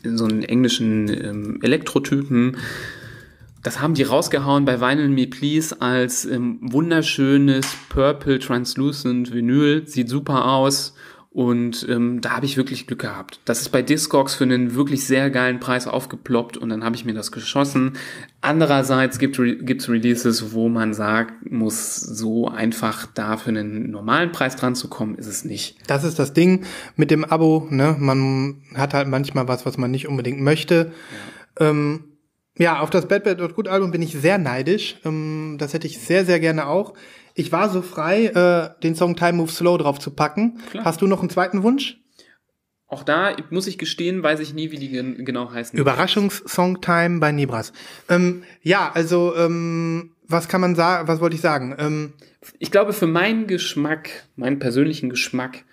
so einen englischen ähm, Elektrotypen. Das haben die rausgehauen bei Vinyl Me Please als ähm, wunderschönes Purple Translucent Vinyl. Sieht super aus. Und ähm, da habe ich wirklich Glück gehabt. Das ist bei Discogs für einen wirklich sehr geilen Preis aufgeploppt und dann habe ich mir das geschossen. Andererseits gibt es Releases, wo man sagt, muss so einfach da für einen normalen Preis dran zu kommen, ist es nicht. Das ist das Ding mit dem Abo. Ne? Man hat halt manchmal was, was man nicht unbedingt möchte. Ja, ähm, ja auf das Bad Bad Good Album bin ich sehr neidisch. Ähm, das hätte ich sehr, sehr gerne auch. Ich war so frei, äh, den Song Time Moves Slow drauf zu packen. Klar. Hast du noch einen zweiten Wunsch? Auch da muss ich gestehen, weiß ich nie, wie die gen genau heißen. Überraschungssong Time bei Nibras. Ähm, ja, also ähm, was kann man sagen? Was wollte ich sagen? Ähm, ich glaube, für meinen Geschmack, meinen persönlichen Geschmack,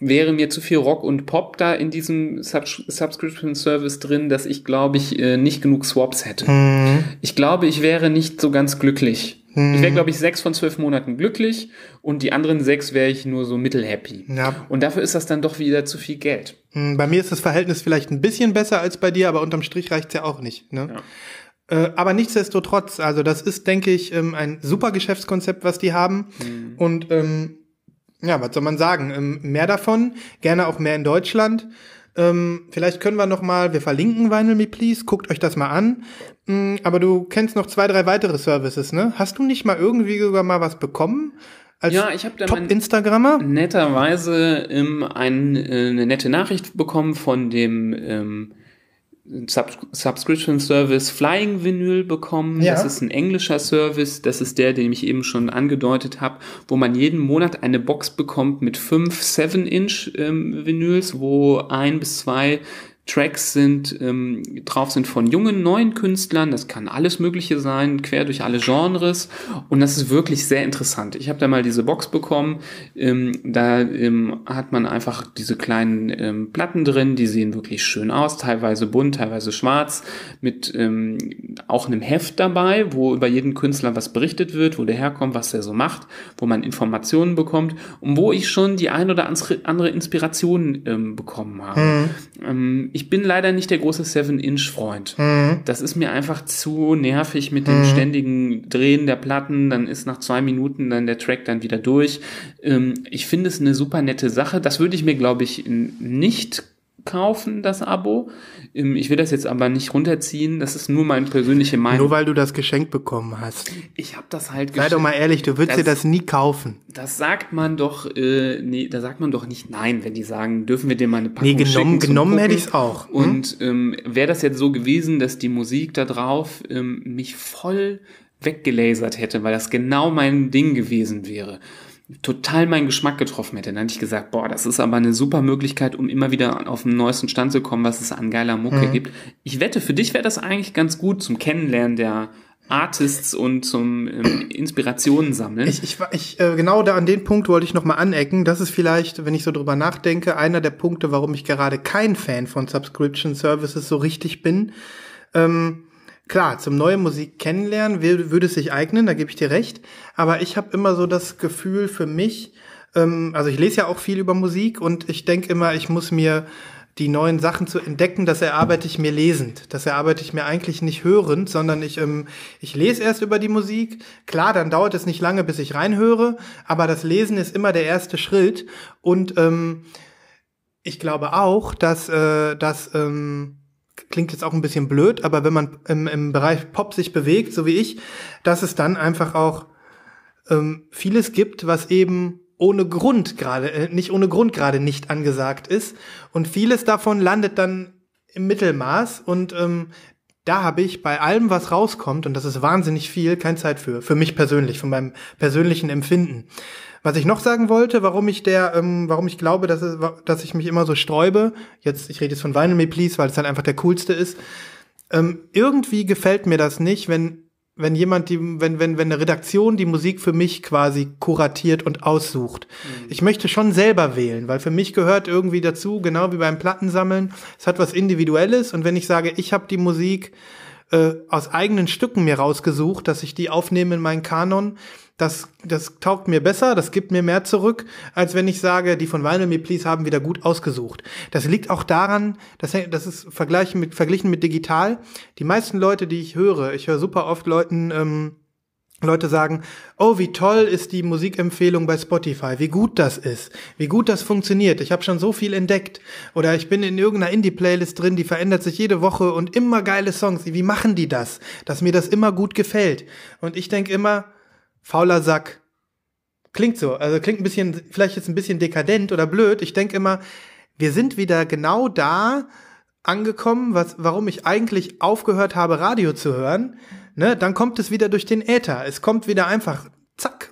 wäre mir zu viel Rock und Pop da in diesem Subs Subscription Service drin, dass ich, glaube ich, äh, nicht genug Swaps hätte. hm, Ich glaube, ich wäre nicht so ganz glücklich. Ich wäre, glaube ich, sechs von zwölf Monaten glücklich und die anderen sechs wäre ich nur so mittelhappy. Ja. Und dafür ist das dann doch wieder zu viel Geld. hm, bei mir ist das Verhältnis vielleicht ein bisschen besser als bei dir, aber unterm Strich reicht's ja auch nicht. Ne? Äh, aber nichtsdestotrotz, also das ist, denke ich, ähm, ein super Geschäftskonzept, was die haben. Und ähm, ja, was soll man sagen? Ähm, mehr davon, gerne auch mehr in Deutschland. Ähm, vielleicht können wir noch mal, wir verlinken Vinyl Me Please, guckt euch das mal an. Mm, aber du kennst noch zwei, drei weitere Services, ne? Hast du nicht mal irgendwie sogar mal was bekommen? Als Ja, ich habe da mein- Top-Instagrammer? netterweise ähm, ein, äh, eine nette Nachricht bekommen von dem ähm, Sub Subscription Service Flying Vinyl bekommen. Ja. Das ist ein englischer Service. Das ist der, den ich eben schon angedeutet habe, wo man jeden Monat eine Box bekommt mit fünf 7-Inch ähm, Vinyls, wo ein bis zwei Tracks sind, ähm, drauf sind von jungen, neuen Künstlern. Das kann alles Mögliche sein, quer durch alle Genres. Und das ist wirklich sehr interessant. Ich habe da mal diese Box bekommen. Ähm, da ähm, hat man einfach diese kleinen ähm, Platten drin, die sehen wirklich schön aus, teilweise bunt, teilweise schwarz, mit ähm, auch einem Heft dabei, wo über jeden Künstler was berichtet wird, wo der herkommt, was der so macht, wo man Informationen bekommt und wo ich schon die ein oder andere Inspiration ähm, bekommen habe. Ähm, ich bin leider nicht der große 7-Inch-Freund. Das ist mir einfach zu nervig mit dem ständigen Drehen der Platten. Dann ist nach zwei Minuten dann der Track dann wieder durch. Ähm, ich finde es eine super nette Sache. Das würde ich mir, glaube ich, nicht kaufen, das Abo. Ähm, ich will das jetzt aber nicht runterziehen. Das ist nur meine persönliche Meinung. Nur weil du das geschenkt bekommen hast. ich habe das halt Sei doch mal ehrlich, du würdest Das- dir das nie kaufen. Das sagt man doch, äh, nee, da sagt man doch nicht nein, wenn die sagen, dürfen wir dir mal eine Packung Nee, genommen- genommen hätte ich's auch, hm? Und ähm, wäre das jetzt so gewesen, dass die Musik da drauf ähm, mich voll weggelasert hätte, weil das genau mein Ding gewesen wäre, total meinen Geschmack getroffen hätte, dann hätte ich gesagt, boah, das ist aber eine super Möglichkeit, um immer wieder auf den neuesten Stand zu kommen, was es an geiler Mhm. Mucke gibt. Ich wette, für dich wäre das eigentlich ganz gut zum Kennenlernen der Artists und zum ähm, Inspirationen sammeln. Ich, ich, ich äh, genau da an den Punkt wollte ich noch mal anecken. Das ist vielleicht, wenn ich so drüber nachdenke, einer der Punkte, warum ich gerade kein Fan von Subscription Services so richtig bin. Ähm, klar, zum neue Musik kennenlernen würde es sich eignen, da gebe ich dir recht. Aber ich habe immer so das Gefühl für mich, ähm, also ich lese ja auch viel über Musik und ich denke immer, ich muss mir die neuen Sachen zu entdecken, das erarbeite ich mir lesend. Das erarbeite ich mir eigentlich nicht hörend, sondern ich, ähm, ich lese erst über die Musik. Klar, dann dauert es nicht lange, bis ich reinhöre, aber das Lesen ist immer der erste Schritt. Und ähm, ich glaube auch, dass äh, das ähm, klingt jetzt auch ein bisschen blöd, aber wenn man im, im Bereich Pop sich bewegt, so wie ich, dass es dann einfach auch ähm, vieles gibt, was eben ohne Grund gerade, äh, nicht ohne Grund gerade nicht angesagt ist. Und vieles davon landet dann im Mittelmaß und ähm, da habe ich bei allem, was rauskommt, und das ist wahnsinnig viel, keine Zeit für. Für mich persönlich, von meinem persönlichen Empfinden. Was ich noch sagen wollte, warum ich der, ähm, warum ich glaube, dass, es, dass ich mich immer so sträube, jetzt, ich rede jetzt von Vinyl Me Please, weil es halt einfach der coolste ist. Ähm, irgendwie gefällt mir das nicht, wenn wenn jemand die, wenn, wenn, wenn eine Redaktion die Musik für mich quasi kuratiert und aussucht. Mhm. Ich möchte schon selber wählen, weil für mich gehört irgendwie dazu, genau wie beim Plattensammeln, es hat was Individuelles und wenn ich sage, ich habe die Musik äh, aus eigenen Stücken mir rausgesucht, dass ich die aufnehme in meinen Kanon, das, das taugt mir besser, das gibt mir mehr zurück, als wenn ich sage, die von Vinyl Me Please haben wieder gut ausgesucht. Das liegt auch daran, dass das ist vergleichen mit, verglichen mit digital. Die meisten Leute, die ich höre, ich höre super oft Leuten, ähm, Leute sagen, oh, wie toll ist die Musikempfehlung bei Spotify, wie gut das ist, wie gut das funktioniert. Ich habe schon so viel entdeckt. Oder ich bin in irgendeiner Indie-Playlist drin, die verändert sich jede Woche und immer geile Songs. Wie machen die das, dass mir das immer gut gefällt? Und ich denke immer, fauler Sack. Klingt so, also klingt ein bisschen, vielleicht jetzt ein bisschen dekadent oder blöd. Ich denke immer, wir sind wieder genau da angekommen, was, warum ich eigentlich aufgehört habe, Radio zu hören. Ne, dann kommt es wieder durch den Äther. Es kommt wieder einfach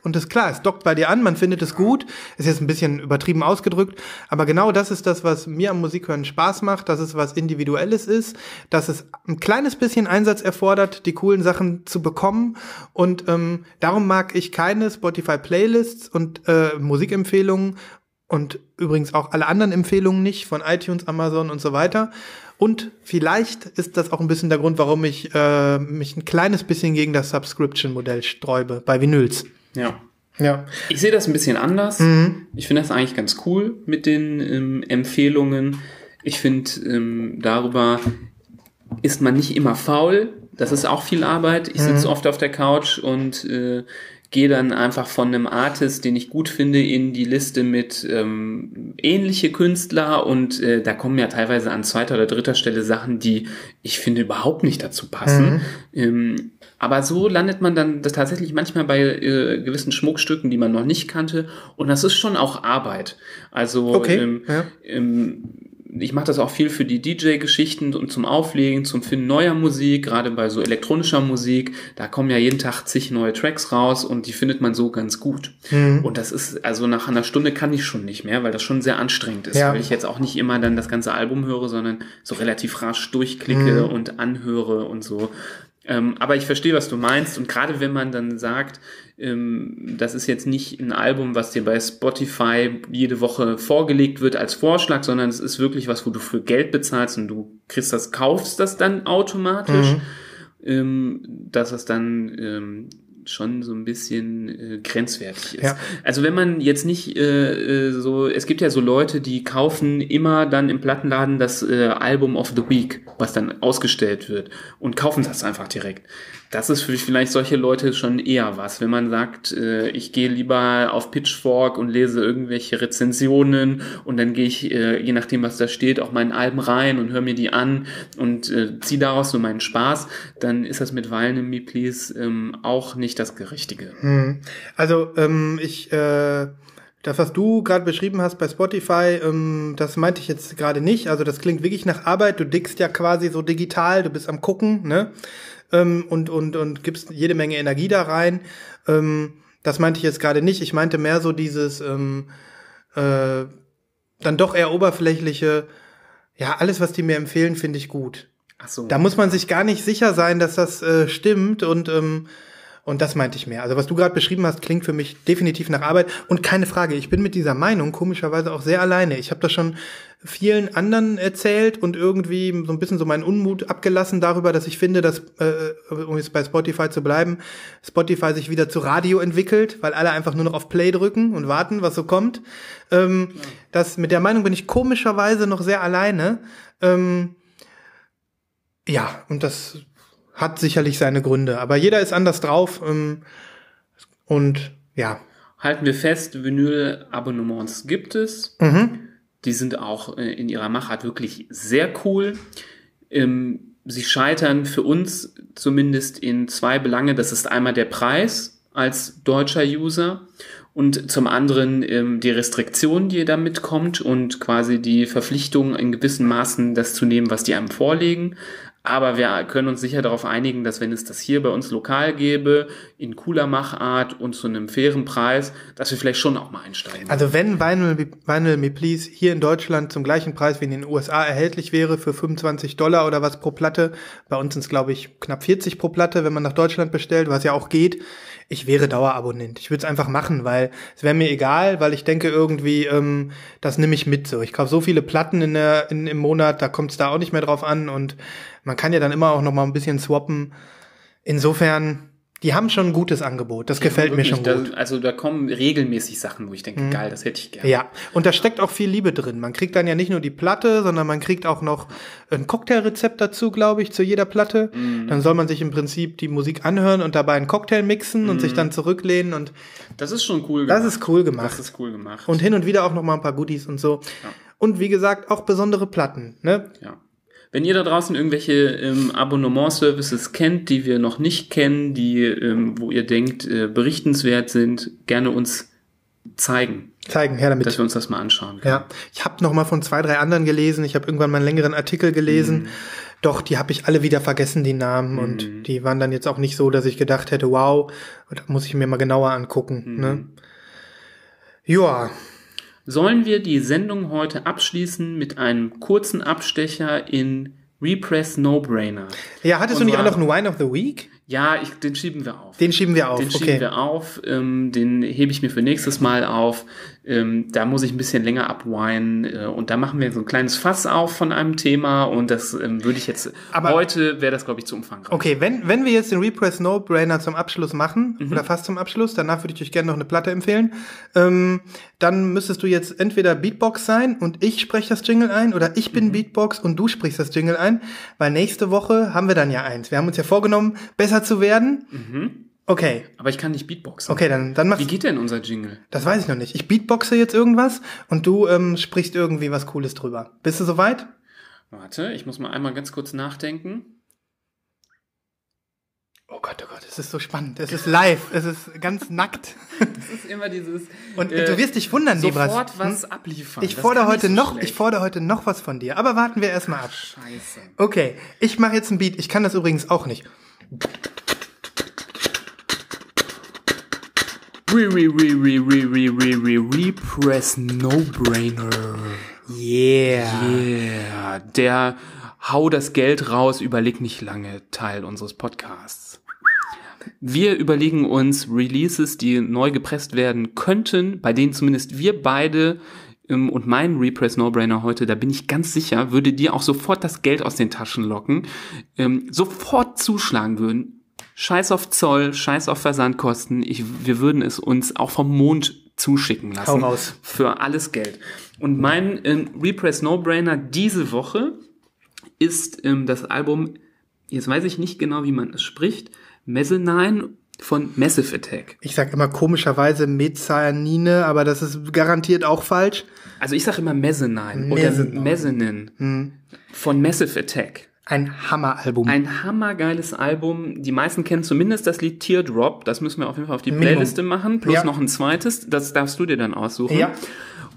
und das ist klar, es dockt bei dir an, man findet es gut, ist jetzt ein bisschen übertrieben ausgedrückt, aber genau das ist das, was mir am Musikhören Spaß macht, dass es was Individuelles ist, dass es ein kleines bisschen Einsatz erfordert, die coolen Sachen zu bekommen. Und ähm, darum mag ich keine Spotify-Playlists und äh, Musikempfehlungen. Und übrigens auch alle anderen Empfehlungen nicht von iTunes, Amazon und so weiter. Und vielleicht ist das auch ein bisschen der Grund, warum ich äh, mich ein kleines bisschen gegen das Subscription-Modell sträube bei Vinyls. Ja. Ja. Ich sehe das ein bisschen anders. Mhm. Ich finde das eigentlich ganz cool mit den ähm, Empfehlungen. Ich finde, ähm, darüber ist man nicht immer faul. Das ist auch viel Arbeit. Ich sitze mhm. oft auf der Couch und äh, gehe dann einfach von einem Artist, den ich gut finde, in die Liste mit ähm, ähnliche Künstler und äh, da kommen ja teilweise an zweiter oder dritter Stelle Sachen, die ich finde überhaupt nicht dazu passen. Mhm. Ähm, aber so landet man dann das tatsächlich manchmal bei äh, gewissen Schmuckstücken, die man noch nicht kannte. Und das ist schon auch Arbeit. Also okay. ähm, ja. ähm, ich mache das auch viel für die DJ-Geschichten und zum Auflegen, zum Finden neuer Musik, gerade bei so elektronischer Musik. Da kommen ja jeden Tag zig neue Tracks raus und die findet man so ganz gut. Mhm. Und das ist, also nach einer Stunde kann ich schon nicht mehr, weil das schon sehr anstrengend ist, ja. weil ich jetzt auch nicht immer dann das ganze Album höre, sondern so relativ rasch durchklicke mhm. und anhöre und so. Ähm, aber ich verstehe, was du meinst. Und gerade wenn man dann sagt, ähm, das ist jetzt nicht ein Album, was dir bei Spotify jede Woche vorgelegt wird als Vorschlag, sondern es ist wirklich was, wo du für Geld bezahlst und du kriegst das, kaufst das dann automatisch, mhm. ähm, dass es dann ähm, schon so ein bisschen äh, grenzwertig ist. Ja. Also wenn man jetzt nicht äh, äh, so, es gibt ja so Leute, die kaufen immer dann im Plattenladen das äh, Album of the Week, was dann ausgestellt wird und kaufen das einfach direkt das ist für vielleicht solche Leute schon eher was. Wenn man sagt, äh, ich gehe lieber auf Pitchfork und lese irgendwelche Rezensionen und dann gehe ich, äh, je nachdem, was da steht, auch meinen Alben rein und höre mir die an und äh, ziehe daraus so meinen Spaß, dann ist das mit Vinyl Me Please ähm, auch nicht das Richtige. Hm. Also ähm, ich äh das, was du gerade beschrieben hast bei Spotify, ähm, das meinte ich jetzt gerade nicht. Also das klingt wirklich nach Arbeit. Du dickst ja quasi so digital, du bist am gucken, ne? Ähm, und, und, und gibst jede Menge Energie da rein. Ähm, das meinte ich jetzt gerade nicht. Ich meinte mehr so dieses ähm, äh, dann doch eher oberflächliche, ja, alles, was die mir empfehlen, finde ich gut. Ach so. Da muss man sich gar nicht sicher sein, dass das äh, stimmt und ähm, und das meinte ich mehr. Also was du gerade beschrieben hast, klingt für mich definitiv nach Arbeit. Und keine Frage, ich bin mit dieser Meinung komischerweise auch sehr alleine. Ich habe das schon vielen anderen erzählt und irgendwie so ein bisschen so meinen Unmut abgelassen darüber, dass ich finde, dass, äh, um jetzt bei Spotify zu bleiben, Spotify sich wieder zu Radio entwickelt, weil alle einfach nur noch auf Play drücken und warten, was so kommt. Ähm, ja. das, mit der Meinung bin ich komischerweise noch sehr alleine. Ähm, ja, und das hat sicherlich seine Gründe, aber jeder ist anders drauf ähm, und ja. Halten wir fest, Vinyl-Abonnements gibt es. Mhm. Die sind auch äh, in ihrer Machart wirklich sehr cool. Ähm, sie scheitern für uns zumindest in zwei Belange. Das ist einmal der Preis als deutscher User und zum anderen ähm, die Restriktion, die damit kommt und quasi die Verpflichtung in gewissen Maßen das zu nehmen, was die einem vorlegen. Aber wir können uns sicher darauf einigen, dass wenn es das hier bei uns lokal gäbe, in cooler Machart und zu einem fairen Preis, dass wir vielleicht schon auch mal einsteigen. Also wenn Vinyl, Vinyl Me Please hier in Deutschland zum gleichen Preis wie in den USA erhältlich wäre für 25 Dollar oder was pro Platte, bei uns sind es glaube ich knapp 40 pro Platte, wenn man nach Deutschland bestellt, was ja auch geht, ich wäre Dauerabonnent. Ich würde es einfach machen, weil es wäre mir egal, weil ich denke irgendwie, ähm, das nehme ich mit so. Ich kaufe so viele Platten in der, in, im Monat, da kommt es da auch nicht mehr drauf an und man kann ja dann immer auch noch mal ein bisschen swappen. Insofern die haben schon ein gutes Angebot. Das ja, gefällt wirklich, mir schon gut. Da, also da kommen regelmäßig Sachen, wo ich denke, mhm. geil, das hätte ich gerne. Ja, und da steckt auch viel Liebe drin. Man kriegt dann ja nicht nur die Platte, sondern man kriegt auch noch ein Cocktailrezept dazu, glaube ich, zu jeder Platte. Mhm. Dann soll man sich im Prinzip die Musik anhören und dabei einen Cocktail mixen mhm. und sich mhm. dann zurücklehnen und das ist schon cool gemacht. Das ist cool gemacht. Das ist cool gemacht. Und hin und wieder auch noch mal ein paar Goodies und so. Ja. Und wie gesagt, auch besondere Platten, ne? Ja. Wenn ihr da draußen irgendwelche ähm, Abonnement-Services kennt, die wir noch nicht kennen, die, ähm, wo ihr denkt, äh, berichtenswert sind, gerne uns zeigen. Zeigen, her damit. Dass wir uns das mal anschauen können. Ja, ich habe noch mal von zwei, drei anderen gelesen. Ich habe irgendwann mal einen längeren Artikel gelesen. Mm. Doch, die habe ich alle wieder vergessen, die Namen. Mm. Und die waren dann jetzt auch nicht so, dass ich gedacht hätte, wow, da muss ich mir mal genauer angucken. Mm. Ne? Ja, sollen wir die Sendung heute abschließen mit einem kurzen Abstecher in Repress No Brainer. Ja, hattest Und du nicht auch noch einen Wine of the Week? Ja, ich, den schieben wir auf. Den schieben wir auf. Den schieben wir auf. Ähm, den hebe ich mir für nächstes Mal auf. Ähm, da muss ich ein bisschen länger abweinen. Äh, und da machen wir so ein kleines Fass auf von einem Thema. Und das ähm, würde ich jetzt. Aber heute wäre das, glaube ich, zu umfangreich. Okay, wenn, wenn wir jetzt den Repress No Brainer zum Abschluss machen, mhm. oder fast zum Abschluss, danach würde ich euch gerne noch eine Platte empfehlen, ähm, dann müsstest du jetzt entweder Beatbox sein und ich spreche das Jingle ein, oder ich bin mhm. Beatbox und du sprichst das Jingle ein. Weil nächste Woche haben wir dann ja eins. Wir haben uns ja vorgenommen, besser zu werden. Mhm. Okay. Aber ich kann nicht Beatboxen. Okay, dann, dann mach. Wie geht denn unser Jingle? Das weiß ich noch nicht. Ich Beatboxe jetzt irgendwas und du ähm, sprichst irgendwie was Cooles drüber. Bist du soweit? Warte, ich muss mal einmal ganz kurz nachdenken. Oh Gott, oh Gott, es ist so spannend. Es ist live, es ist ganz nackt. [laughs] Das ist immer dieses. Und äh, du wirst dich wundern, Libras. Sofort was hm? abliefern. Ich fordere heute so noch, schlecht. ich fordere heute noch was von dir. Aber warten wir erstmal ab. Scheiße. Okay, ich mache jetzt ein Beat. Ich kann das übrigens auch nicht. Re, re, re, re, re, re, re, re, repress no-brainer. Yeah. Yeah. Der Hau das Geld raus, überleg nicht lange Teil unseres Podcasts. Wir überlegen uns Releases, die neu gepresst werden könnten, bei denen zumindest wir beide und mein Repress No-Brainer heute, da bin ich ganz sicher, würde dir auch sofort das Geld aus den Taschen locken, ähm, sofort zuschlagen würden. Scheiß auf Zoll, scheiß auf Versandkosten. Ich, wir würden es uns auch vom Mond zuschicken lassen. Hau raus. Für alles Geld. Und mein ähm, Repress No-Brainer diese Woche ist ähm, das Album, jetzt weiß ich nicht genau, wie man es spricht, Mezzanine von Massive Attack. Ich sag immer komischerweise Mezanine, aber das ist garantiert auch falsch. Also ich sag immer Mezzanine, Mezzanine. oder Mezzanine hm. von Massive Attack. Ein Hammeralbum. Ein hammergeiles Album. Die meisten kennen zumindest das Lied Teardrop. Das müssen wir auf jeden Fall auf die Playliste machen. Plus ja. noch ein zweites. Das darfst du dir dann aussuchen. Ja.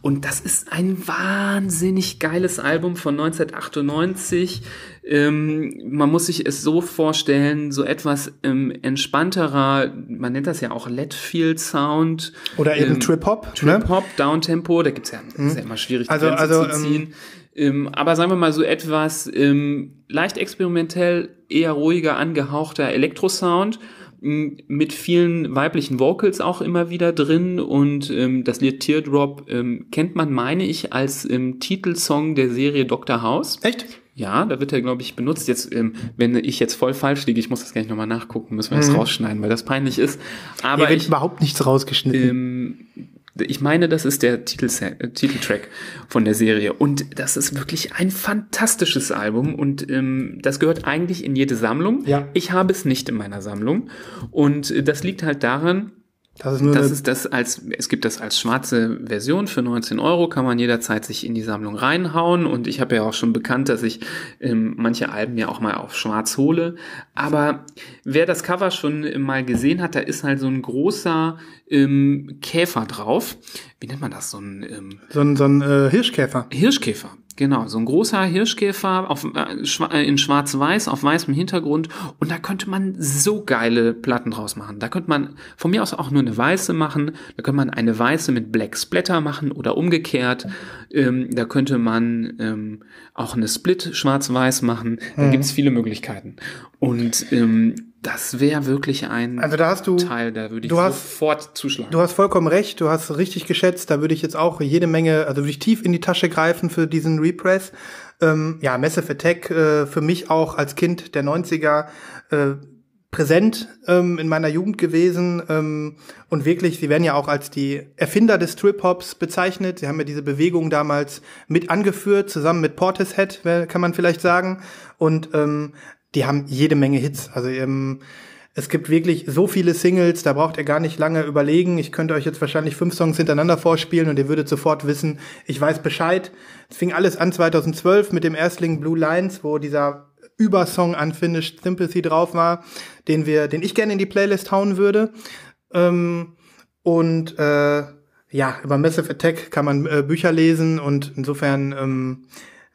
Und das ist ein wahnsinnig geiles Album von 1998. Ähm, man muss sich es so vorstellen, so etwas ähm, entspannterer, man nennt das ja auch Letfield Sound. Oder eben ähm, Trip-Hop. Trip-Hop, Downtempo, da gibt's ja, ist ja immer schwierig, die Also- also, zu ziehen. Ähm, aber sagen wir mal so etwas ähm, leicht experimentell, eher ruhiger angehauchter Elektrosound m, mit vielen weiblichen Vocals auch immer wieder drin und ähm, das Lied Teardrop ähm, kennt man, meine ich, als ähm, Titelsong der Serie Dr. House. Echt? Ja, da wird er, glaube ich, benutzt. Jetzt, ähm, wenn ich jetzt voll falsch liege, ich muss das gleich nochmal nachgucken, müssen wir das rausschneiden, weil das peinlich ist. Hier Aber wird ich, überhaupt nichts rausgeschnitten. ähm, ich meine, das ist der Titelsa- äh, Titeltrack von der Serie. Und das ist wirklich ein fantastisches Album. Und ähm, das gehört eigentlich in jede Sammlung. Ja. Ich habe es nicht in meiner Sammlung. Und äh, das liegt halt daran, das ist nur das ist das als, es gibt das als schwarze Version für 19 Euro, kann man jederzeit sich in die Sammlung reinhauen. Und ich habe ja auch schon bekannt, dass ich ähm, manche Alben ja auch mal auf schwarz hole. Aber wer das Cover schon mal gesehen hat, da ist halt so ein großer ähm, Käfer drauf. Wie nennt man das? So ein ähm, so ein, so ein äh, Hirschkäfer. Hirschkäfer. Genau, so ein großer Hirschkäfer auf, äh, äh, in schwarz-weiß, auf weißem Hintergrund. Und da könnte man so geile Platten draus machen. Da könnte man von mir aus auch nur eine weiße machen. Da könnte man eine weiße mit Black Splatter machen oder umgekehrt. Ähm, da könnte man ähm, auch eine Split schwarz-weiß machen. Da gibt's viele Möglichkeiten. Und ähm, das wäre wirklich ein Also da hast du, Teil, da würde ich du hast- sofort zuschlagen. du hast vollkommen recht, du hast richtig geschätzt, da würde ich jetzt auch jede Menge, also würde ich tief in die Tasche greifen für diesen Repress. Ähm, ja, Massive Attack äh, für mich auch als Kind der 90er äh, präsent ähm, in meiner Jugend gewesen ähm, und wirklich, sie werden ja auch als die Erfinder des Trip-Hops bezeichnet. Sie haben ja diese Bewegung damals mit angeführt, zusammen mit Portishead, kann man vielleicht sagen. Und ähm, die haben jede Menge Hits. Also ähm, es gibt wirklich so viele Singles, da braucht ihr gar nicht lange überlegen. Ich könnte euch jetzt wahrscheinlich fünf Songs hintereinander vorspielen und ihr würdet sofort wissen, ich weiß Bescheid. Es fing alles an 2012 mit dem Erstling Blue Lines, wo dieser Übersong Unfinished Sympathy drauf war, den wir, den ich gerne in die Playlist hauen würde. Ähm, und äh, ja, über Massive Attack kann man äh, Bücher lesen und insofern ähm,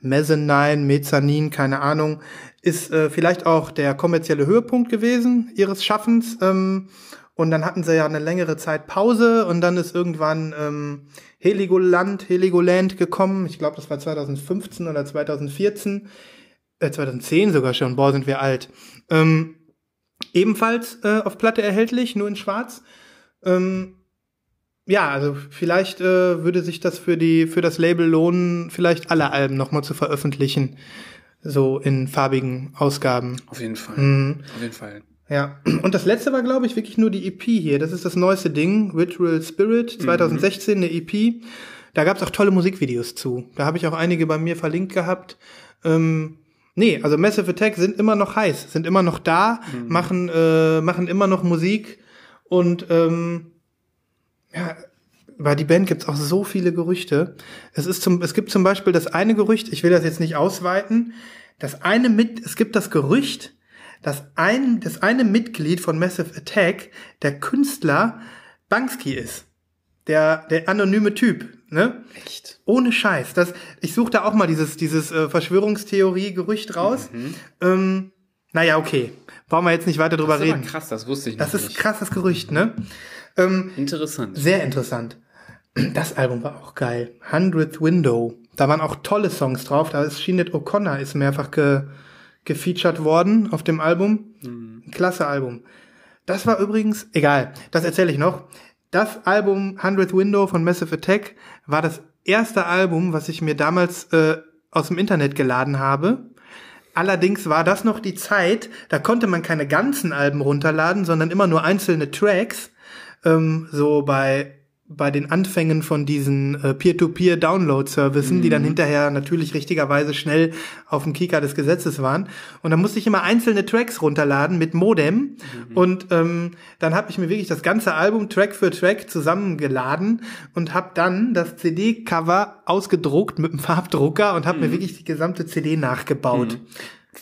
Mezzanine, Mezzanin, keine Ahnung, ist äh, vielleicht auch der kommerzielle Höhepunkt gewesen ihres Schaffens. Ähm, und dann hatten sie ja eine längere Zeit Pause und dann ist irgendwann ähm, Heligoland, Heligoland gekommen. Ich glaube, das war 2015 oder 2014, äh, 2010 sogar schon. Boah, sind wir alt. Ähm, ebenfalls äh, auf Platte erhältlich, nur in Schwarz. Ähm, ja, also vielleicht äh, würde sich das für die für das Label lohnen, vielleicht alle Alben nochmal zu veröffentlichen, so in farbigen Ausgaben. Auf jeden Fall. Mhm. Auf jeden Fall. Ja, [clears throat] und das letzte war, glaube ich, wirklich nur die EP hier. Das ist das neueste Ding, Ritual Spirit, 2016, eine EP. Da gab es auch tolle Musikvideos zu. Da habe ich auch einige bei mir verlinkt gehabt. Ähm, nee, also Massive Attack sind immer noch heiß, sind immer noch da, machen, äh, machen immer noch Musik und ähm, ja, über die Band gibt's auch so viele Gerüchte. Es ist zum, es gibt zum Beispiel das eine Gerücht, ich will das jetzt nicht ausweiten. Das eine mit, es gibt das Gerücht, dass ein, das eine Mitglied von Massive Attack der Künstler Banksy ist. Der, der anonyme Typ, ne? Echt? Ohne Scheiß. Das, ich suche da auch mal dieses, dieses äh, Verschwörungstheorie-Gerücht raus. Ähm, naja, okay. Brauchen wir jetzt nicht weiter drüber Das ist reden. krass, das wusste ich noch Das ist nicht. krasses Gerücht, ne? Ähm, Interessant. sehr interessant. Das Album war auch geil. Hundredth Window. Da waren auch tolle Songs drauf. Da ist Sinead O'Connor ist mehrfach ge, gefeatured worden auf dem Album. Klasse Album. Das war übrigens, egal, das erzähle ich noch. Das Album Hundredth Window von Massive Attack war das erste Album, was ich mir damals äh, aus dem Internet geladen habe. Allerdings war das noch die Zeit, da konnte man keine ganzen Alben runterladen, sondern immer nur einzelne Tracks. Ähm, so bei bei den Anfängen von diesen äh, Peer-to-Peer-Download-Servicen, die dann hinterher natürlich richtigerweise schnell auf dem Kika des Gesetzes waren. Und dann musste ich immer einzelne Tracks runterladen mit Modem. Und ähm, dann habe ich mir wirklich das ganze Album Track für Track zusammengeladen und habe dann das CD-Cover ausgedruckt mit dem Farbdrucker und habe mir wirklich die gesamte CD nachgebaut.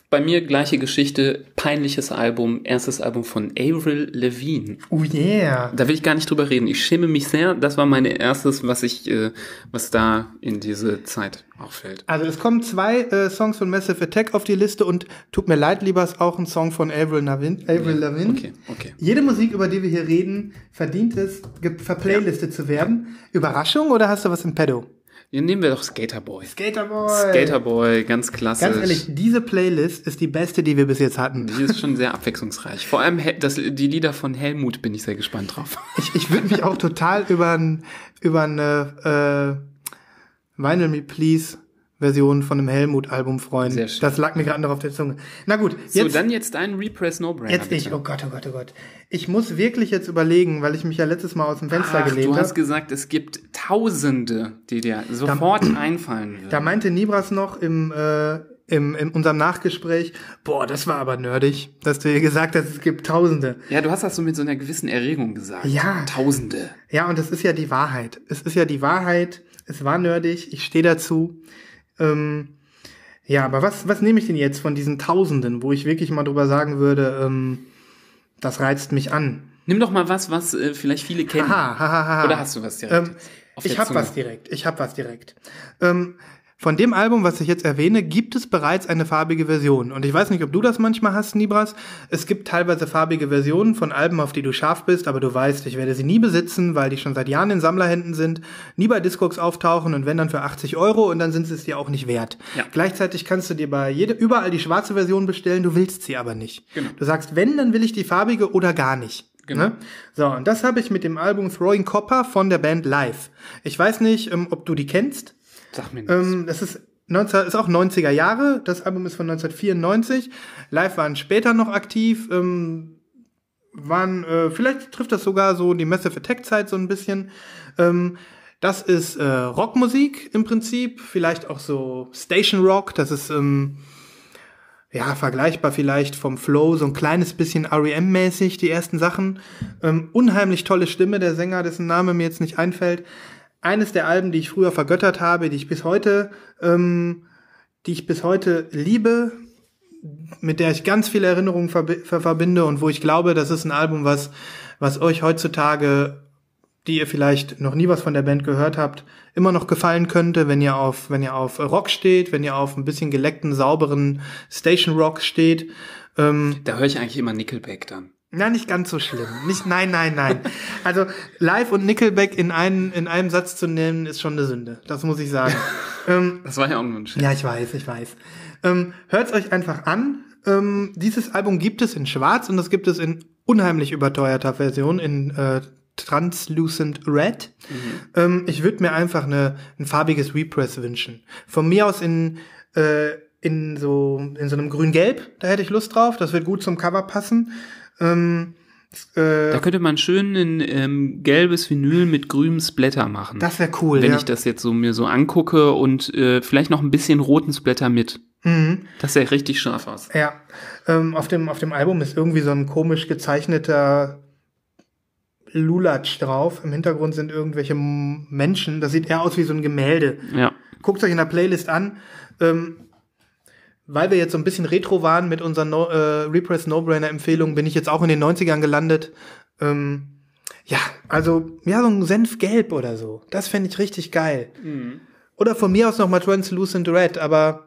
Bei mir gleiche Geschichte, peinliches Album, erstes Album von Avril Lavigne. Oh yeah. Da will ich gar nicht drüber reden. Ich schäme mich sehr. Das war mein erstes, was ich, äh, was da in diese Zeit auffällt. Also es kommen zwei äh, Songs von Massive Attack auf die Liste und tut mir leid, lieber ist auch ein Song von Avril Lavigne. Avril Lavigne. Okay, okay. Jede Musik, über die wir hier reden, verdient es, verplaylistet zu werden. Überraschung oder hast du was im Pedo? Hier nehmen wir doch Skaterboy. Skaterboy. Skaterboy, ganz klassisch. Ganz ehrlich, diese Playlist ist die beste, die wir bis jetzt hatten. Die ist schon sehr abwechslungsreich. Vor allem das, die Lieder von Helmut bin ich sehr gespannt drauf. Ich, ich würde mich auch total über, ein, über eine äh, Vinyl Me Please Version von einem Helmut-Album freuen. Sehr schön. Das lag mir gerade noch auf der Zunge. Na gut, So, jetzt, dann jetzt ein Repress No-Brainer. jetzt ich. Oh Gott, oh Gott, oh Gott. Ich muss wirklich jetzt überlegen, weil ich mich ja letztes Mal aus dem Fenster Ach, gelehnt du hast habe. gesagt, es gibt Tausende, die dir sofort einfallen würden. Da meinte Nibras noch im, äh, im, in unserem Nachgespräch, boah, das war aber nerdig, dass du ihr gesagt hast, es gibt Tausende. Ja, du hast das so mit so einer gewissen Erregung gesagt. Ja. Tausende. Ja, und das ist ja die Wahrheit. Es ist ja die Wahrheit. Es war nerdig. Ich stehe dazu. Ähm, ja, aber was, was nehme ich denn jetzt von diesen Tausenden, wo ich wirklich mal drüber sagen würde, ähm, das reizt mich an? Nimm doch mal was, was äh, vielleicht viele kennen. Ha, ha, ha, ha. Oder hast du was direkt? Ähm, ich habe was direkt. Ich habe was direkt. Ähm, von dem Album, was ich jetzt erwähne, gibt es bereits eine farbige Version. Und ich weiß nicht, ob du das manchmal hast, Nibras. Es gibt teilweise farbige Versionen von Alben, auf die du scharf bist, aber du weißt, ich werde sie nie besitzen, weil die schon seit Jahren in Sammlerhänden sind, nie bei Discogs auftauchen und wenn dann für 80 Euro und dann sind sie es dir auch nicht wert. Ja. Gleichzeitig kannst du dir bei jede, überall die schwarze Version bestellen, du willst sie aber nicht. Genau. Du sagst, wenn, dann will ich die farbige oder gar nicht. Genau. Ne? So, und das habe ich mit dem Album Throwing Copper von der Band Live. Ich weiß nicht, ähm, ob du die kennst. Sag mir nichts. Ähm, das ist, 19, ist auch 90er Jahre. Das Album ist von 1994. Live waren später noch aktiv. Ähm, waren, äh, vielleicht trifft das sogar so die Massive Attack Zeit so ein bisschen. Ähm, das ist äh, Rockmusik im Prinzip, vielleicht auch so Station Rock. Das ist ähm, ja vergleichbar vielleicht vom Flow so ein kleines bisschen REM-mäßig die ersten Sachen. Ähm, unheimlich tolle Stimme der Sänger, dessen Name mir jetzt nicht einfällt. Eines der Alben, die ich früher vergöttert habe, die ich bis heute, ähm, die ich bis heute liebe, mit der ich ganz viele Erinnerungen verbi ver verbinde und wo ich glaube, das ist ein Album, was, was euch heutzutage, die ihr vielleicht noch nie was von der Band gehört habt, immer noch gefallen könnte, wenn ihr auf, wenn ihr auf Rock steht, wenn ihr auf ein bisschen geleckten, sauberen Station Rock steht. Ähm, da höre ich eigentlich immer Nickelback dann. Na, nicht ganz so schlimm. Nicht, nein, nein, nein. Also Live und Nickelback in, einen, in einem Satz zu nennen, ist schon eine Sünde. Das muss ich sagen. ähm, [laughs] Das war ja auch ein Scherz. ja, ich weiß, ich weiß. Ähm, Hört euch einfach an. Ähm, dieses Album gibt es in Schwarz und das gibt es in unheimlich überteuerter Version in äh, Translucent Red. Ähm, ich würde mir einfach eine, ein farbiges Repress wünschen. Von mir aus in äh, in so in so einem grün-gelb. Da hätte ich Lust drauf. Das wird gut zum Cover passen. Ähm, äh, Da könnte man schön ein ähm, gelbes Vinyl mit grünem Splatter machen. das wäre cool. wenn ja. ich das jetzt so mir so angucke und äh, vielleicht noch ein bisschen roten Splatter mit. Mhm. Das sähe richtig scharf aus. Ja, ähm, auf, dem, auf dem Album ist irgendwie so ein komisch gezeichneter Lulatsch drauf. Im Hintergrund sind irgendwelche Menschen. Das sieht eher aus wie so ein Gemälde. Ja. Guckt euch in der Playlist an. Ähm, weil wir jetzt so ein bisschen retro waren mit unseren no, äh, Repress No-Brainer-Empfehlungen, bin ich jetzt auch in den 90ern gelandet. Ähm, ja, also, ja, so ein Senfgelb oder so. Das fände ich richtig geil. Oder von mir aus noch mal Translucent Red, aber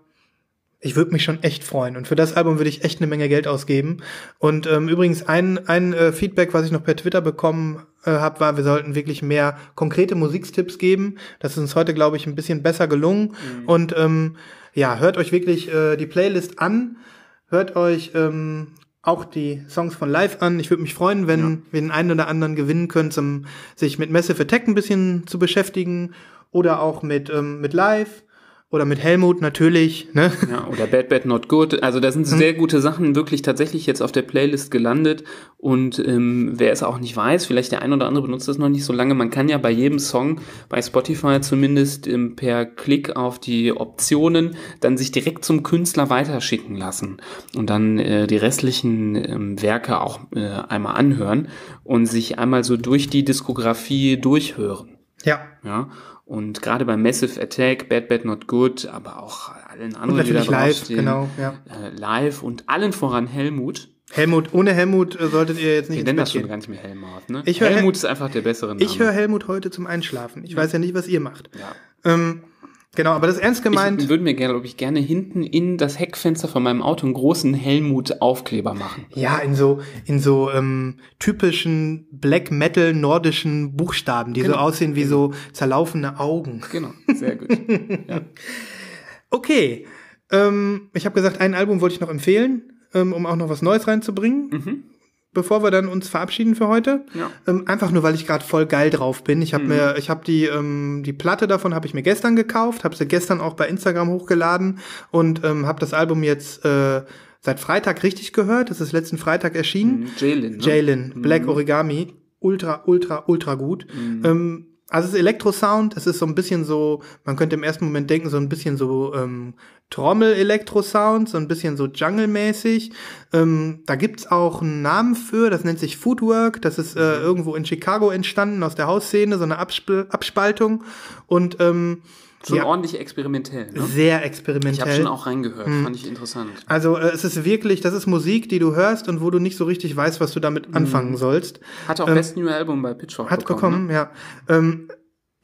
ich würde mich schon echt freuen. Und für das Album würde ich echt eine Menge Geld ausgeben. Und ähm, übrigens ein, ein äh, Feedback, was ich noch per Twitter bekommen äh, habe, war, wir sollten wirklich mehr konkrete Musikstipps geben. Das ist uns heute, glaube ich, ein bisschen besser gelungen. Und ähm, ja, hört euch wirklich äh, die Playlist an. Hört euch ähm, auch die Songs von Live an. Ich würde mich freuen, wenn wir den einen oder anderen gewinnen können, zum, sich mit Massive Attack ein bisschen zu beschäftigen. Oder auch mit, ähm, mit Live. Oder mit Helmut natürlich. Ne? Ja, oder Bad Bad Not Good. Also da sind sehr gute Sachen wirklich tatsächlich jetzt auf der Playlist gelandet. Und ähm, wer es auch nicht weiß, vielleicht der ein oder andere benutzt das noch nicht so lange. Man kann ja bei jedem Song, bei Spotify zumindest, ähm, per Klick auf die Optionen dann sich direkt zum Künstler weiterschicken lassen. Und dann äh, die restlichen ähm, Werke auch äh, einmal anhören und sich einmal so durch die Diskografie durchhören. Ja. Ja, Und gerade bei Massive Attack, Bad Bad Not Good, aber auch allen Und anderen, die da live, genau, ja. äh, live und allen voran Helmut. Helmut, ohne Helmut äh, solltet ihr jetzt nicht nennen Bett das schon gehen. gar nicht mehr Helmut, ne? Ich hör Hel- Helmut ist einfach der bessere Name. Ich höre Helmut heute zum Einschlafen. Ich weiß ja nicht, was ihr macht. ja. Ähm, genau, aber das ist ernst gemeint. Ich würde mir gerne, glaube ich, gerne hinten in das Heckfenster von meinem Auto einen großen Helmut-Aufkleber machen. Ja, in so, in so ähm, typischen Black Metal nordischen Buchstaben, die so Genau. aussehen wie so zerlaufene Augen. Genau, sehr gut. [laughs] ja. Okay, ähm, ich habe gesagt, ein Album wollte ich noch empfehlen, ähm, um auch noch was Neues reinzubringen. Bevor wir dann uns verabschieden für heute, Ja. ähm, einfach nur, weil ich gerade voll geil drauf bin. Ich habe mir, ich habe die ähm, die Platte davon habe ich mir gestern gekauft, habe sie gestern auch bei Instagram hochgeladen und ähm, habe das Album jetzt äh, seit Freitag richtig gehört. Das ist letzten Freitag erschienen. Jalen, ne? Jalen, Black Origami, ultra, ultra, ultra gut. Ähm, also es ist Elektrosound, es ist so ein bisschen so, man könnte im ersten Moment denken, so ein bisschen so ähm, Trommel-Elektrosound, so ein bisschen so Jungle-mäßig. Ähm, da gibt's auch einen Namen für, das nennt sich Footwork, das ist äh, irgendwo in Chicago entstanden, aus der Hausszene, so eine Absp Abspaltung. Und ähm, Schon ja, ordentlich experimentell, ne? sehr Ich experimentell. habe schon auch reingehört, fand ich interessant. also äh, es ist wirklich, das ist Musik, die du hörst und wo du nicht so richtig weißt, was du damit anfangen sollst. Hat auch Best New Album bei Pitchfork Hat bekommen. bekommen, Ne? ja. Ähm,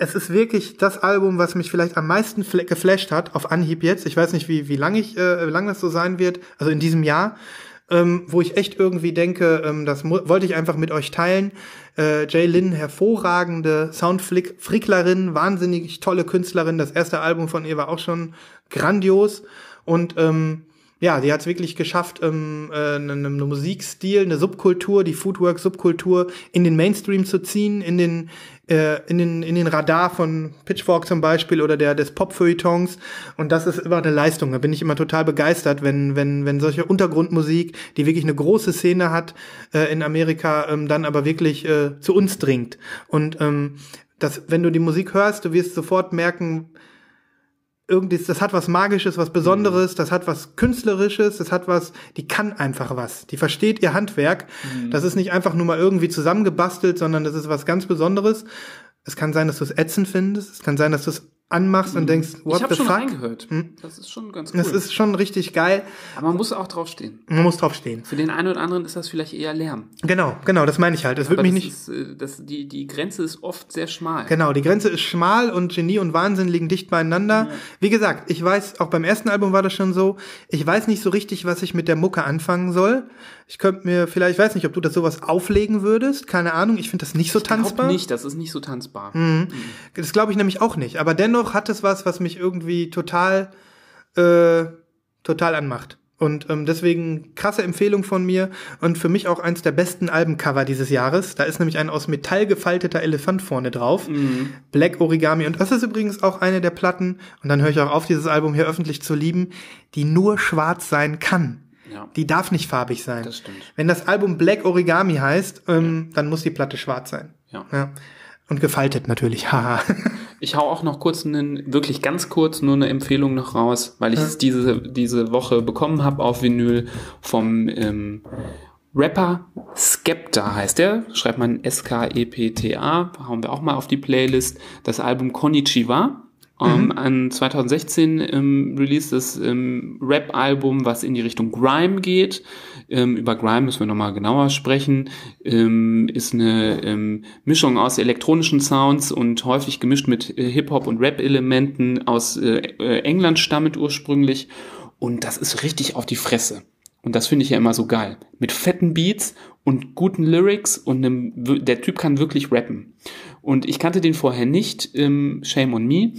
es ist wirklich das Album, was mich vielleicht am meisten geflasht hat, auf Anhieb jetzt. Ich weiß nicht, wie, wie lange ich, äh, wie lang das so sein wird, also in diesem Jahr, ähm, wo ich echt irgendwie denke, ähm, das wollte ich einfach mit euch teilen. Äh, Jay Lynn, hervorragende Soundfricklerin, wahnsinnig tolle Künstlerin. Das erste Album von ihr war auch schon grandios. Und ähm, ja, sie hat es wirklich geschafft, ähm, äh, eine, eine Musikstil, eine Subkultur, die Footwork-Subkultur in den Mainstream zu ziehen, in den, äh, in den, in den Radar von Pitchfork zum Beispiel oder der des Pop-Feuilletons. Und das ist immer eine Leistung. Da bin ich immer total begeistert, wenn, wenn, wenn solche Untergrundmusik, die wirklich eine große Szene hat äh, in Amerika, ähm, dann aber wirklich äh, zu uns dringt. Und ähm, das, wenn du die Musik hörst, du wirst sofort merken, irgendwie, das hat was Magisches, was Besonderes, das hat was Künstlerisches, das hat was, die kann einfach was. Die versteht ihr Handwerk. Das ist nicht einfach nur mal irgendwie zusammengebastelt, sondern das ist was ganz Besonderes. Es kann sein, dass du es ätzend findest. Es kann sein, dass du es anmachst und denkst, what Ich the schon fuck? reingehört. Das ist schon ganz cool. Das ist schon richtig geil. Aber man muss auch draufstehen. Man muss drauf stehen. Für den einen oder anderen ist das vielleicht eher Lärm. Genau, genau, das meine ich halt. Wird Aber mich das nicht. Ist, äh, das, die, die Grenze ist oft sehr schmal. Genau, die Grenze ist schmal und Genie und Wahnsinn liegen dicht beieinander. Wie gesagt, ich weiß, auch beim ersten Album war das schon so, ich weiß nicht so richtig, was ich mit der Mucke anfangen soll. Ich könnte mir vielleicht, ich weiß nicht, ob du das sowas auflegen würdest, keine Ahnung, ich finde das nicht so Ich tanzbar. nicht, das ist nicht so tanzbar. Das glaube ich nämlich auch nicht. Aber dennoch hat es was, was mich irgendwie total, äh, total anmacht. Und ähm, deswegen krasse Empfehlung von mir und für mich auch eins der besten Albencover dieses Jahres. Da ist nämlich ein aus Metall gefalteter Elefant vorne drauf. Black Origami. Und das ist übrigens auch eine der Platten, und dann höre ich auch auf, dieses Album hier öffentlich zu lieben, die nur schwarz sein kann. Ja. Die darf nicht farbig sein. Das stimmt. Wenn das Album Black Origami heißt, ähm, dann muss die Platte schwarz sein. Ja. Ja. Und gefaltet natürlich, [laughs] haha. Ich hau auch noch kurz einen, wirklich ganz kurz nur eine Empfehlung noch raus, weil ich es diese, diese Woche bekommen habe auf Vinyl vom ähm, Rapper Skepta heißt der, schreibt man S-K-E-P-T-A, hauen wir auch mal auf die Playlist, das Album Konnichiwa. Ähm, an 2016 ähm, released das ähm, Rap-Album, was in die Richtung Grime geht. Ähm, über Grime müssen wir nochmal genauer sprechen. Ähm, ist eine ähm, Mischung aus elektronischen Sounds und häufig gemischt mit äh, Hip-Hop und Rap-Elementen aus äh, äh, England stammend ursprünglich. Und das ist richtig auf die Fresse. Und das finde ich ja immer so geil. Mit fetten Beats und guten Lyrics und einem, der Typ kann wirklich rappen. Und ich kannte den vorher nicht, ähm, Shame on Me.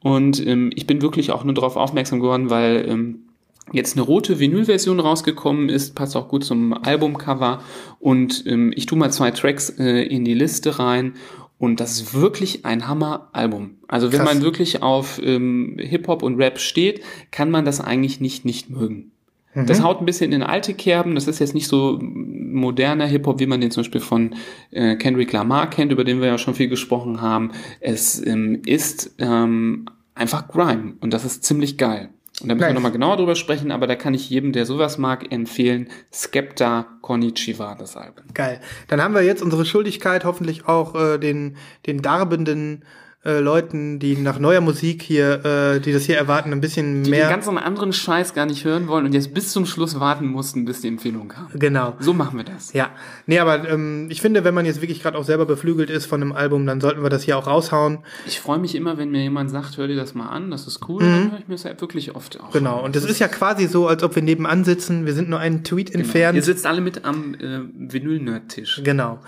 Und ähm, ich bin wirklich auch nur darauf aufmerksam geworden, weil ähm, jetzt eine rote Vinyl-Version rausgekommen ist, passt auch gut zum Albumcover. Und ähm, ich tue mal zwei Tracks äh, in die Liste rein. Und das ist wirklich ein Hammer-Album. Also wenn Krass. man wirklich auf ähm, Hip-Hop und Rap steht, kann man das eigentlich nicht nicht mögen. Das haut ein bisschen in alte Kerben. Das ist jetzt nicht so moderner Hip-Hop, wie man den zum Beispiel von äh, Kendrick Lamar kennt, über den wir ja schon viel gesprochen haben. Es ähm, ist ähm, einfach Grime und das ist ziemlich geil. Und da müssen wir Nice. nochmal genauer drüber sprechen, aber da kann ich jedem, der sowas mag, empfehlen. Skepta Konnichiwa, das Album. Geil. Dann haben wir jetzt unsere Schuldigkeit, hoffentlich auch äh, den, den darbenden äh, Leuten, die nach neuer Musik hier, äh, die das hier erwarten, ein bisschen Die mehr. den ganzen anderen Scheiß gar nicht hören wollen und jetzt bis zum Schluss warten mussten, bis die Empfehlung kam. genau. So machen wir das. Ja, nee, aber ähm, ich finde, wenn man jetzt wirklich gerade auch selber beflügelt ist von einem Album, dann sollten wir das hier auch raushauen. Ich freue mich immer, wenn mir jemand sagt, hör dir das mal an, das ist cool, dann höre ich mir das ja wirklich oft auch. Mhm. Genau, an. und das ist ja quasi so, als ob wir nebenan sitzen. Wir sind nur einen Tweet Genau. entfernt. Ihr sitzt alle mit am äh, Vinyl-Nerd-Tisch. Genau.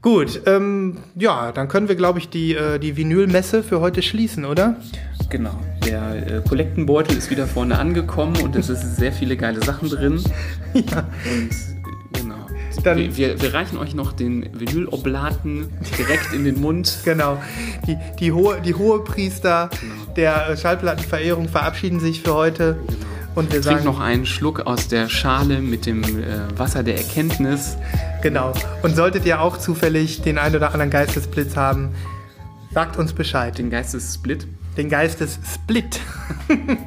Gut, ähm, ja, dann können wir, glaube ich, die, äh, die Vinylmesse für heute schließen, oder? Genau. Der äh, Kollektenbeutel ist wieder vorne angekommen und es ist sehr viele geile Sachen drin. [laughs] Ja. Und genau. Dann- wir, wir, wir reichen euch noch den Vinyloblaten direkt in den Mund. [laughs] Genau. Die, die, hohe, die hohe Priester der äh, Schallplattenverehrung verabschieden sich für heute. Und wir sagen noch einen Schluck aus der Schale mit dem äh, Wasser der Erkenntnis. genau. Und solltet ihr auch zufällig den ein oder anderen Geistesblitz haben, sagt uns Bescheid. Den Geistessplit. Den Geistessplit. [laughs]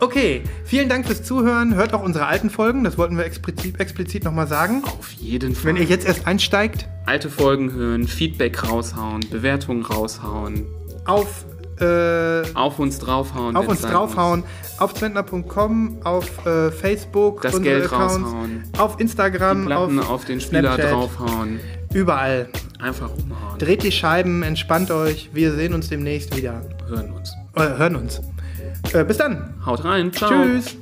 okay, vielen Dank fürs Zuhören. Hört auch unsere alten Folgen, das wollten wir explizit, explizit nochmal sagen. Auf jeden Fall. Wenn ihr jetzt erst einsteigt, alte Folgen hören, Feedback raushauen, Bewertungen raushauen, auf, äh, auf uns draufhauen. auf uns draufhauen, auf zwentner.com, auf äh, Facebook, Das Geld Accounts, raushauen. auf muss. Instagram, Platten auf, auf, den Spieler Snapchat. draufhauen. überall. Einfach umhauen. Dreht die Scheiben, entspannt euch. Wir sehen uns demnächst wieder. Hören uns. Äh, hören uns. Äh, bis dann. Haut rein. Ciao. Tschüss.